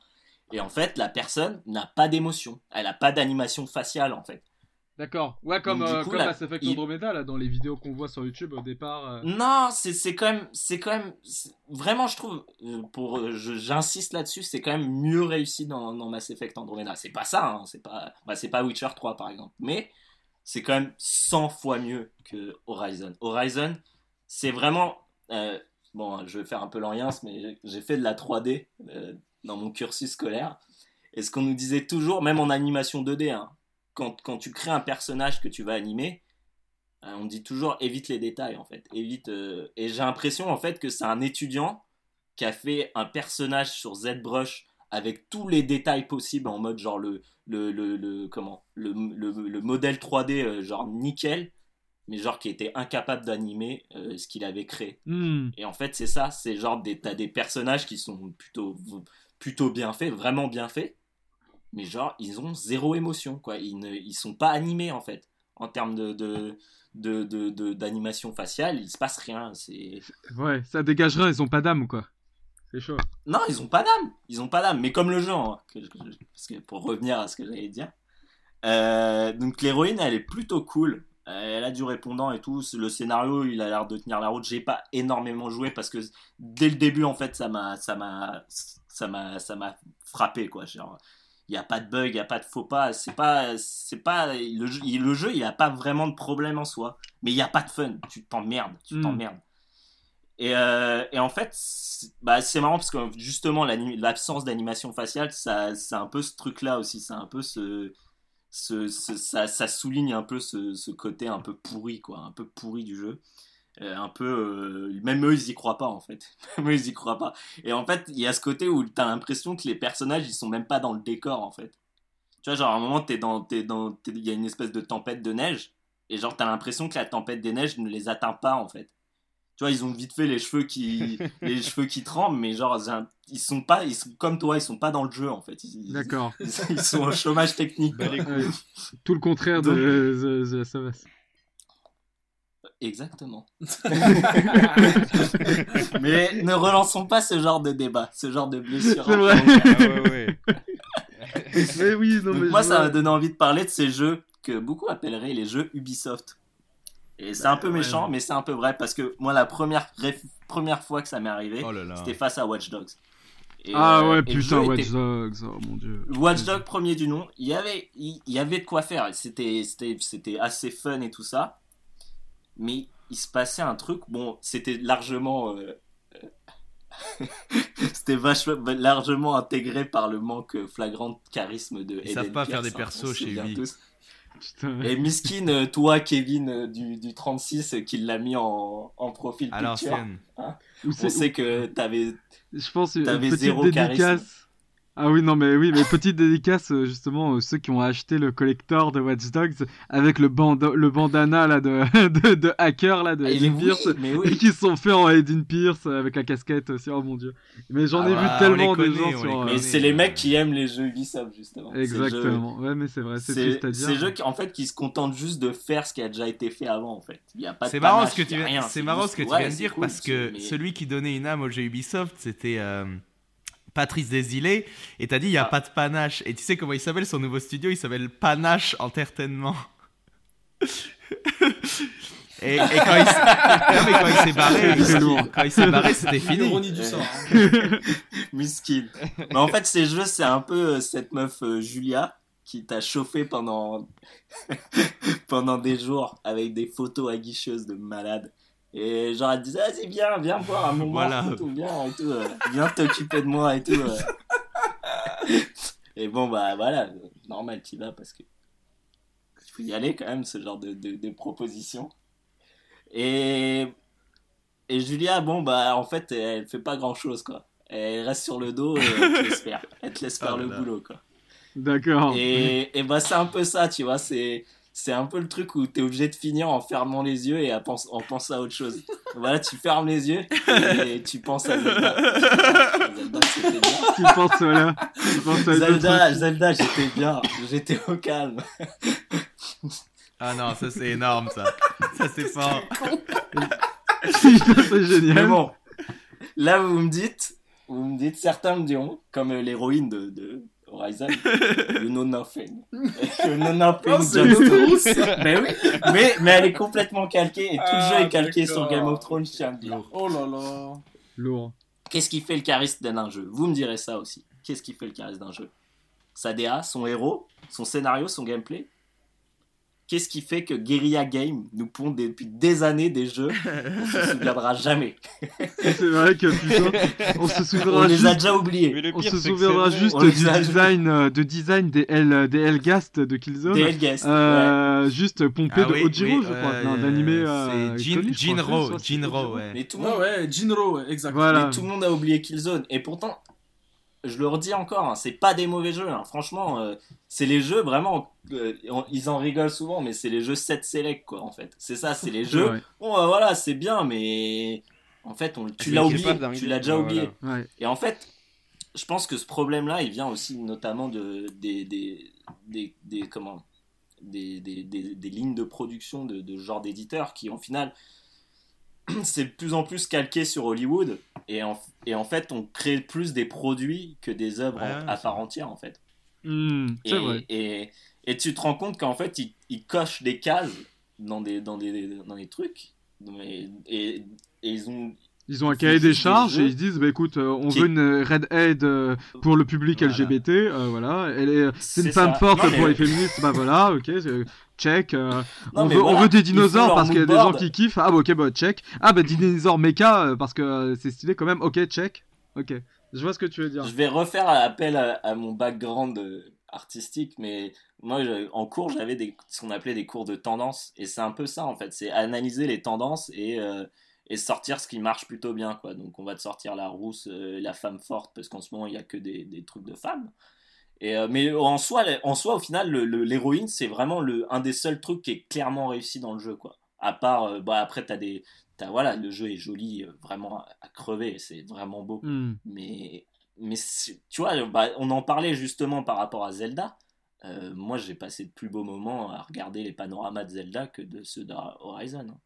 Et en fait, la personne n'a pas d'émotion, elle a pas d'animation faciale en fait. D'accord. Ouais, comme, euh, coup, comme là, Mass Effect il- Andromeda, là, dans les vidéos qu'on voit sur YouTube au départ. euh. Non, c'est c'est quand même c'est quand même vraiment je trouve euh, pour je- j'insiste là-dessus, c'est quand même mieux réussi dans, dans Mass Effect Andromeda. C'est pas ça hein, c'est pas bah, c'est pas Witcher 3 par exemple, mais c'est quand même 100 fois mieux que Horizon. Horizon, c'est vraiment euh, bon, je vais faire un peu l'orience mais j'ai- fait de la 3D euh, dans mon cursus scolaire et ce qu'on nous disait toujours même en animation 2D hein, quand quand tu crées un personnage que tu vas animer euh, on dit toujours évite les détails en fait. Évite. euh, Et j'ai l'impression en fait que c'est un étudiant qui a fait un personnage sur ZBrush avec tous les détails possibles en mode genre le le, le, le- comment le, le, le modèle 3D euh, genre nickel mais genre qui était incapable d'animer euh, ce qu'il avait créé. Hmm. Et en fait, c'est ça, c'est genre des, t'as des personnages qui sont plutôt, plutôt bien faits, vraiment bien faits, mais genre ils ont zéro émotion, quoi. Ils ne, ils sont pas animés en fait, en termes de, de, de, de- de- d'animation faciale, il se passe rien. C'est Ouais, ça dégage rien, ils ont pas d'âme, quoi. C'est chaud. non, ils ont pas d'âme, ils ont pas d'âme, mais comme le jeu, hein, que- que- parce que pour revenir à ce que j'allais dire, euh, donc l'héroïne, elle est plutôt cool. Elle a du répondant et tout. Le scénario, il a l'air de tenir la route. J'ai pas énormément joué parce que dès le début, en fait, ça m'a, ça m'a, ça m'a, ça m'a frappé quoi. Genre, il y a pas de bug, il y a pas de faux pas. C'est pas, c'est pas le jeu. Le jeu, il a pas vraiment de problème en soi, mais il y a pas de fun. Tu t'emmerdes, tu Mm. t'emmerdes. Et, euh, et en fait, c'est- bah, c'est marrant parce que justement l'absence d'animation faciale, ça, c'est un peu ce truc-là aussi. C'est un peu ce, ce, ce- ça, ça souligne un peu ce, ce côté un peu pourri, quoi, un peu pourri du jeu. Euh, un peu, euh, même eux, ils y croient pas en fait. Même eux, ils y croient pas. Et en fait, il y a ce côté où t'as l'impression que les personnages, ils sont même pas dans le décor en fait. Tu vois, genre à un moment, t'es dans, t'es dans, t'es- il y a une espèce de tempête de neige, et genre t'as l'impression que la tempête des neiges ne les atteint pas en fait. Tu vois, ils ont vite fait les cheveux qui, les cheveux qui tremblent, mais genre ils sont pas, ils sont comme toi, ils sont pas dans le jeu en fait. D'accord. ils, ils sont au chômage technique. Ouais. Tout le contraire de The, The Last of Us. Exactement. Mais ne relançons pas ce genre de débat, ce genre de blessure. C'est vrai. Ah ouais, ouais. Mais oui, non, mais moi, ça m'a donné envie de parler de ces jeux que beaucoup appelleraient les jeux Ubisoft. Et c'est un peu ouais. méchant, mais c'est un peu vrai parce que moi, la première, première fois que ça m'est arrivé, Oh c'était face à Watch Dogs. Et, Ah euh, ouais, le putain, Watch était- Dogs, oh mon dieu. Watch Dogs premier du nom, il y avait, il, il y avait de quoi faire. C'était, c'était, c'était assez fun et tout ça. Mais il se passait un truc, bon, c'était largement, euh, euh, c'était vachement, largement intégré par le manque flagrant de charisme de Ils savent Eden pas faire des hein, persos chez tous. Putain. Et Miskin, euh, toi, Kevin du, du 36, euh, qui l'a mis en, en profil À picture. Ou on sait que t'avais Je pense petite zéro dédicace. charisme. Ah oui, non, mais oui, mais petite dédicace, euh, justement, euh, ceux qui ont acheté le collector de Watch Dogs avec le, banda- le bandana là, de, de, de hacker là, de Ah, oui, Pierce. Et qui se sont fait en Aiden Pierce euh, avec la casquette aussi, oh mon dieu. Mais j'en Ah ai bah, vu tellement de connaît, gens sur. euh, Mais c'est les mecs qui aiment les jeux Ubisoft, justement. Jeux- Exactement. Ouais, mais c'est vrai, c'est C'est triste à dire. ces jeux qui, en fait, qui se contentent juste de faire ce qui a déjà été fait avant, en fait. Il y a pas de C'est marrant ce que tu viens, rien, c'est marrant juste- ce que tu ouais, viens de dire parce que celui qui donnait une âme au jeu Ubisoft, c'était euh, Patrice Desilets et t'as dit il y a Ah. pas de panache et tu sais comment il s'appelle son nouveau studio, il s'appelle Panache Entertainment. et, et quand il s'est barré, il- C'est lourd. quand il s'est barré, c'était fini. L'ironie du sort. hein. Miskin. Mais en fait, ces jeux, c'est un peu euh, cette meuf euh, Julia qui t'a chauffé pendant pendant des jours avec des photos aguicheuses de malade. Et genre, elle te disait, vas-y, viens, viens voir un moment, Voilà. et tout, viens, et tout, euh, viens t'occuper de moi, et tout. euh. Et bon, bah voilà, normal, tu vas parce que il faut y aller quand même, ce genre de, de, de proposition. Et, et Julia, bon, bah en fait, elle fait pas grand chose, quoi. Elle reste sur le dos et elle te laisse faire. Elle te laisse faire Oh là le là. boulot, quoi. D'accord. Et, et bah c'est un peu ça, tu vois, c'est c'est un peu le truc où t'es obligé de finir en fermant les yeux et à pense, en pensant à autre chose. Voilà, tu fermes les yeux et tu penses à Zelda. Zelda, c'était bien. Tu penses voilà. Tu penses à Zelda, Zelda, j'étais bien, j'étais au calme. Ah non, ça c'est énorme ça. Ça c'est fort. C'est Mais génial. bon, là vous me dites, vous me dites, certains me diront, comme euh, l'héroïne de, de Horizon, le no nothing. Le no nothing Oh, c'est Jon lourd, Snow. mais oui, mais, mais elle est complètement calquée et tout le Ah, jeu est calqué sur Game of Thrones, je tiens à le dire. Oh là là. Lourd. Qu'est-ce qui fait le charisme d'un jeu Vous me direz ça aussi. Qu'est-ce qui fait le charisme d'un jeu? Sa DA, son héros, son scénario, son gameplay? Qu'est-ce qui fait que Guerrilla Game nous pond depuis des années des jeux On se souviendra jamais. C'est vrai que putain, on se On souviendra les juste. a déjà oubliés. On se souviendra juste On du les a- design, euh, de design des, L, des Hellgast de Killzone. Des Hellguest. Euh, Juste pompé Ah de oui, Ojiro, oui, je crois. euh, Non, d'animé. euh, c'est Jinro, soit c'est Jinro, Ojiro. ouais. Mais tout le Ouais, monde, ouais, Jinro, ouais, exact. Voilà. mais tout le monde a oublié Killzone. Et pourtant, je le redis encore, hein, c'est pas des mauvais jeux. hein. Franchement, euh, c'est les jeux vraiment. euh, on- ils en rigolent souvent, mais c'est les jeux 7 select, quoi, en fait. C'est ça, c'est les jeux. Ouais, Bon, bah, voilà, c'est bien, mais en fait, on, tu l'as oublié. Tu l'as déjà oublié. voilà. ouais. Et en fait, je pense que ce problème-là, il vient aussi notamment de, des, des, des, des- comment, des, des, des, des lignes de production de, de ce genre d'éditeurs qui, en final, c'est de plus en plus calqué sur Hollywood. Et en, et en fait, on crée plus des produits que des œuvres Ouais, en- à part entière, en fait. Hmm, Et, vrai. et, et tu te rends compte qu'en fait, ils, ils cochent des cases dans des, dans des, dans des trucs. Et ils ont. Ils ont un cahier des charges et ils se disent bah écoute, euh, on qui- veut une Red Aid euh, pour le public Voilà. LGBT, euh, voilà. Elle est, c'est une C'est femme ça. forte Non, mais- pour les féministes, bah voilà, ok, c'est- check. euh, Non, on, mais veut, voilà, on veut des ils font dinosaures leur parce qu'il y a des gens qui kiffent. Ah bah ok, bah check. Ah bah dinosaures méca euh, parce que euh, c'est stylé quand même. Ok, check. Ok, je vois ce que tu veux dire. Je vais refaire appel à, à mon background euh, artistique, mais moi, je- en cours, j'avais des, ce qu'on appelait des cours de tendance, et c'est un peu ça en fait, c'est analyser les tendances et, euh, et sortir ce qui marche plutôt bien, quoi. Donc, on va te sortir la rousse, euh, la femme forte, parce qu'en ce moment, il n'y a que des, des trucs de femmes. Et, euh, mais en soi, en soi, au final, l'héroïne, c'est vraiment le, un des seuls trucs qui est clairement réussi dans le jeu, quoi. À part, euh, bah, après, t'as des, t'as, voilà, le jeu est joli, vraiment à, à crever, c'est vraiment beau Hmm. mais mais tu vois bah, on en parlait justement par rapport à Zelda moi j'ai passé de plus beaux moments à regarder les panoramas de Zelda que de ceux d'Horizon hein.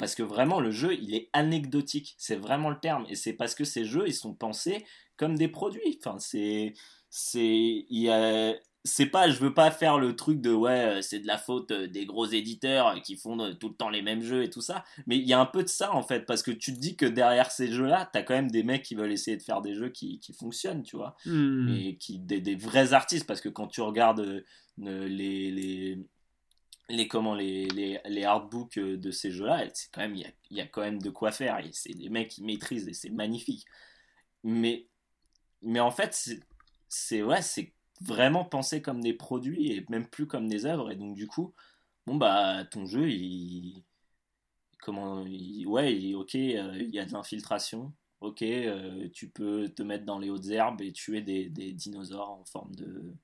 Parce que vraiment le jeu il est anecdotique. C'est vraiment le terme. Et c'est parce que ces jeux ils sont pensés comme des produits. Enfin c'est c'est il y a c'est pas je veux pas faire le truc de ouais euh, c'est de la faute euh, des gros éditeurs qui font euh, tout le temps les mêmes jeux et tout ça. Mais il y a un peu de ça en fait. Parce que tu te dis que derrière ces jeux là t'as quand même des mecs qui veulent essayer de faire des jeux qui, qui fonctionnent tu vois. Hmm. et qui des, des vrais artistes. Parce que quand tu regardes euh, euh, les les les comment les, les, les artbooks euh, de ces jeux là c'est quand même il y a, il y a quand même de quoi faire et c'est des mecs qui maîtrisent et c'est magnifique. Mais mais en fait c'est ouais c'est vraiment pensé comme des produits et même plus comme des œuvres et donc du coup bon bah ton jeu il comment il- ouais il- ok euh, il y a de l'infiltration ok euh, tu peux te mettre dans les hautes herbes et tuer des, des dinosaures en forme de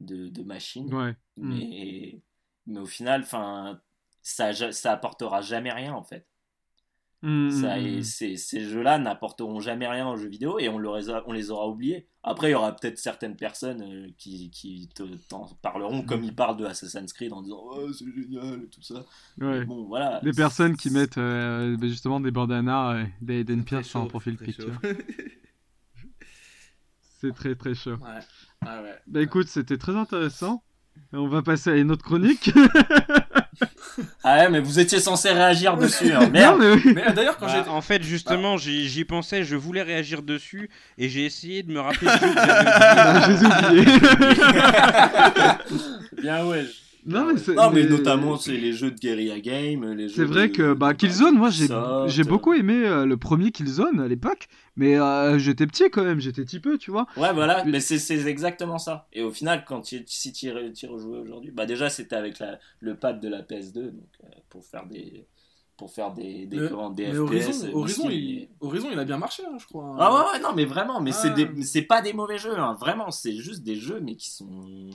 de, de machine. Ouais. mais mais au final enfin ça ça apportera jamais rien en fait ça, hmm, et ces, ces jeux-là n'apporteront jamais rien aux jeux vidéo et on, les a- on les aura oubliés. Après, il y aura peut-être certaines personnes euh, qui, qui t'en parleront comme ils parlent de Assassin's Creed en disant Oh, c'est génial et tout ça. Ouais. Bon, voilà. Les personnes qui mettent euh, bah, justement des bandanas euh, des Eden Pierce en profil picture. C'est très très chaud. Ouais. Ah ouais. Bah écoute, c'était très intéressant. On va passer à une autre chronique. Ah ouais, mais vous étiez censé réagir dessus. hein. Merde. non, mais oui. Mais euh, d'ailleurs, quand Bah, j'ai. en fait, justement, j'y j'y pensais, je voulais réagir dessus, et j'ai essayé de me rappeler que j'avais oublié. Ah, oubliés. Bien, ouais. Non, mais c'est Non, mais mais- notamment, c'est les jeux de guérilla game. les C'est vrai de- que bah, Killzone, moi j'ai Ubisoft. j'ai beaucoup aimé euh, le premier Killzone à l'époque, mais euh, j'étais petit quand même, j'étais petit peu, tu vois. Ouais, voilà, mais c'est c'est exactement ça. Et au final, quand tu, si tu y rejouais aujourd'hui, bah déjà c'était avec la, le pad de la PS2, donc euh, pour faire des pour faire des des, Mais- commandes, des Mais FPS. Horizon, euh, Horizon, il... Horizon, il a bien marché, hein, je crois. Ah ouais, ouais, non, mais vraiment, mais c'est Ah. c'est pas des mauvais jeux, hein, vraiment, c'est juste des jeux, mais qui sont.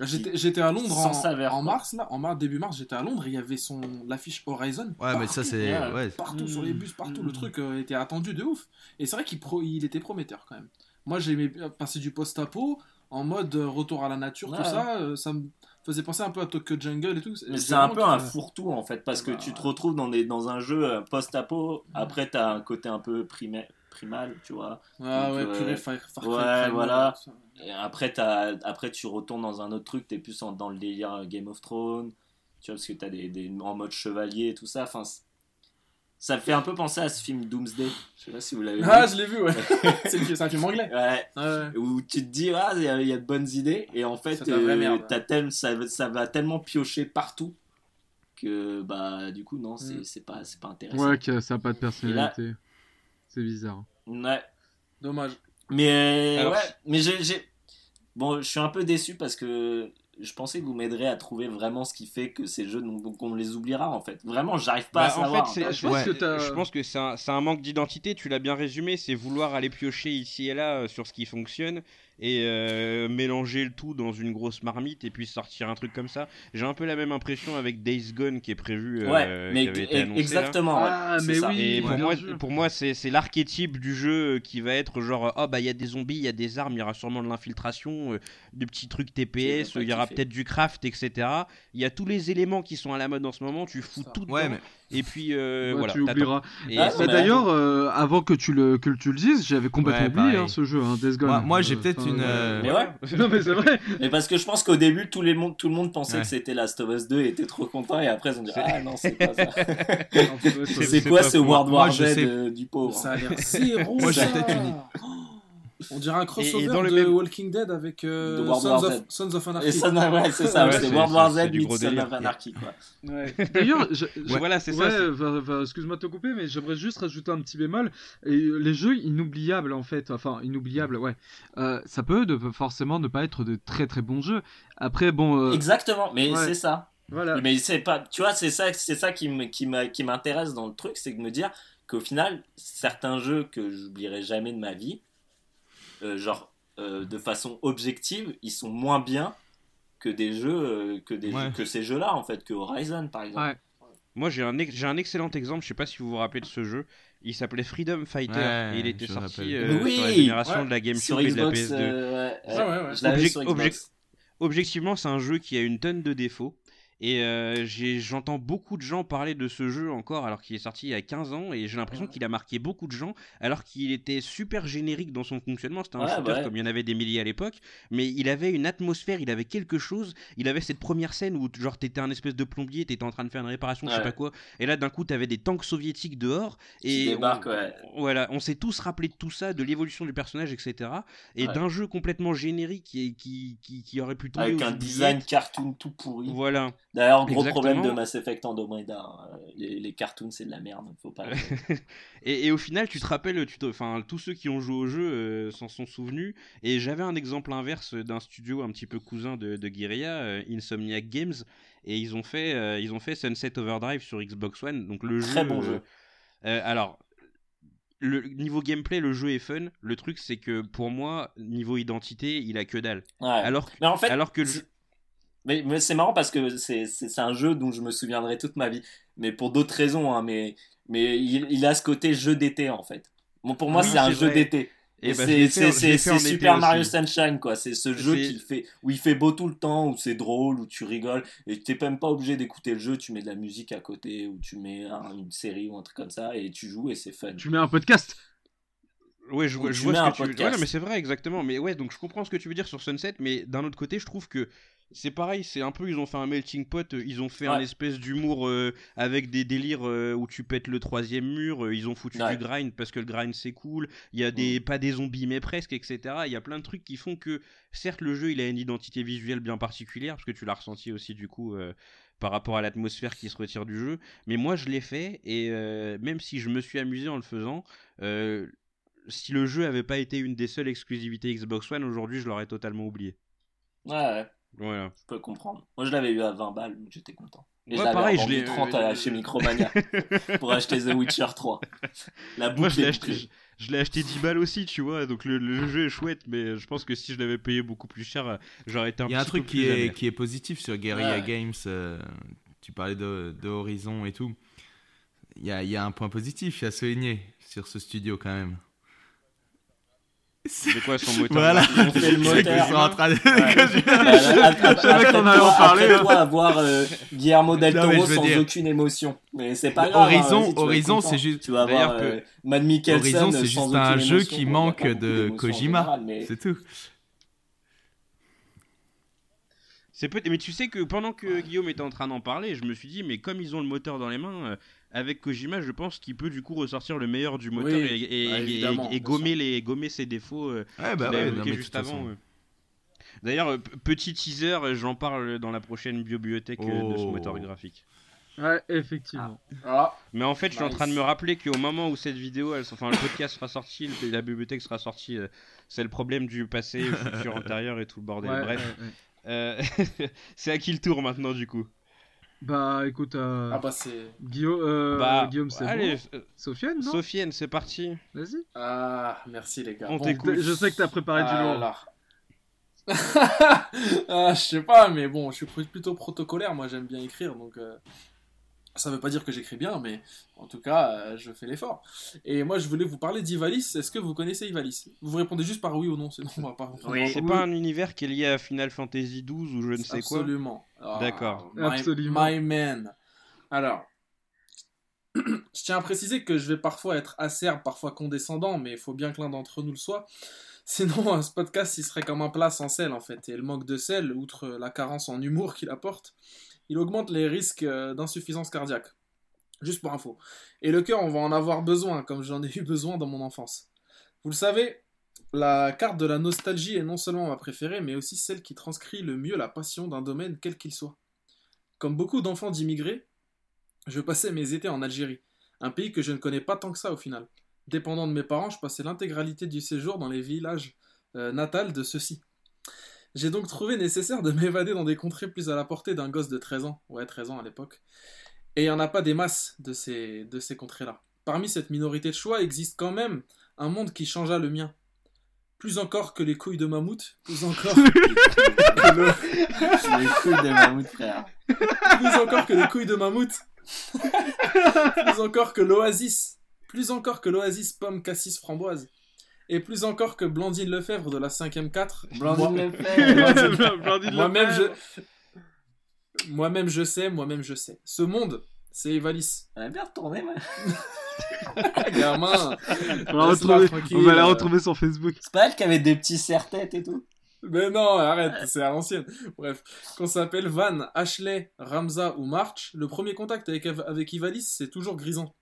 J'étais j'étais à Londres Sans en, saveur, en quoi. mars, là, en mars, début mars, j'étais à Londres, il y avait son l'affiche Horizon. Ouais, mais ça, partout, c'est. ouais. Partout Mm. sur les bus, partout, Mm. le truc euh, était attendu de ouf. Et c'est vrai qu'il pro... il était prometteur quand même. Moi j'aimais passer du post-apo en mode euh, retour à la nature, Ouais. tout ça, euh, ça me faisait penser un peu à Tokyo Jungle et tout. Mais c'est un peu un fourre-tout en fait, parce que Bah, tu te retrouves dans, des, dans un jeu post-apo, après t'as un côté un peu prima- primal, tu vois. Ah Donc, ouais, euh, purée, Far, Far Cry ouais, Primal, voilà. Et après, tu retournes dans un autre truc, t'es plus en- dans le délire Game of Thrones, tu vois, parce que t'as des, des en mode chevalier et tout ça. Enfin, ça me fait un peu penser à ce film Doomsday. Je sais pas si vous l'avez Ah, vu. je l'ai vu, ouais. c'est un film anglais. Ouais, Ouais. où tu te dis, ah, il y, a- il y a de bonnes idées, et en fait, euh, tel- ça, ça va tellement piocher partout que, bah, du coup, non, c'est Mm. pas, c'est pas intéressant. Ouais, que ça a pas de personnalité. C'est bizarre. Ouais. Dommage. Mais Alors- ouais, mais j'ai, j'ai- bon, je suis un peu déçu parce que je pensais que vous m'aiderez à trouver vraiment ce qui fait que ces jeux, donc, on les oubliera en fait. Vraiment, j'arrive pas Bah, à en savoir. fait, c'est- Ah, je pense que je pense que c'est un, c'est un manque d'identité, tu l'as bien résumé, c'est vouloir aller piocher ici et là euh, sur ce qui fonctionne et euh, mélanger le tout dans une grosse marmite et puis sortir un truc comme ça. J'ai un peu la même impression avec Days Gone qui est prévu, euh, ouais, mais qui avait été annoncé, là. exactement. Ah, mais ça. oui. Et pour moi, sûr. pour moi c'est l'archétype du jeu qui va être genre oh bah il y a des zombies, il y a des armes, il y aura sûrement de l'infiltration, euh, des petits trucs TPS, il y aura peut-être du craft, etc. Il y a tous les éléments qui sont à la mode en ce moment, tu fous Ça. tout dedans Ouais, mais Et puis euh, Ouais, voilà. tu oublieras. Et Ah, Bah, D'ailleurs, euh, avant que tu le que tu le dises, j'avais complètement Ouais, oublié hein, ce jeu, hein, Death Gone. Moi- moi, j'ai Euh, peut-être une, euh, Mais ouais. Non mais c'est vrai. Mais parce que je pense qu'au début, tout, les monde, tout le monde pensait Ouais. que c'était Last of Us 2 et était trop content, et après, ils ont dit Ah non, c'est pas ça. C'est- quoi ce. World War Z du pauvre Ça a l'air zéro. Moi, j'ai peut-être une- On dirait un crossover Et- et dans le de même- Walking Dead avec euh, De World Sons, War of. Sons of Et Anarchy. ça, non, ouais, c'est ça, Ouais, c'est World War Z du meets gros Son délire. of Anarchy, quoi. D'ailleurs, je- je- Voilà, c'est ouais, ça. c'est- va- va- excuse-moi de te couper, mais j'aimerais juste rajouter un petit bémol. Et les jeux inoubliables, en fait, enfin inoubliables, ouais, euh, ça peut de, forcément ne pas être de très très bons jeux. Après, bon, euh, Exactement, mais ouais. c'est ça. voilà. Mais c'est pas, tu vois, c'est ça, c'est ça qui me- qui m'a- qui m'intéresse dans le truc, c'est de me dire qu'au final, certains jeux que j'oublierai jamais de ma vie, euh, genre euh, de façon objective, ils sont moins bien que des jeux, euh, que des, Ouais. que ces jeux-là en fait, que Horizon par exemple. Ouais. Moi, j'ai un, ex- j'ai un excellent exemple. Je sais pas si vous vous rappelez de ce jeu. Il s'appelait Freedom Fighter Ouais, et il était sorti euh, Oui, sur la génération ouais. de la GameCube Sur et de la Xbox, PS2. euh, ouais, Ouais, ouais, ouais. je l'avais Object- sur Xbox. object- Objectivement, c'est un jeu qui a une tonne de défauts. Et euh, j'entends beaucoup de gens parler de ce jeu encore alors qu'il est sorti il y a 15 ans et j'ai l'impression qu'il a marqué beaucoup de gens alors qu'il était super générique dans son fonctionnement. C'était un Ouais, shooter ouais. comme il y en avait des milliers à l'époque, mais il avait une atmosphère, il avait quelque chose. Il avait cette première scène où genre t'étais un espèce de plombier, t'étais en train de faire une réparation, je sais Ouais. pas quoi, et là d'un coup t'avais des tanks soviétiques dehors et débarquent, on- ouais. voilà, on s'est tous rappelé de tout ça, de l'évolution du personnage, etc. Et Ouais. d'un jeu complètement générique qui, qui, qui, qui aurait pu tomber Avec un design cartoon tout pourri. Voilà. D'ailleurs, gros Exactement. problème de Mass Effect Andromeda. hein. Les, les cartoons, c'est de la merde. Faut pas. Et, et au final, tu te rappelles, tu te- enfin, tous ceux qui ont joué au jeu euh, s'en sont souvenus. Et j'avais un exemple inverse d'un studio un petit peu cousin de, de Guerrilla, euh, Insomniac Games, et ils ont fait, euh, ils ont fait Sunset Overdrive sur Xbox One. Donc le Très jeu. bon jeu. euh, alors. Le niveau gameplay, le jeu est fun. Le truc, c'est que pour moi, niveau identité, il a que dalle. Ouais. Alors, que- Mais en fait, alors que le jeu- Mais, mais c'est marrant parce que c'est c'est- c'est un jeu dont je me souviendrai toute ma vie. Mais pour d'autres raisons, hein, mais, mais il, il a ce côté jeu d'été en fait. Bon, pour moi, Oui, c'est un jeu d'été. Eh Et ben, c'est fait en- c'est- Super aussi. Mario Sunshine, quoi. C'est ce jeu qui fait, où il fait beau tout le temps, où c'est drôle, où tu rigoles. Et t'es même pas obligé d'écouter le jeu, tu mets de la musique à côté, ou tu mets un- une série ou un truc comme ça, et tu joues et c'est fun. Tu mets un podcast. Ouais, je, Ou vois- tu je vois mets ce un que tu. Ouais, non, mais c'est vrai, exactement. Mais ouais, donc je comprends ce que tu veux dire sur Sunset, mais d'un autre côté, je trouve que c'est pareil, c'est un peu, ils ont fait un melting pot, euh, ils ont fait un Ouais. espèce d'humour euh, avec des délires euh, où tu pètes le troisième mur, euh, ils ont foutu Ouais. du grind parce que le grind c'est cool, il y a des, pas des zombies mais presque, etc. Il y a plein de trucs qui font que, certes, le jeu il a une identité visuelle bien particulière, parce que tu l'as ressenti aussi du coup. par rapport à l'atmosphère qui se retire du jeu, mais moi je l'ai fait et même si je me suis amusé en le faisant, si le jeu avait pas été une des seules exclusivités Xbox One, aujourd'hui je l'aurais totalement oublié. Ouais, ouais, Voilà. je peux comprendre. Moi, je l'avais eu à 20 balles, donc j'étais content. Et Ouais, je l'avais pareil, je l'ai- 30 à- euh, chez Micromania pour acheter The Witcher 3. La boucle Moi je l'ai acheté, je, je l'ai acheté 10 balles aussi, tu vois, donc le, le jeu est chouette, mais je pense que si je l'avais payé beaucoup plus cher, euh, j'aurais été un Il y a un truc peu qui est, qui est positif sur Guerrilla Ouais. Games. euh, tu parlais de, de Horizon et tout. Il y a, il y a un point positif à souligner sur ce studio quand même. C'est quoi son moteur Voilà, ont fait le C'est qu'ils moteur. sont en train de- Bah, qu'on allait en parler, après toi, avoir euh, Guillermo del Toro sans dire- aucune émotion. Mais c'est pas grave. hein, Horizon, c'est juste, Tu vas D'ailleurs, avoir euh, que- Mad Mikkelsen Horizon, c'est sans juste un jeu qui manque de Kojima. mais- c'est tout. C'est peut mais tu sais que pendant que Guillaume était en train d'en parler, je me suis dit, mais comme ils ont le moteur dans les mains, euh, avec Kojima, je pense qu'il peut du coup ressortir le meilleur du moteur Oui, et, et- bah, et- évidemment, et bien gommer, les, gommer ses défauts euh, Ouais, bah qu'il a ouais, non, juste avant. euh. D'ailleurs, euh, petit teaser, euh, j'en parle dans la prochaine bibliothèque de ce Oh. moteur graphique. Ouais, effectivement. Ah, Mais en fait, je suis en train de me rappeler qu'au moment où cette vidéo, elle, enfin le podcast sera sorti, la bibliothèque sera sortie, c'est le problème du passé, futur, antérieur et tout le bordel. Ouais, Bref, ouais, ouais. Euh, c'est à qui le tour maintenant du coup? Bah écoute, euh, ah bah c'est. Guillaume, euh, Bah, Guillaume c'est allez, bon. euh, Sofiane, non Sofiane, c'est parti. Vas-y. Ah, merci les gars. On Bon, t'écoute. Je sais que t'as préparé du lourd. Alors. ah, je sais pas, mais bon, je suis plutôt protocolaire. Moi, j'aime bien écrire, donc euh, ça veut pas dire que j'écris bien, mais en tout cas, euh, je fais l'effort. Et moi, je voulais vous parler d'Ivalis. Est-ce que vous connaissez Ivalis? Vous répondez juste par oui ou non, sinon on va pas. Oui. C'est pas un univers qui est lié à Final Fantasy XII ou je ne sais quoi. Absolument. Ah, D'accord. my- Absolument. My man. Alors, Je tiens à préciser que je vais parfois être acerbe, parfois condescendant, mais il faut bien que l'un d'entre nous le soit. Sinon, ce podcast, il serait comme un plat sans sel, en fait. Et le manque de sel, outre la carence en humour qu'il apporte, il augmente les risques euh, d'insuffisance cardiaque. Juste pour info. Et le cœur, on va en avoir besoin, comme j'en ai eu besoin dans mon enfance. Vous le savez, la carte de la nostalgie est non seulement ma préférée, mais aussi celle qui transcrit le mieux la passion d'un domaine quel qu'il soit. Comme beaucoup d'enfants d'immigrés, je passais mes étés en Algérie, un pays que je ne connais pas tant que ça au final. Dépendant de mes parents, je passais l'intégralité du séjour dans les villages euh, natals de ceux-ci. J'ai donc trouvé nécessaire de m'évader dans des contrées plus à la portée d'un gosse de 13 ans, ouais 13 ans à l'époque, et il n'y en a pas des masses de ces, de ces contrées-là. Parmi cette minorité de choix existe quand même un monde qui changea le mien. Plus encore que les couilles de mammouth, plus encore que le- Les couilles de mammouth, frère. plus encore que les couilles de mammouth, plus encore que l'oasis, plus encore que l'oasis pomme cassis framboise, et plus encore que Blandine Lefebvre de la 5ème 4. Blandine Moi- Lefebvre. Moi-même je... Moi-même je sais, moi-même je sais. Ce monde, c'est Evalis. On a bien retourné, moi. Gamin On va, la Laisse-la retrouver, tranquille, on va la retrouver sur Facebook. C'est pas elle qui avait des petits serre-têtes et tout? Mais non, arrête, c'est à l'ancienne. Bref, qu'on s'appelle Van, Ashley, Ramza ou March, le premier contact avec, avec Ivalis, c'est toujours grisant.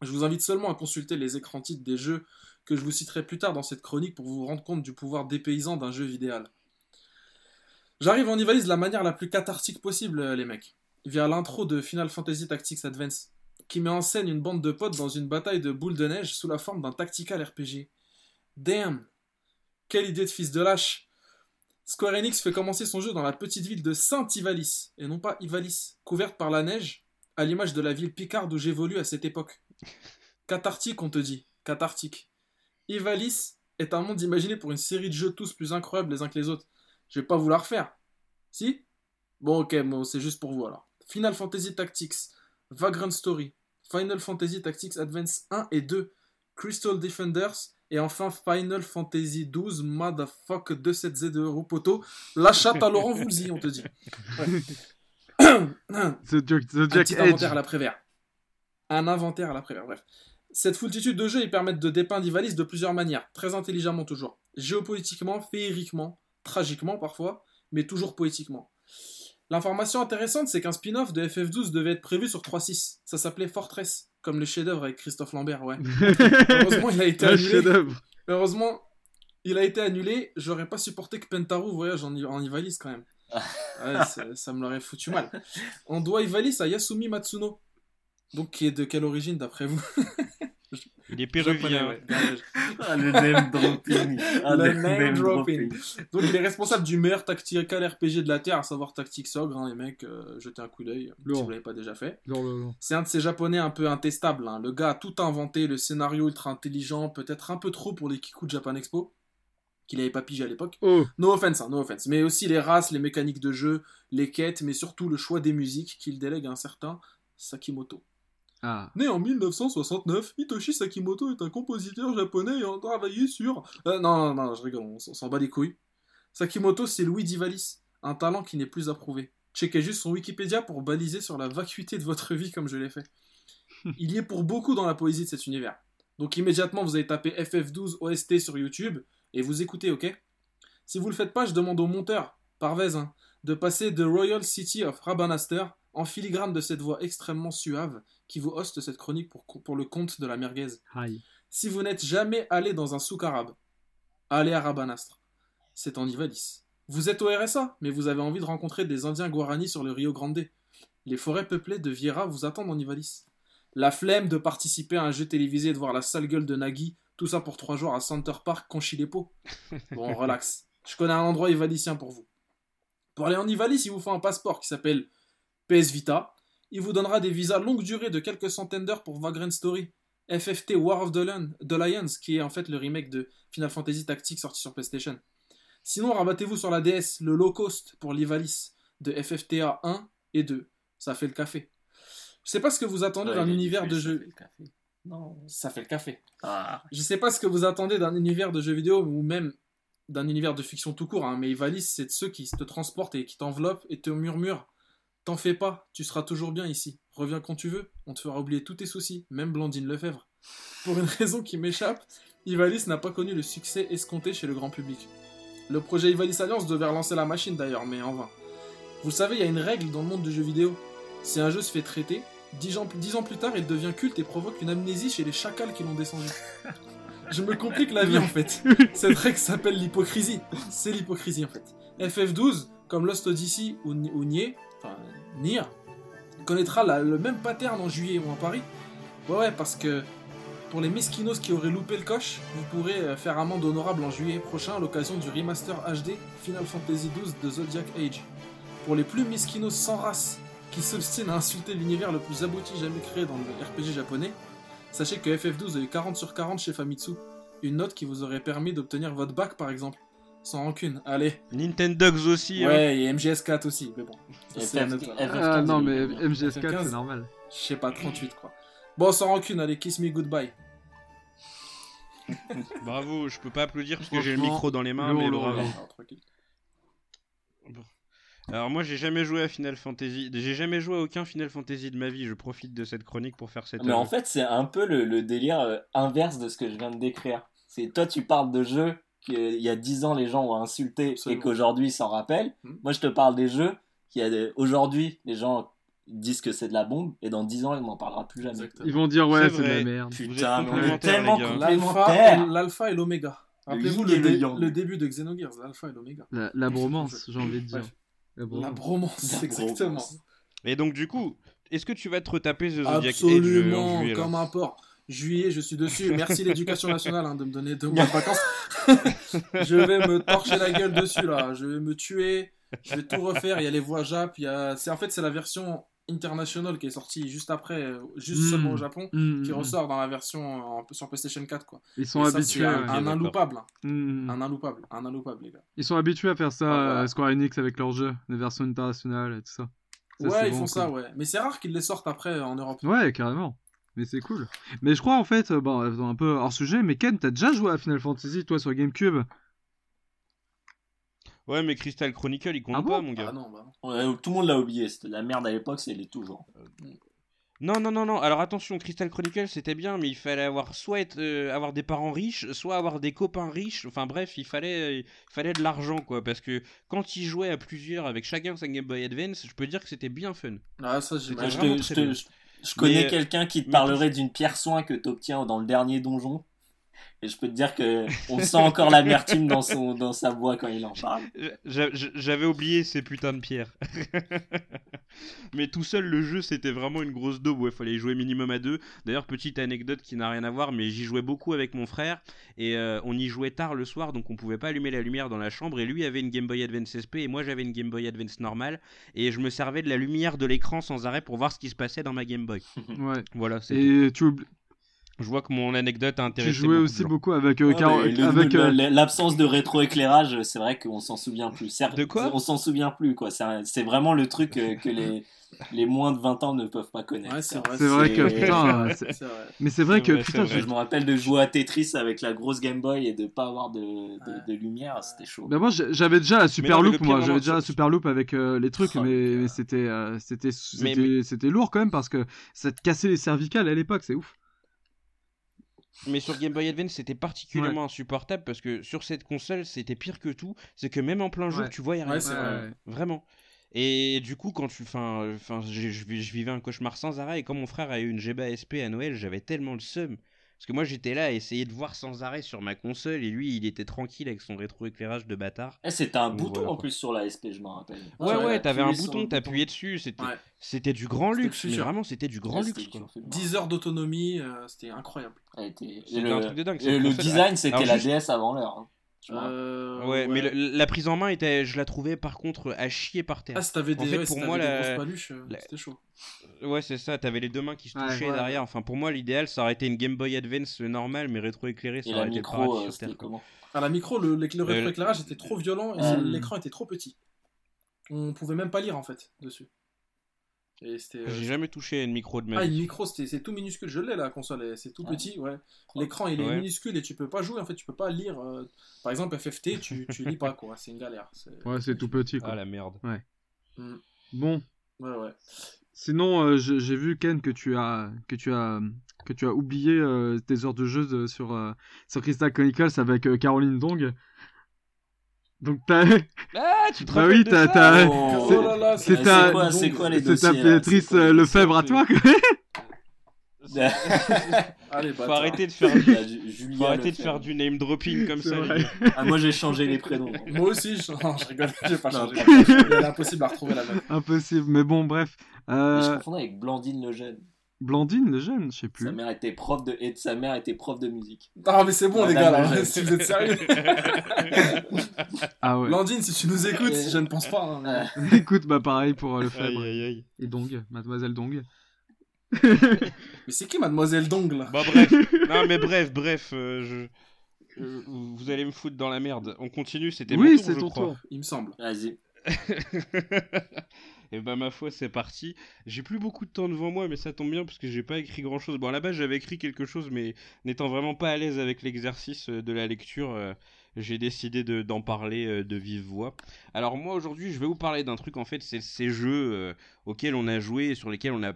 Je vous invite seulement à consulter les écrans titres des jeux que je vous citerai plus tard dans cette chronique pour vous rendre compte du pouvoir dépaysant d'un jeu vidéal. J'arrive en Ivalice de la manière la plus cathartique possible, euh, les mecs, via l'intro de Final Fantasy Tactics Advance, qui met en scène une bande de potes dans une bataille de boules de neige sous la forme d'un tactical RPG. Damn Quelle idée de fils de lâche Square Enix fait commencer son jeu dans la petite ville de Saint-Ivalis, et non pas Ivalis, couverte par la neige, à l'image de la ville picarde où j'évolue à cette époque. Cathartique, on te dit. Cathartique. Ivalis est un monde imaginé pour une série de jeux tous plus incroyables les uns que les autres. Je vais pas vous la refaire. Si? Bon, ok, bon, c'est juste pour vous alors. Final Fantasy Tactics, Vagrant Story, Final Fantasy Tactics Advance 1 et 2, Crystal Defenders, et enfin Final Fantasy 12, motherfuck 27Z de Rupoto. La chatte à Laurent Voulzy, on te dit. Ouais. The Jack, the Un petit inventaire à l'après-vert. Un inventaire à l'après-vert, bref. Cette foultitude de jeux, ils permettent de dépeindre Ivalice de plusieurs manières, très intelligemment toujours. Géopolitiquement, féeriquement, tragiquement parfois, mais toujours poétiquement. L'information intéressante, c'est qu'un spin-off de FF12 devait être prévu sur 3.6. Ça s'appelait Fortress, comme le chef-d'œuvre avec Christophe Lambert, ouais. Heureusement, il a été annulé. Heureusement, il a été annulé. J'aurais pas supporté que Pentaru voyage en, en Ivalice quand même. Ouais, ça, ça me l'aurait foutu mal. On doit Ivalice à Yasumi Matsuno. Donc, qui est de quelle origine d'après vous Il est Japonais, péruvien. ouais. Ah, le name dropping. Ah, Le name dropping. Donc, il est responsable du meilleur tactical RPG de la Terre, à savoir Tactics Ogre. hein, les mecs, euh, jetez un coup d'œil si vous l'avez pas déjà fait. C'est un de ces japonais un peu intestables. hein. Le gars a tout inventé, le scénario ultra intelligent, peut-être un peu trop pour les Kiku de Japan Expo, qu'il avait pas pigé à l'époque. Oh, No offense, hein, no offense. Mais aussi les races, les mécaniques de jeu, les quêtes, mais surtout le choix des musiques qu'il délègue à un certain Sakimoto. Ah. Né en 1969, Hitoshi Sakimoto est un compositeur japonais ayant travaillé sur... Euh, non, non, non, je rigole, on, s'en bat les couilles. Sakimoto, c'est Louis Divalis, un talent qui n'est plus approuvé. Checkez juste son Wikipédia pour baliser sur la vacuité de votre vie comme je l'ai fait. Il y est pour beaucoup dans la poésie de cet univers. Donc immédiatement, vous allez taper FF12 OST sur YouTube et vous écoutez, ok? Si vous le faites pas, je demande au monteur, Parvez, hein, de passer The Royal City of Rabanaster en filigrane de cette voix extrêmement suave qui vous hoste cette chronique pour, pour le compte de la merguez. Si vous n'êtes jamais allé dans un souk arabe, allez à Rabanastre. C'est en Ivalice. Vous êtes au RSA, mais vous avez envie de rencontrer des Indiens Guarani sur le Rio Grande. Les forêts peuplées de Viera vous attendent en Ivalice. La flemme de participer à un jeu télévisé et de voir la sale gueule de Nagui, tout ça pour trois jours à Center Park, Conchilepo. Bon, relax. Je connais un endroit ivalicien pour vous. Pour aller en Ivalice, il vous faut un passeport qui s'appelle PS Vita. Il vous donnera des visas longue durée de quelques centaines d'heures pour Vagrant Story. FFT War of the, Lion, the Lions, qui est en fait le remake de Final Fantasy Tactics sorti sur PlayStation. Sinon, rabattez-vous sur la DS, le low cost pour l'Ivalis de FFTA 1 et 2. Ça fait le café. Je sais pas ce que vous attendez Ouais, d'un univers de café. Non. Ça fait le café. Ah. Je sais pas ce que vous attendez d'un univers de jeux vidéo ou même d'un univers de fiction tout court, hein, mais Ivalice, c'est de ceux qui te transportent et qui t'enveloppent et te murmurent T'en fais pas, tu seras toujours bien ici. Reviens quand tu veux, on te fera oublier tous tes soucis, même Blandine Lefebvre. Pour une raison qui m'échappe, Ivalice n'a pas connu le succès escompté chez le grand public. Le projet Ivalice Alliance devait relancer la machine d'ailleurs, mais en vain. Vous savez, il y a une règle dans le monde du jeu vidéo. Si un jeu se fait traiter, dix ans, plus tard, il devient culte et provoque une amnésie chez les chacals qui l'ont descendu. Je me complique la vie en fait. Cette règle s'appelle l'hypocrisie. C'est l'hypocrisie en fait. FF12, comme Lost Odyssey ou Nier, enfin connaîtra la- le même pattern en juillet ou en Paris. Ouais, ouais, parce que pour les mesquinos qui auraient loupé le coche, vous pourrez euh, faire amende honorable en juillet prochain à l'occasion du remaster HD Final Fantasy XII de Zodiac Age. Pour les plus mesquinos sans race qui s'obstinent à insulter l'univers le plus abouti jamais créé dans le RPG japonais, sachez que FF12 a eu 40 sur 40 chez Famitsu. Une note qui vous aurait permis d'obtenir votre bac par exemple. Sans rancune, allez. Nintendogs aussi. hein. Ouais, et MGS4 aussi, mais bon. C'est un FF- autre- FF15, Ah non, mais FF15. MGS4, c'est normal. Je sais pas, 38 quoi. Bon, sans rancune, allez, kiss me goodbye. Bravo, je peux pas applaudir parce que j'ai le micro dans les mains, mais bravo. Alors, moi j'ai jamais joué à Final Fantasy, j'ai jamais joué à aucun Final Fantasy de ma vie. Je profite de cette chronique pour faire cette. Mais en fait, c'est un peu le, le délire euh, inverse de ce que je viens de décrire. C'est toi, tu parles de jeux qu'il y a 10 ans, les gens ont insulté Absolument. et qu'aujourd'hui, ils s'en rappellent. Mhm. Moi, je te parle des jeux qui, a des- aujourd'hui, les gens disent que c'est de la bombe et dans 10 ans, ils m'en parlera plus jamais. Exactement. ils vont dire ouais, C'est de la merde. Putain, mais on est tellement. L'alpha complémentaires. et- l'alpha et l'oméga. Rappelez-vous le, et le dé- yang. le début de Xenogears, l'alpha et l'oméga. La, la bromance, j'ai envie de dire. La La bromance. exactement. Et donc du coup, est-ce que tu vas te retaper The Zodiac Age euh, Absolument, en juillet, là comme un porc. Juillet, je suis dessus. Merci l'éducation nationale hein, de me donner deux mois de vacances. je vais me torcher la gueule dessus là. Je vais me tuer. Je vais tout refaire. Il y a les voix Jap. Il y a... c'est en fait c'est la version international qui est sortie juste après, juste Mm. seulement au Japon, Mmh, qui mmh. ressort dans la version sur PlayStation 4 quoi. Ils sont ça, habitués. un, ouais. un inloupable, hein. Un inloupable, un inloupable les gars. Ils sont habitués à faire ça, Ah, voilà. euh, Square Enix avec leurs jeux, les versions internationales et tout ça. Ça, ouais, ils bon, font ça, ouais. Mais c'est rare qu'ils les sortent après en Europe. Ouais, carrément. Mais c'est cool. Mais je crois en fait, euh, bon, euh, un peu hors sujet, mais Ken, t'as déjà joué à Final Fantasy toi sur GameCube? Ouais, mais Crystal Chronicle, il compte Ah bon? pas, mon gars. Ah non, bah non. Tout le monde l'a oublié. C'était de la merde à l'époque, c'est l'est toujours. Non, non, non, non. Alors attention, Crystal Chronicle, c'était bien, mais il fallait avoir soit être, euh, avoir des parents riches, soit avoir des copains riches. Enfin bref, il fallait, il fallait de l'argent, quoi. Parce que quand ils jouaient à plusieurs avec chacun sa Game Boy Advance, je peux dire que c'était bien fun. Ah, ça, je, je bien. Je- connais Mais- quelqu'un qui te parlerait d'une pierre soin que tu obtiens dans le dernier donjon. Et je peux te dire que on sent encore l'amertume dans, son, dans sa voix quand il en parle. J'a- j'a- J'avais oublié ces putains de pierres. Mais tout seul, le jeu, c'était vraiment une grosse daube. Ouais, fallait y jouer minimum à deux. D'ailleurs, petite anecdote qui n'a rien à voir, mais j'y jouais beaucoup avec mon frère. Et euh, on y jouait tard le soir, donc on pouvait pas allumer la lumière dans la chambre. Et lui avait une Game Boy Advance SP, et moi j'avais une Game Boy Advance normale. Et je me servais de la lumière de l'écran sans arrêt pour voir ce qui se passait dans ma Game Boy. Ouais. Voilà, tout. Et tu, Je vois que mon anecdote a tu intéressé jouais beaucoup de aussi gens. beaucoup avec euh, Ouais, avec euh, L'absence de rétroéclairage, c'est vrai qu'on s'en souvient plus. De quoi On s'en souvient plus, quoi. C'est vraiment le truc euh, que les, les moins de 20 ans ne peuvent pas connaître. Ouais, c'est vrai. Vrai que putain, vrai. mais c'est vrai que vrai, putain, vrai. Je me rappelle de jouer à Tetris avec la grosse Game Boy et de pas avoir de, de, Ouais. de lumière, c'était chaud. Bah moi j'avais déjà la Super Loop moi, j'avais déjà la Super Loop avec euh, les trucs Oh, mais, le gars. mais c'était euh, c'était Mais- c'était c'était lourd quand même parce que ça te cassait les cervicales à l'époque, c'est ouf. Mais sur Game Boy Advance, c'était particulièrement insupportable parce que sur cette console, c'était pire que tout. C'est que même en plein jour, Ouais. tu voyais rien. Vrai. Vraiment. Et du coup, quand tu. Enfin, je, je vivais un cauchemar sans arrêt. Et quand mon frère a eu une GBA SP à Noël, j'avais tellement le seum. Parce que moi, j'étais là à essayer de voir sans arrêt sur ma console. Et lui, il était tranquille avec son rétroéclairage de bâtard. Eh, c'était un Donc, bouton voilà, en plus sur la SP, je m'en rappelle. Ouais, ouais, ouais, t'avais un bouton, t'appuyais dessus. C'était Ouais. c'était du grand C'était luxe. Mais vraiment, c'était du grand Ouais, luxe. c'était quoi. dur, c'est marrant. 10 heures d'autonomie, euh, c'était incroyable. Et C'était le, un truc de dingue. et le console. design, c'était Alors, la juste- DS avant l'heure. hein. Euh, Ouais, mais le- la prise en main était, je la trouvais par contre à chier par terre. Ah, si t'avais En des, fait, ouais, pour si moi, des la- grosses paluches, euh, la- c'était chaud. Ouais, c'est ça, t'avais les deux mains qui se touchaient ouais, derrière. Enfin, pour moi, l'idéal, ça aurait été une Game Boy Advance normale, mais rétro-éclairée, ça Et aurait la été le micro, paradis euh, sur c'était Terre, quoi. comment À la micro, le, le, le Euh, rétroéclairage était trop violent et l'écran était trop petit. On pouvait même pas lire en fait dessus. Euh, J'ai jamais touché à une micro de ma Ah, une micro, c'était- c'est tout minuscule. Je l'ai la console, c'est tout Ouais. petit, ouais. L'écran il est Ouais. minuscule et tu peux pas jouer en fait, tu peux pas lire. euh, Par exemple, FFT, tu, tu lis pas quoi, c'est une galère. Ouais, c'est tout petit quoi. Ah la merde. Bon, Ouais, ouais. Sinon, euh, j'ai vu Ken que tu as que tu as que tu as oublié euh, tes heures de jeu de- sur euh, sur Crystal Chronicles avec euh, Caroline Dong. Donc t'as Ah, tu te Bah oui, t'as- Oh. Oh là là, c'est c'est ta- quoi, c'est quoi les c'est ta Béatrice C'est euh, Lefebvre à toi. quoi. Allez, Faut arrêter de faire du, Bah, faut arrêter de faire du name dropping comme C'est ça. Ah, moi j'ai changé les prénoms. Moi aussi, je, non, je rigole, j'ai pas changé. Il est impossible à retrouver la même. Impossible. Mais bon, bref. Je Euh, confondais avec Blandine le jeune. Blandine, le jeune, je sais plus. Sa mère était prof de et sa mère était prof de musique. Non, mais c'est bon, les gars, là, si vous êtes sérieux. Ah ouais. Landine, si tu nous écoutes, je ne pense pas. hein. Euh, Écoute, bah pareil pour euh, aïe, aïe. et Dong, Mademoiselle Dong. Mais c'est qui Mademoiselle Dong, là? Bon, bref. Non, mais bref, bref. euh, je... euh, Vous allez me foutre dans la merde. On continue, c'était Oui, mon tour, c'est je ton crois. tour. Il me semble. Vas-y. Et bah ma foi c'est parti. J'ai plus beaucoup de temps devant moi mais ça tombe bien parce que j'ai pas écrit grand chose. Bon à la base j'avais écrit quelque chose mais n'étant vraiment pas à l'aise avec l'exercice euh, de la lecture, euh, j'ai décidé de- d'en parler euh, de vive voix. Alors moi aujourd'hui je vais vous parler d'un truc en fait c'est ces jeux auxquels on a joué et sur lesquels on a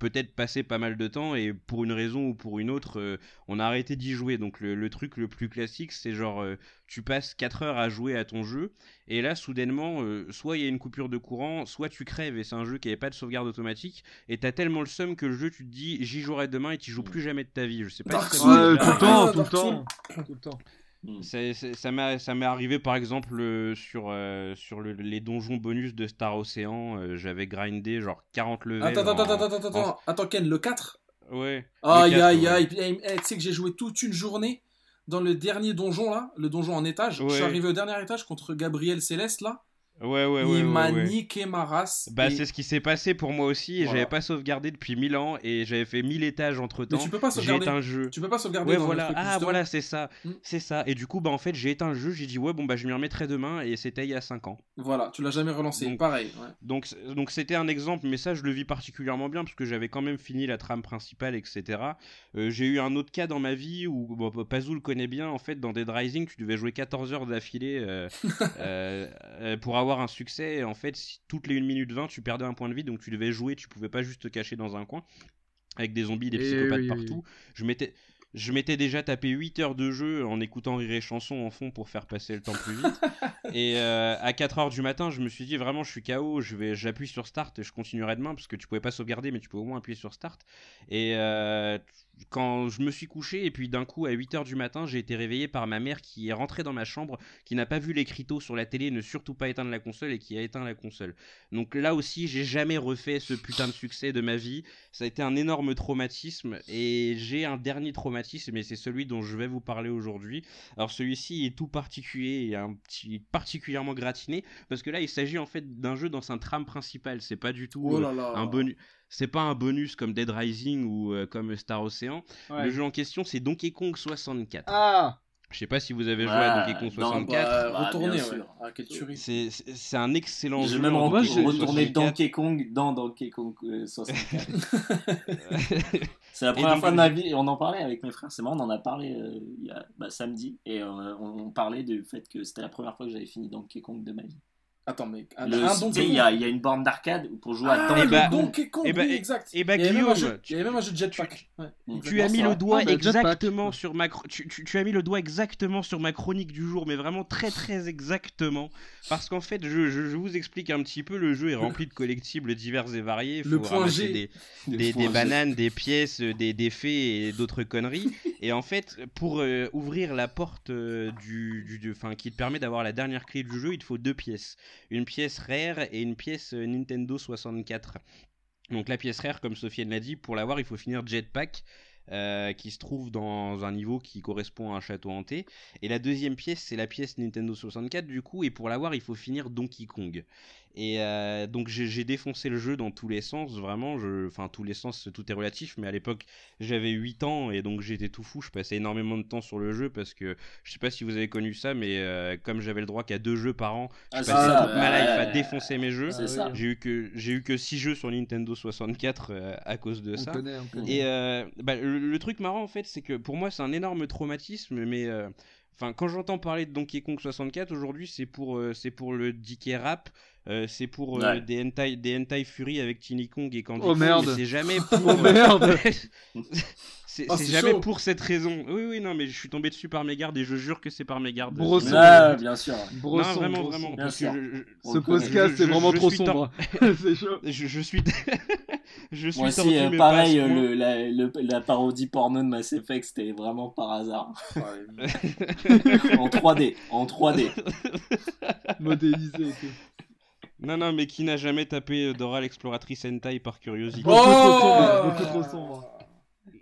peut-être passé pas mal de temps et pour une raison ou pour une autre euh, on a arrêté d'y jouer. Donc le, le truc le plus classique c'est genre euh, tu passes 4 heures à jouer à ton jeu et là, soudainement, euh, soit il y a une coupure de courant, soit tu crèves et c'est un jeu qui n'avait pas de sauvegarde automatique. Et t'as tellement le seum que le jeu, tu te dis, j'y jouerai demain et tu joues plus jamais de ta vie. Je sais pas Dark si Ouais, tout le arrivé. temps, tout le Dark temps. Tout le temps. C'est- ça m'est ça m'est arrivé par exemple euh, sur, euh, sur le- les donjons bonus de Star Ocean. euh, J'avais grindé genre 40 levels. Attends, attends, en- attends, attends, attends, attends, attends, Ken, le 4 Ouais. Aïe, aïe, ouais. aïe. Eh, eh, Tu sais que j'ai joué toute une journée dans le dernier donjon, là, le donjon en étage. Je suis arrivé au dernier étage contre Gabriel Céleste, là. Ouais, ouais, ouais. il m'a ouais. niqué ma race. Bah, et- c'est ce qui s'est passé pour moi aussi. Et Voilà. j'avais pas sauvegardé depuis 1000 ans. Et j'avais fait 1000 étages entre temps. Mais tu peux pas J'ai sauvegarder. éteint le jeu. Tu peux pas sauvegarder Ouais, dans voilà. ah, justement. voilà, c'est ça. Hmm. C'est ça. Et du coup, bah, en fait, j'ai éteint le jeu. J'ai dit, ouais, bon, bah, je m'y remettrai demain. Et c'était il y a 5 ans. Voilà, tu l'as jamais relancé. Donc- Pareil. ouais. Donc, donc c'était un exemple, mais ça, je le vis particulièrement bien parce que j'avais quand même fini la trame principale, etc. Euh, j'ai eu un autre cas dans ma vie où bon, Pazou le connaît bien. En fait, dans Dead Rising, tu devais jouer 14 heures d'affilée euh, euh, pour avoir un succès. Et en fait, si toutes les 1 minute 20, tu perdais un point de vie, donc tu devais jouer. Tu pouvais pas juste te cacher dans un coin avec des zombies, des Eh psychopathes oui, oui, partout. Je m'étais je m'étais déjà tapé 8 heures de jeu en écoutant Rire et Chanson en fond pour faire passer le temps plus vite. et euh, à 4 heures du matin, je me suis dit vraiment, je suis KO, je vais, j'appuie sur Start et je continuerai demain parce que tu pouvais pas sauvegarder, mais tu peux au moins appuyer sur Start. Et euh, quand je me suis couché, et puis d'un coup, à 8 heures du matin, j'ai été réveillé par ma mère qui est rentrée dans ma chambre, qui n'a pas vu l'écriteau sur la télé, ne surtout pas éteindre la console et qui a éteint la console. Donc là aussi, j'ai jamais refait ce putain de succès de ma vie. Ça a été un énorme traumatisme et j'ai un dernier traumatisme et c'est celui dont je vais vous parler aujourd'hui. Alors celui-ci est tout particulier et un petit particulièrement gratiné parce que là il s'agit en fait d'un jeu dans un trame principal, c'est pas du tout Oh euh, là là. un bonus. C'est pas un bonus comme Dead Rising ou euh, comme Star Ocean. Le jeu en question c'est Donkey Kong 64. Ah Je sais pas si vous avez joué à Donkey Kong dans- 64. Bah, Bah, retourner, ouais. Ah, quelle tuerie. C'est- un excellent J'ai jeu. même j'ai- retourné 64. Donkey Kong dans Donkey Kong euh, 64. C'est la première donc, fois de ma vie, et on en parlait avec mes frères, c'est marrant, on en a parlé euh, il y a, bah, samedi, et euh, on, on parlait du fait que c'était la première fois que j'avais fini Donkey Kong de ma vie. Attends, mais un, Le- un tu sais, Donkey il Kong. y a, il y a une borne d'arcade pour jouer à Ah, Donkey Eh bah-. Donkey Kong, eh bah- oui, exact. eh bah, il, y avait même un Guillaume, jeu, tu- il y avait même un jeu de jetpack. Ouais. Tu as mis le doigt Ah, bah, exactement sur ma tu, tu- tu as mis le doigt exactement sur ma chronique du jour mais vraiment très très exactement parce qu'en fait je, je- je vous explique un petit peu le jeu est rempli de collectibles divers et variés Le faut point ramasser G. des, Le des, point des G. bananes des pièces des, des fées et d'autres conneries et en fait pour euh, ouvrir la porte euh, du, du, du- enfin qui te permet d'avoir la dernière clé du jeu il te faut deux pièces une pièce rare et une pièce euh, Nintendo 64 donc la pièce rare, comme Sofiane l'a dit, pour l'avoir, il faut finir Jetpack, euh, qui se trouve dans un niveau qui correspond à un château hanté. Et la deuxième pièce, c'est la pièce Nintendo 64, du coup, et pour l'avoir, il faut finir Donkey Kong. Et euh, donc j'ai défoncé le jeu dans tous les sens, vraiment, je... enfin tous les sens, tout est relatif, mais à l'époque j'avais 8 ans et donc j'étais tout fou, je passais énormément de temps sur le jeu parce que je sais pas si vous avez connu ça, mais euh, comme j'avais le droit qu'à deux jeux par an, je Ah, passais ça, toute ma life à défoncer mes jeux. J'ai eu que j'ai eu que 6 jeux sur Nintendo 64 euh, à cause de On ça. connaît, on connaît. Et euh, bah, le, le truc marrant en fait, c'est que pour moi c'est un énorme traumatisme, mais euh, Enfin, quand j'entends parler de Donkey Kong 64 aujourd'hui, c'est pour, euh, c'est pour le DK rap, euh, c'est pour euh, Ouais. des hentai, des hentai Fury avec Tiny Kong et Candy Oh, merde. C'est jamais pour. Oh merde c'est Oh, c'est jamais chaud. pour cette raison. Oui, oui, non, mais je suis tombé dessus par mégarde et je jure que c'est par mégarde. Brosson. Ouais, bien sûr. Brosson, non, vraiment, Brosson. vraiment. Bien sûr. je- je- Ce podcast, c'est vraiment je trop sombre. c'est chaud. je, je suis. Je suis Moi aussi, euh, pareil, euh, le, la, le- la parodie porno de Mass Effect, c'était vraiment par hasard. en 3D, en 3D. Modélisé et tout. Non, non, mais qui n'a jamais tapé euh, Dora l'exploratrice hentai par curiosité? Oh Beaucoup trop sombre.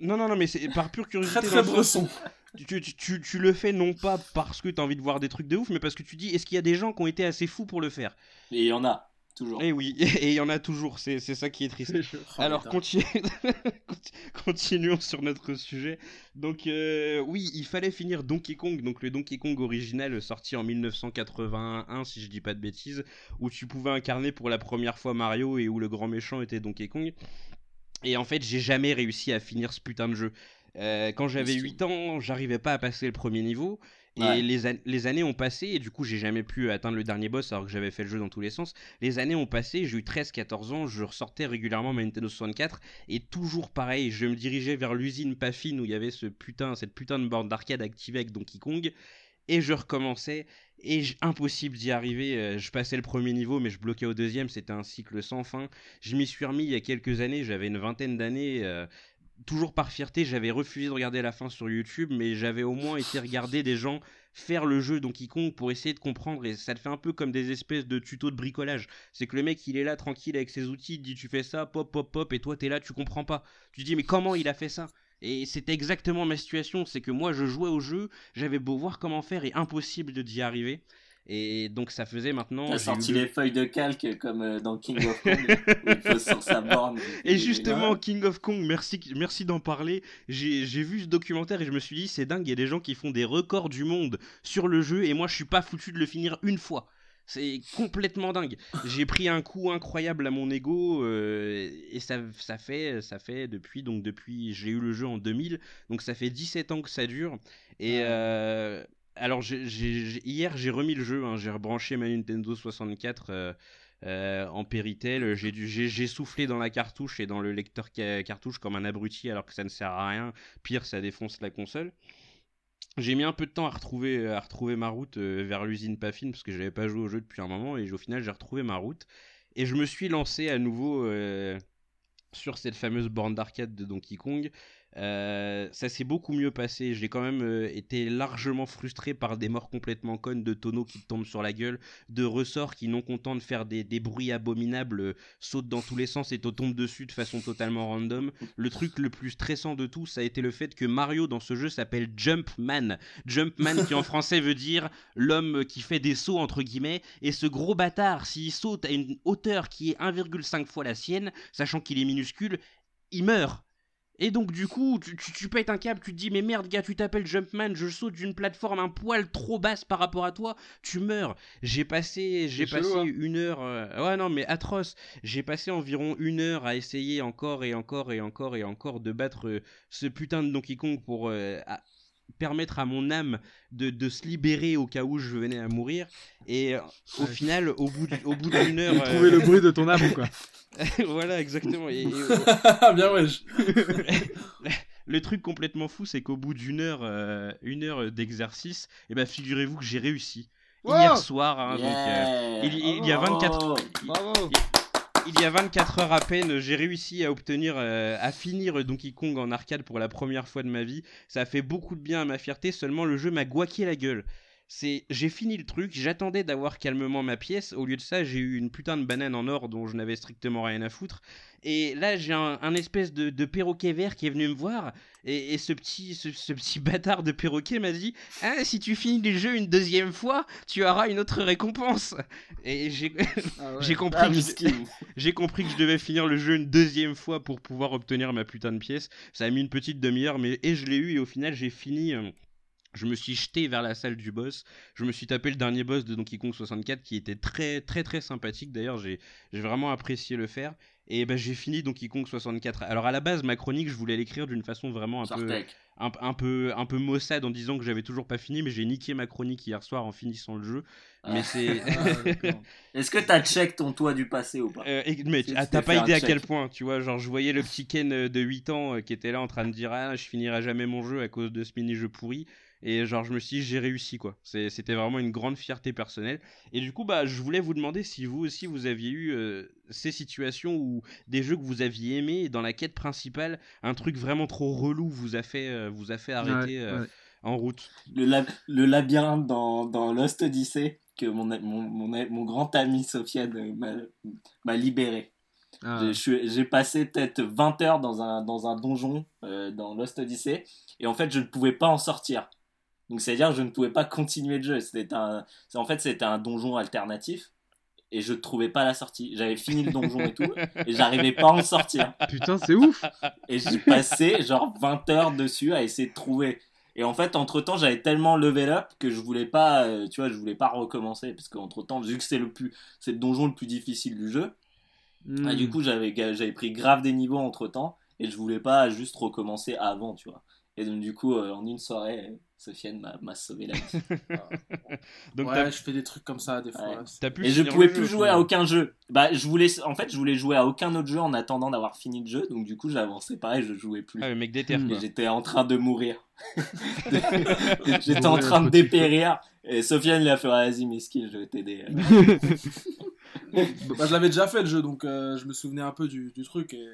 Non, non, non, mais c'est par pure curiosité. Très très bresson. tu, tu, tu, tu le fais non pas parce que t'as envie de voir des trucs de ouf, mais parce que tu dis est-ce qu'il y a des gens qui ont été assez fous pour le faire? Et il y en a, toujours. Eh oui, et il y en a toujours, c'est c'est ça qui est triste. Oh, Alors continuons sur notre sujet. Donc euh, oui, il fallait finir Donkey Kong, donc le Donkey Kong original sorti en 1981 si je dis pas de bêtises, où tu pouvais incarner pour la première fois Mario et où le grand méchant était Donkey Kong. Et en fait, j'ai jamais réussi à finir ce putain de jeu. Euh, quand j'avais Miskin. 8 ans, j'arrivais pas à passer le premier niveau. Et Ouais. les, an- les années ont passé, et du coup, j'ai jamais pu atteindre le dernier boss alors que j'avais fait le jeu dans tous les sens. Les années ont passé, j'ai eu 13-14 ans, je ressortais régulièrement ma Nintendo 64, et toujours pareil, je me dirigeais vers l'usine pas fine où il y avait ce putain, cette putain de borne d'arcade activée avec Donkey Kong, et je recommençais, et impossible d'y arriver. euh, Je passais le premier niveau, mais je bloquais au deuxième, c'était un cycle sans fin. Je m'y suis remis il y a quelques années, j'avais une vingtaine d'années. Toujours par fierté, j'avais refusé de regarder la fin sur YouTube, mais j'avais au moins été regarder des gens faire le jeu Donkey Kong pour essayer de comprendre et ça te fait un peu comme des espèces de tutos de bricolage. C'est que le mec il est là tranquille avec ses outils, il dit tu fais ça, pop pop pop et toi t'es là tu comprends pas. Tu dis mais comment il a fait ça? Et c'était exactement ma situation, c'est que moi je jouais au jeu, j'avais beau voir comment faire et impossible de d'y arriver. Et donc ça faisait maintenant... T'as sorti eu les feuilles de calque comme euh, dans King of Kong, où il pose sur sa borne. Et justement, King of Kong, merci, merci d'en parler. J'ai j'ai vu ce documentaire et je me suis dit, c'est dingue, il y a des gens qui font des records du monde sur le jeu et moi je suis pas foutu de le finir une fois. C'est complètement dingue. J'ai pris un coup incroyable à mon ego euh, et ça, ça fait ça fait depuis donc depuis j'ai eu le jeu en 2000 donc ça fait 17 ans que ça dure et euh, alors hier j'ai remis le jeu hein, j'ai rebranché ma Nintendo 64 euh, euh, en Péritel, j'ai soufflé dans la cartouche et dans le lecteur ca- cartouche comme un abruti alors que ça ne sert à rien. Pire, ça défonce la console. J'ai mis un peu de temps à retrouver, à retrouver ma route euh, vers l'usine Pafine parce que j'avais pas joué au jeu depuis un moment et au final j'ai retrouvé ma route et je me suis lancé à nouveau euh, sur cette fameuse borne d'arcade de Donkey Kong. Euh, ça s'est beaucoup mieux passé. J'ai quand même euh, été largement frustré par des morts complètement connes de tonneaux qui tombent sur la gueule, de ressorts qui, non contents de faire des, des bruits abominables, euh, sautent dans tous les sens et te tombent dessus de façon totalement random. Le truc le plus stressant de tout, ça a été le fait que Mario dans ce jeu s'appelle Jumpman. Jumpman qui en français veut dire l'homme qui fait des sauts entre guillemets. Et ce gros bâtard, s'il saute à une hauteur qui est 1,5 fois la sienne, sachant qu'il est minuscule, il meurt. Et donc du coup, tu, tu, tu pètes un câble, tu te dis mais merde gars, tu t'appelles Jumpman, je saute d'une plateforme un poil trop basse par rapport à toi, tu meurs. J'ai passé, j'ai passé chelou, hein. une heure, euh, ouais non mais atroce. J'ai passé environ une heure à essayer encore et encore et encore et encore de battre euh, ce putain de Donkey Kong pour euh, à- permettre à mon âme de, de se libérer au cas où je venais à mourir. Et euh, au Ouais. final, au bout au bout d'une heure, trouver euh, le bruit de ton âme, quoi. voilà exactement. Et- et- Bien je- le truc complètement fou, c'est qu'au bout d'une heure, euh, une heure d'exercice, et ben figurez-vous que j'ai réussi. Wow Hier soir, hein, donc, euh, il, il- il y a 24, Oh. Bravo il y a 24 heures à peine, j'ai réussi à obtenir, euh, à finir Donkey Kong en arcade pour la première fois de ma vie. Ça a fait beaucoup de bien à ma fierté, seulement le jeu m'a guaqué la gueule. C'est, j'ai fini le truc, j'attendais d'avoir calmement ma pièce. Au lieu de ça, j'ai eu une putain de banane en or dont je n'avais strictement rien à foutre. Et là, j'ai un, un espèce de, de perroquet vert qui est venu me voir. Et, et ce, petit, ce, ce petit bâtard de perroquet m'a dit Ah, si tu finis le jeu une deuxième fois, tu auras une autre récompense. Et j'ai, Ah ouais. j'ai compris. Ah, que compris que je devais finir le jeu une deuxième fois pour pouvoir obtenir ma putain de pièce. Ça a mis une petite demi-heure, mais et je l'ai eu et au final j'ai fini. euh, je me suis jeté vers la salle du boss. Je me suis tapé le dernier boss de Donkey Kong 64 qui était très très très sympathique. D'ailleurs, j'ai vraiment apprécié le faire. Et ben j'ai fini Donkey Kong 64. Alors à la base, ma chronique, je voulais l'écrire d'une façon vraiment un peu, un, un peu, un peu maussade en disant que j'avais toujours pas fini, mais j'ai niqué ma chronique hier soir en finissant le jeu. Mais Ah. c'est. Ah. Est-ce que t'as check ton toit du passé ou pas? Euh, et- mais ah, t'as pas idée à quel point, tu vois, genre je voyais le petit Ken euh, de 8 ans euh, qui était là en train de dire ah je finirai jamais mon jeu à cause de ce mini-jeu pourri et genre je me suis dit j'ai réussi quoi. C'était vraiment une grande fierté personnelle et du coup bah je voulais vous demander si vous aussi vous aviez eu euh, ces situations où des jeux que vous aviez aimés et dans la quête principale un truc vraiment trop relou vous a fait euh, vous a fait arrêter Ouais, euh, ouais. en route? le, lab- le labyrinthe dans, dans Lost Odyssey que mon, mon, mon, mon grand ami Sofiane m'a- libéré. Ah. J'ai- passé peut-être 20 heures dans un, dans un donjon euh, dans Lost Odyssey et en fait je ne pouvais pas en sortir. Donc c'est-à-dire que je ne pouvais pas continuer le jeu. C'était un, en fait c'était un donjon alternatif et je ne trouvais pas la sortie. J'avais fini le donjon et tout et j'arrivais pas à en sortir. Putain, c'est ouf. Et j'ai passé genre 20 heures dessus à essayer de trouver. Et en fait, entre temps, j'avais tellement level up que je voulais pas, euh, tu vois, je voulais pas recommencer parce qu'entre temps, vu que c'est le plus, c'est le donjon le plus difficile du jeu, Hmm. ah, du coup, j'avais, j'avais pris grave des niveaux entre temps et je voulais pas juste recommencer avant, tu vois. Et donc, du coup, euh, en une soirée, euh, Sofiane m'a, sauvé la vie. Donc ouais, je fais des trucs comme ça des fois. Ouais. pu Et je pouvais plus jeu, jouer à aucun jeu. Bah, je voulais, en fait, je voulais jouer à aucun autre jeu en attendant d'avoir fini le jeu. Donc, du coup, j'avançais pareil, je jouais plus. Ah, le mec déterre quoi. Et j'étais en train de mourir. j'étais en train de dépérir. Et Sofiane il a fait vas-y Miski, je vais t'aider. Bah, je l'avais déjà fait le jeu, donc euh, je me souvenais un peu du, du truc. Et,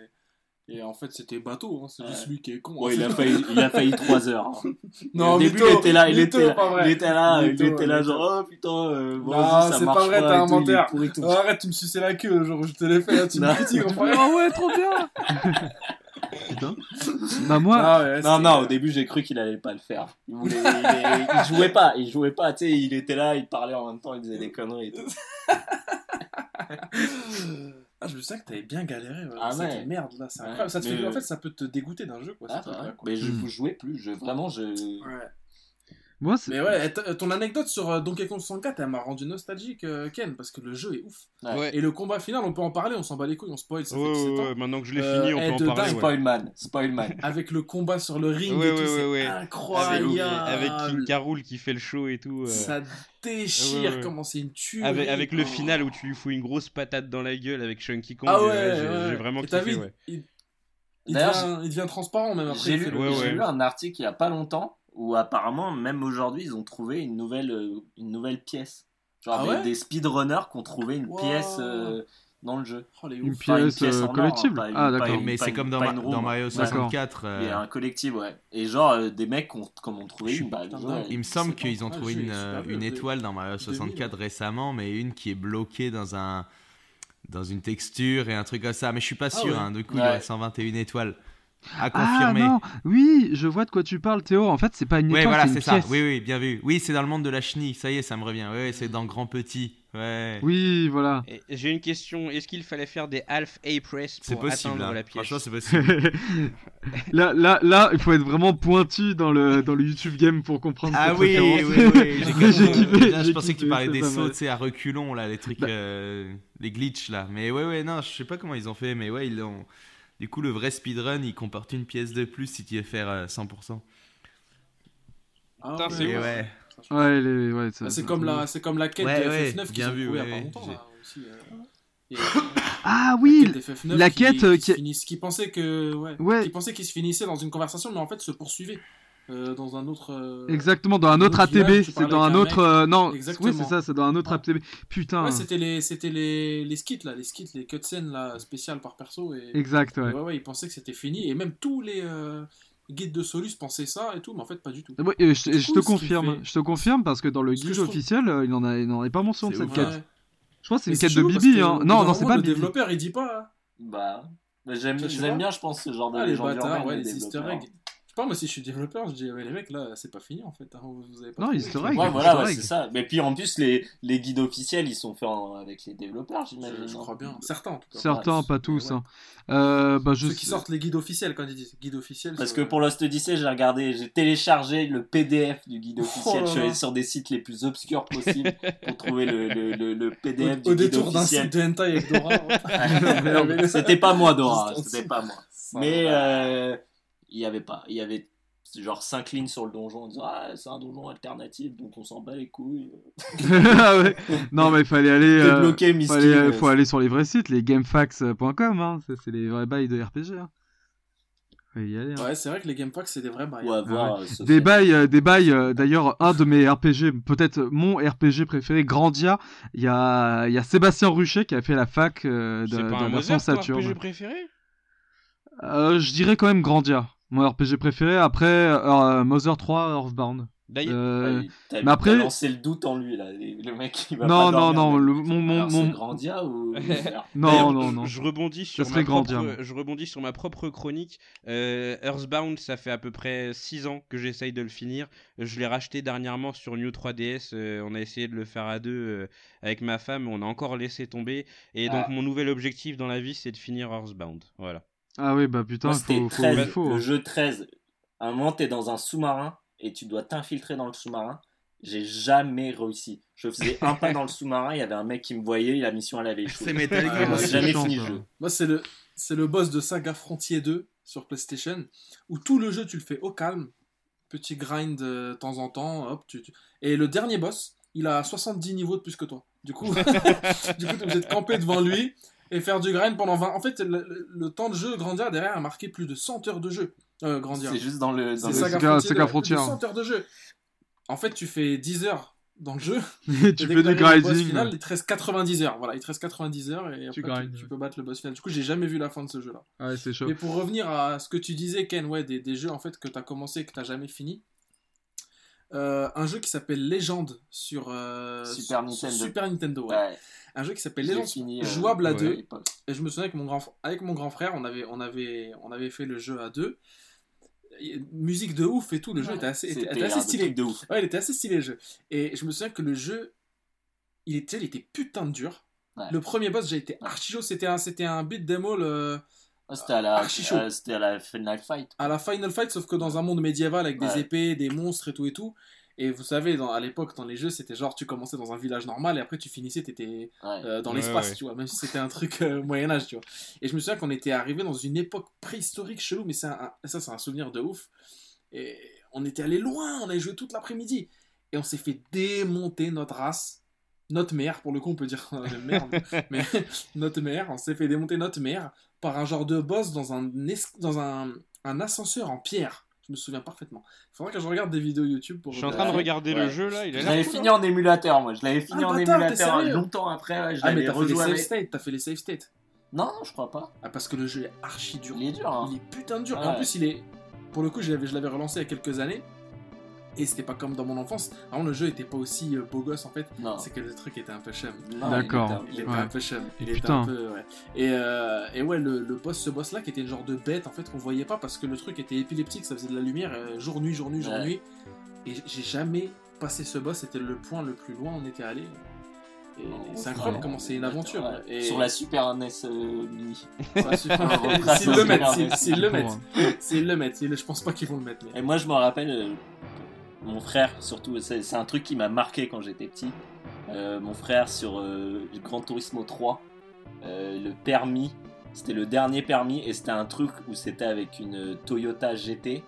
et en fait, c'était bateau. hein, C'est juste lui qui est con. Hein. il a failli, il a failli 3 heures. hein. Non, Au début, il était là, il était là, pas vrai. il était là, il était là, genre oh putain, euh, bon, Non, vas-y, ça c'est marche pas vrai, et un menteur. pourri tout. Oh, arrête, tu me suçais la queue le jour où je te l'ai fait. Là, tu me critiques. Ah ouais, trop bien. Putain. Bah moi, Ah ouais, Non, non, au début j'ai cru qu'il allait pas le faire. Il, voulait, il, est- il jouait pas, il jouait pas, tu sais, il était là, il parlait en même temps, il disait des conneries et tout. Ah, je me souviens que t'avais bien galéré. Ouais. Ah ouais. merde là, c'est Ouais. incroyable. Ça te fait... En fait, ça peut te dégoûter d'un jeu quoi. Ah, ouais. quoi. Mais je Hmm. vous jouais plus, je, vraiment, je. Ouais. Moi, Mais ouais, t- ton anecdote sur euh, Donkey Kong 64, elle m'a rendu nostalgique, euh, Ken, parce que le jeu est ouf. Ouais. Et le combat final, on peut en parler, on s'en bat les couilles, on spoil, ça Ouais, fait ouais, 17 ans. ouais, maintenant que je l'ai Euh, fini, on peut en parler. Spoilman, Spoilman. Avec le combat sur le ring c'est incroyable. Avec King Carol qui fait le show et tout. euh, Ça déchire, Ouais, ouais. comment c'est une tuerie. Avec, avec le Oh. final où tu lui fous une grosse patate dans la gueule avec Chunky Kong. Ah ouais, euh, j'ai- vraiment kiffé, vu, ouais. il, devient, il devient transparent même après. J'ai lu, Ouais, ouais. lu un article il y a pas longtemps où apparemment, même aujourd'hui, ils ont trouvé une nouvelle, euh, une nouvelle pièce. Genre Ah des, ouais des speedrunners qui ont trouvé une Wow. pièce euh, dans le jeu. Oh, les Une pièce, euh, or, hein, une- Ah, pas d'accord. Mais c'est comme dans, pas Ma- une room. dans Mario Ouais. 64. Il y a un collectif, ouais. Et genre, euh, des mecs qui ont, comme ont trouvé Je suis une, bah, ouais. Il me semble qu'ils ont trouvé ah, une, étoile dans Mario 64 récemment, mais une qui est bloquée dans un dans une texture et un truc comme ça. Mais je suis pas Ah sûr. ouais. hein, du coup, il y aurait 121 étoiles à Ah confirmer. non, oui, je vois de quoi tu parles, Théo. En fait, c'est pas une ouais, étoile, voilà, c'est ça. pièce. Oui, oui, bien vu. Oui, c'est dans le monde de la chenille. Ça y est, ça me revient. Ouais, c'est dans Grand Petit. Ouais. Oui, voilà. J'ai une question. Est-ce qu'il fallait faire des half A-press C'est pour possible. atteindre hein. la pièce? Franchement, c'est possible. là, là, là, il faut être vraiment pointu dans le, dans le YouTube game pour comprendre ah oui, oui, oui. J'ai kiffé, Là, je pensais que tu parlais des sauts, tu sais, à reculons, là, les trucs, Bah. euh, les glitches, là. Mais ouais, ouais, non, je sais pas comment ils ont fait, mais ouais, ils ont. Du coup, le vrai speedrun, il comporte une pièce de plus si tu veux faire euh, 100%. Ah Putain, ouais. c'est ouais. Ouais, les- ouais, ça- Ah, c'est ça- comme la, c'est comme la quête Ouais, de ouais, FF9 qu'ils bien ont vu, il y a ouais, pas longtemps j'ai- là, aussi. euh. Et, Ah la oui, quête FF9 la qui- quête, qui, euh, se qui- finisse- qui pensait que, ouais, Ouais. qui pensait qu'il se finissait dans une conversation, mais en fait se poursuivait euh, dans un autre. euh, exactement, dans un autre ATB. C'est dans un autre. euh, non, Exactement. oui, c'est ça, c'est dans un autre Ouais. ATB. Putain. Ouais, c'était les, c'était les, les skits là, les skits, les cutscenes là spéciales par perso et. exact, et ouais. ouais, ouais, ils pensaient que c'était fini et même tous les euh, guides de Solus pensaient ça et tout, mais en fait pas du tout. Ouais, et je, et je cool te confirme, fait. je te confirme parce que dans le guide je trouve- officiel, euh, il en a, il en avait pas mention de cette ouf, quête. Ouais. Je crois que c'est une quête de Bibi, hein. Non, non, c'est pas le Bibi. développeur il dit pas. hein. Bah, bah, j'aime, j'aime bien, je pense, ce genre de Ah, les bâtards, ouais, les easter développeurs. eggs. Sais pas, moi si je suis développeur, je dis, ouais, les mecs, là, c'est pas fini en fait. hein, vous, avez pas Non. Ouais, voilà, ouais, c'est ça. Mais puis en plus, les, les guides officiels, ils sont faits en- avec les développeurs, j'imagine. Je, crois bien. Certains en tout cas. Certains, Ouais, pas tous. ouais. hein. Euh, bah, je Ceux qui sortent les guides officiels quand ils disent guide officiel. Parce que pour Lost Odyssey, j'ai regardé, j'ai téléchargé le PDF du guide officiel. là je suis allé sur des sites les plus obscurs possibles pour trouver le, le, le, le au, PDF au du guide détour d'un site de hentai avec Dora. Non, C'était pas moi, Dora. C'était pas moi. Mais euh, il y avait pas. Il y avait genre 5 lignes sur le donjon en disant Ah, c'est un donjon alternatif, donc on s'en bat les couilles. Ah ouais. Non, mais il fallait aller. euh, Débloquer faut, Misty. aller euh, faut aller sur les vrais sites, les gamefax.com. Hein. C'est les vrais bails de RPG. Hein. Faut y aller. hein. Ouais, c'est vrai que les game packs, c'est des vrais bails. Avoir euh. Des bails, euh, des bails. euh, D'ailleurs, un de mes RPG, peut-être mon RPG préféré, Grandia. Il y a, il y a Sébastien Ruchet qui a fait la fac euh, de, C'est pas de un la version Mother, ton Saturn. RPG préféré? Euh, je dirais quand même Grandia, mon RPG préféré. Après, euh, Mother 3, Earthbound. D'ailleurs, Euh, t'as- mais après- lancé le doute en lui là. Le mec il va non, pas non, non, le, mon, mon, mon- Grandia ou non, non, non. Je rebondis sur serait ma grand propre, diable. je rebondis sur ma propre chronique. Euh, Earthbound, ça fait à peu près 6 ans que j'essaye de le finir. Je l'ai racheté dernièrement sur New 3DS. euh, on a essayé de le faire à deux euh, avec ma femme, on a encore laissé tomber. Et donc Ah. mon nouvel objectif dans la vie, c'est de finir Earthbound. Voilà. Ah oui, bah putain, faut, faut, 13, il faut. le jeu 13. À un moment, t'es dans un sous-marin et tu dois t'infiltrer dans le sous-marin. J'ai jamais réussi. Je faisais un pas dans le sous-marin, il y avait un mec qui me voyait, la mission elle avait échoué. C'est Metal Ah, Gear. jamais fini le jeu. Moi, c'est le, c'est le boss de Saga Frontier 2 sur PlayStation, où tout le jeu, tu le fais au calme, petit grind euh, de temps en temps, hop, tu, tu- Et le dernier boss, il a 70 niveaux de plus que toi. Du coup, du coup, t'es obligé de camper devant lui et faire du grind pendant 20... En fait, le, le- le temps de jeu, Grandia, derrière, a marqué plus de 100 heures de jeu. Euh, Grandia. C'est juste dans le. Dans C'est Frontier, Saga de- de Frontier. 100 heures de jeu. En fait, tu fais 10 heures dans le jeu. tu fais du grinding. final, il te reste 90 heures. Voilà, il te reste 90 heures et après, tu, grindes, tu peux battre le boss final. Du coup, j'ai jamais vu la fin de ce jeu-là. Ah Ouais, c'est chaud. Mais pour revenir à ce que tu disais, Ken, ouais, des, des jeux en fait que tu as commencé et que tu jamais fini. Euh, un jeu qui s'appelle Legend sur, euh, Super sur- Nintendo. sur Super Nintendo. ouais. Ouais, Un jeu qui s'appelle fini, euh, jouable à ouais. deux. Et je me souviens que mon grand, avec mon grand frère, on avait, on, avait, on avait fait le jeu à deux. Et Musique de ouf et tout, le jeu était assez, était- C'était était assez un stylé. truc de ouf. Ouais, il était assez stylé le jeu. Et je me souviens que le jeu, il était, il était putain de dur. Ouais. Le premier boss, j'ai été archi chaud. C'était un, c'était un beat demo le- Ah, C'était à la, chaud. euh, c'était à la Final Fight. à la Final Fight, sauf que dans un monde médiéval avec des épées, des monstres et tout et tout. Et vous savez, dans, à l'époque, dans les jeux, c'était genre tu commençais dans un village normal et après tu finissais, t'étais Ouais. euh, dans Ouais, l'espace, ouais. tu vois, même si c'était un truc euh, Moyen-Âge, tu vois. Et je me souviens qu'on était arrivé dans une époque préhistorique chelou, mais c'est un- un- ça, c'est un souvenir de ouf. Et on était allé loin, on avait joué toute l'après-midi. Et on s'est fait démonter notre race. Notre mère, pour le coup, on peut dire euh, merde, mais notre mère, on s'est fait démonter notre mère par un genre de boss dans un, es- dans un, un ascenseur en pierre. Je me souviens parfaitement. Il faudra que je regarde des vidéos YouTube pour. Je suis en train de Ouais. regarder le jeu là. Il a Je l'avais fini hein. en émulateur, moi. Je l'avais fini Ah, en bâtard, émulateur longtemps après. Ouais, je Ah, mais t'as fait les save states, t'as fait les save states. Non, non, je crois pas. Ah, parce que le jeu est archi dur. Il est dur. Hein. Il est putain de dur. Et en plus, il est. Pour le coup, je l'avais, je l'avais relancé il y a quelques années. Et c'était pas comme dans mon enfance. Vraiment, le jeu était pas aussi euh, beau gosse en fait. Non. C'est que le truc était un peu chum. Non, D'accord. Il était Ouais. un peu chum. Il était Putain. un peu. Ouais. Et, euh, et ouais, le, le boss, ce boss là qui était une genre de bête en fait qu'on voyait pas parce que le truc était épileptique, ça faisait de la lumière euh, jour, nuit, jour, nuit, jour, Ouais. nuit. Et j'ai jamais passé ce boss. C'était le point le plus loin où on était allé. Et c'est incroyable comment c'est une aventure. Ouais. Et Sur la Super NES euh, Mini. S'ils le mettent, Super s'ils- le mettent. S'ils le mettent, je pense pas qu'ils vont le mettre. mais- Et moi, je me rappelle, mon frère, surtout, c'est un truc qui m'a marqué quand j'étais petit. Euh, mon frère, sur euh, Gran Turismo 3, euh, le permis, c'était le dernier permis, et c'était un truc où c'était avec une Toyota GT,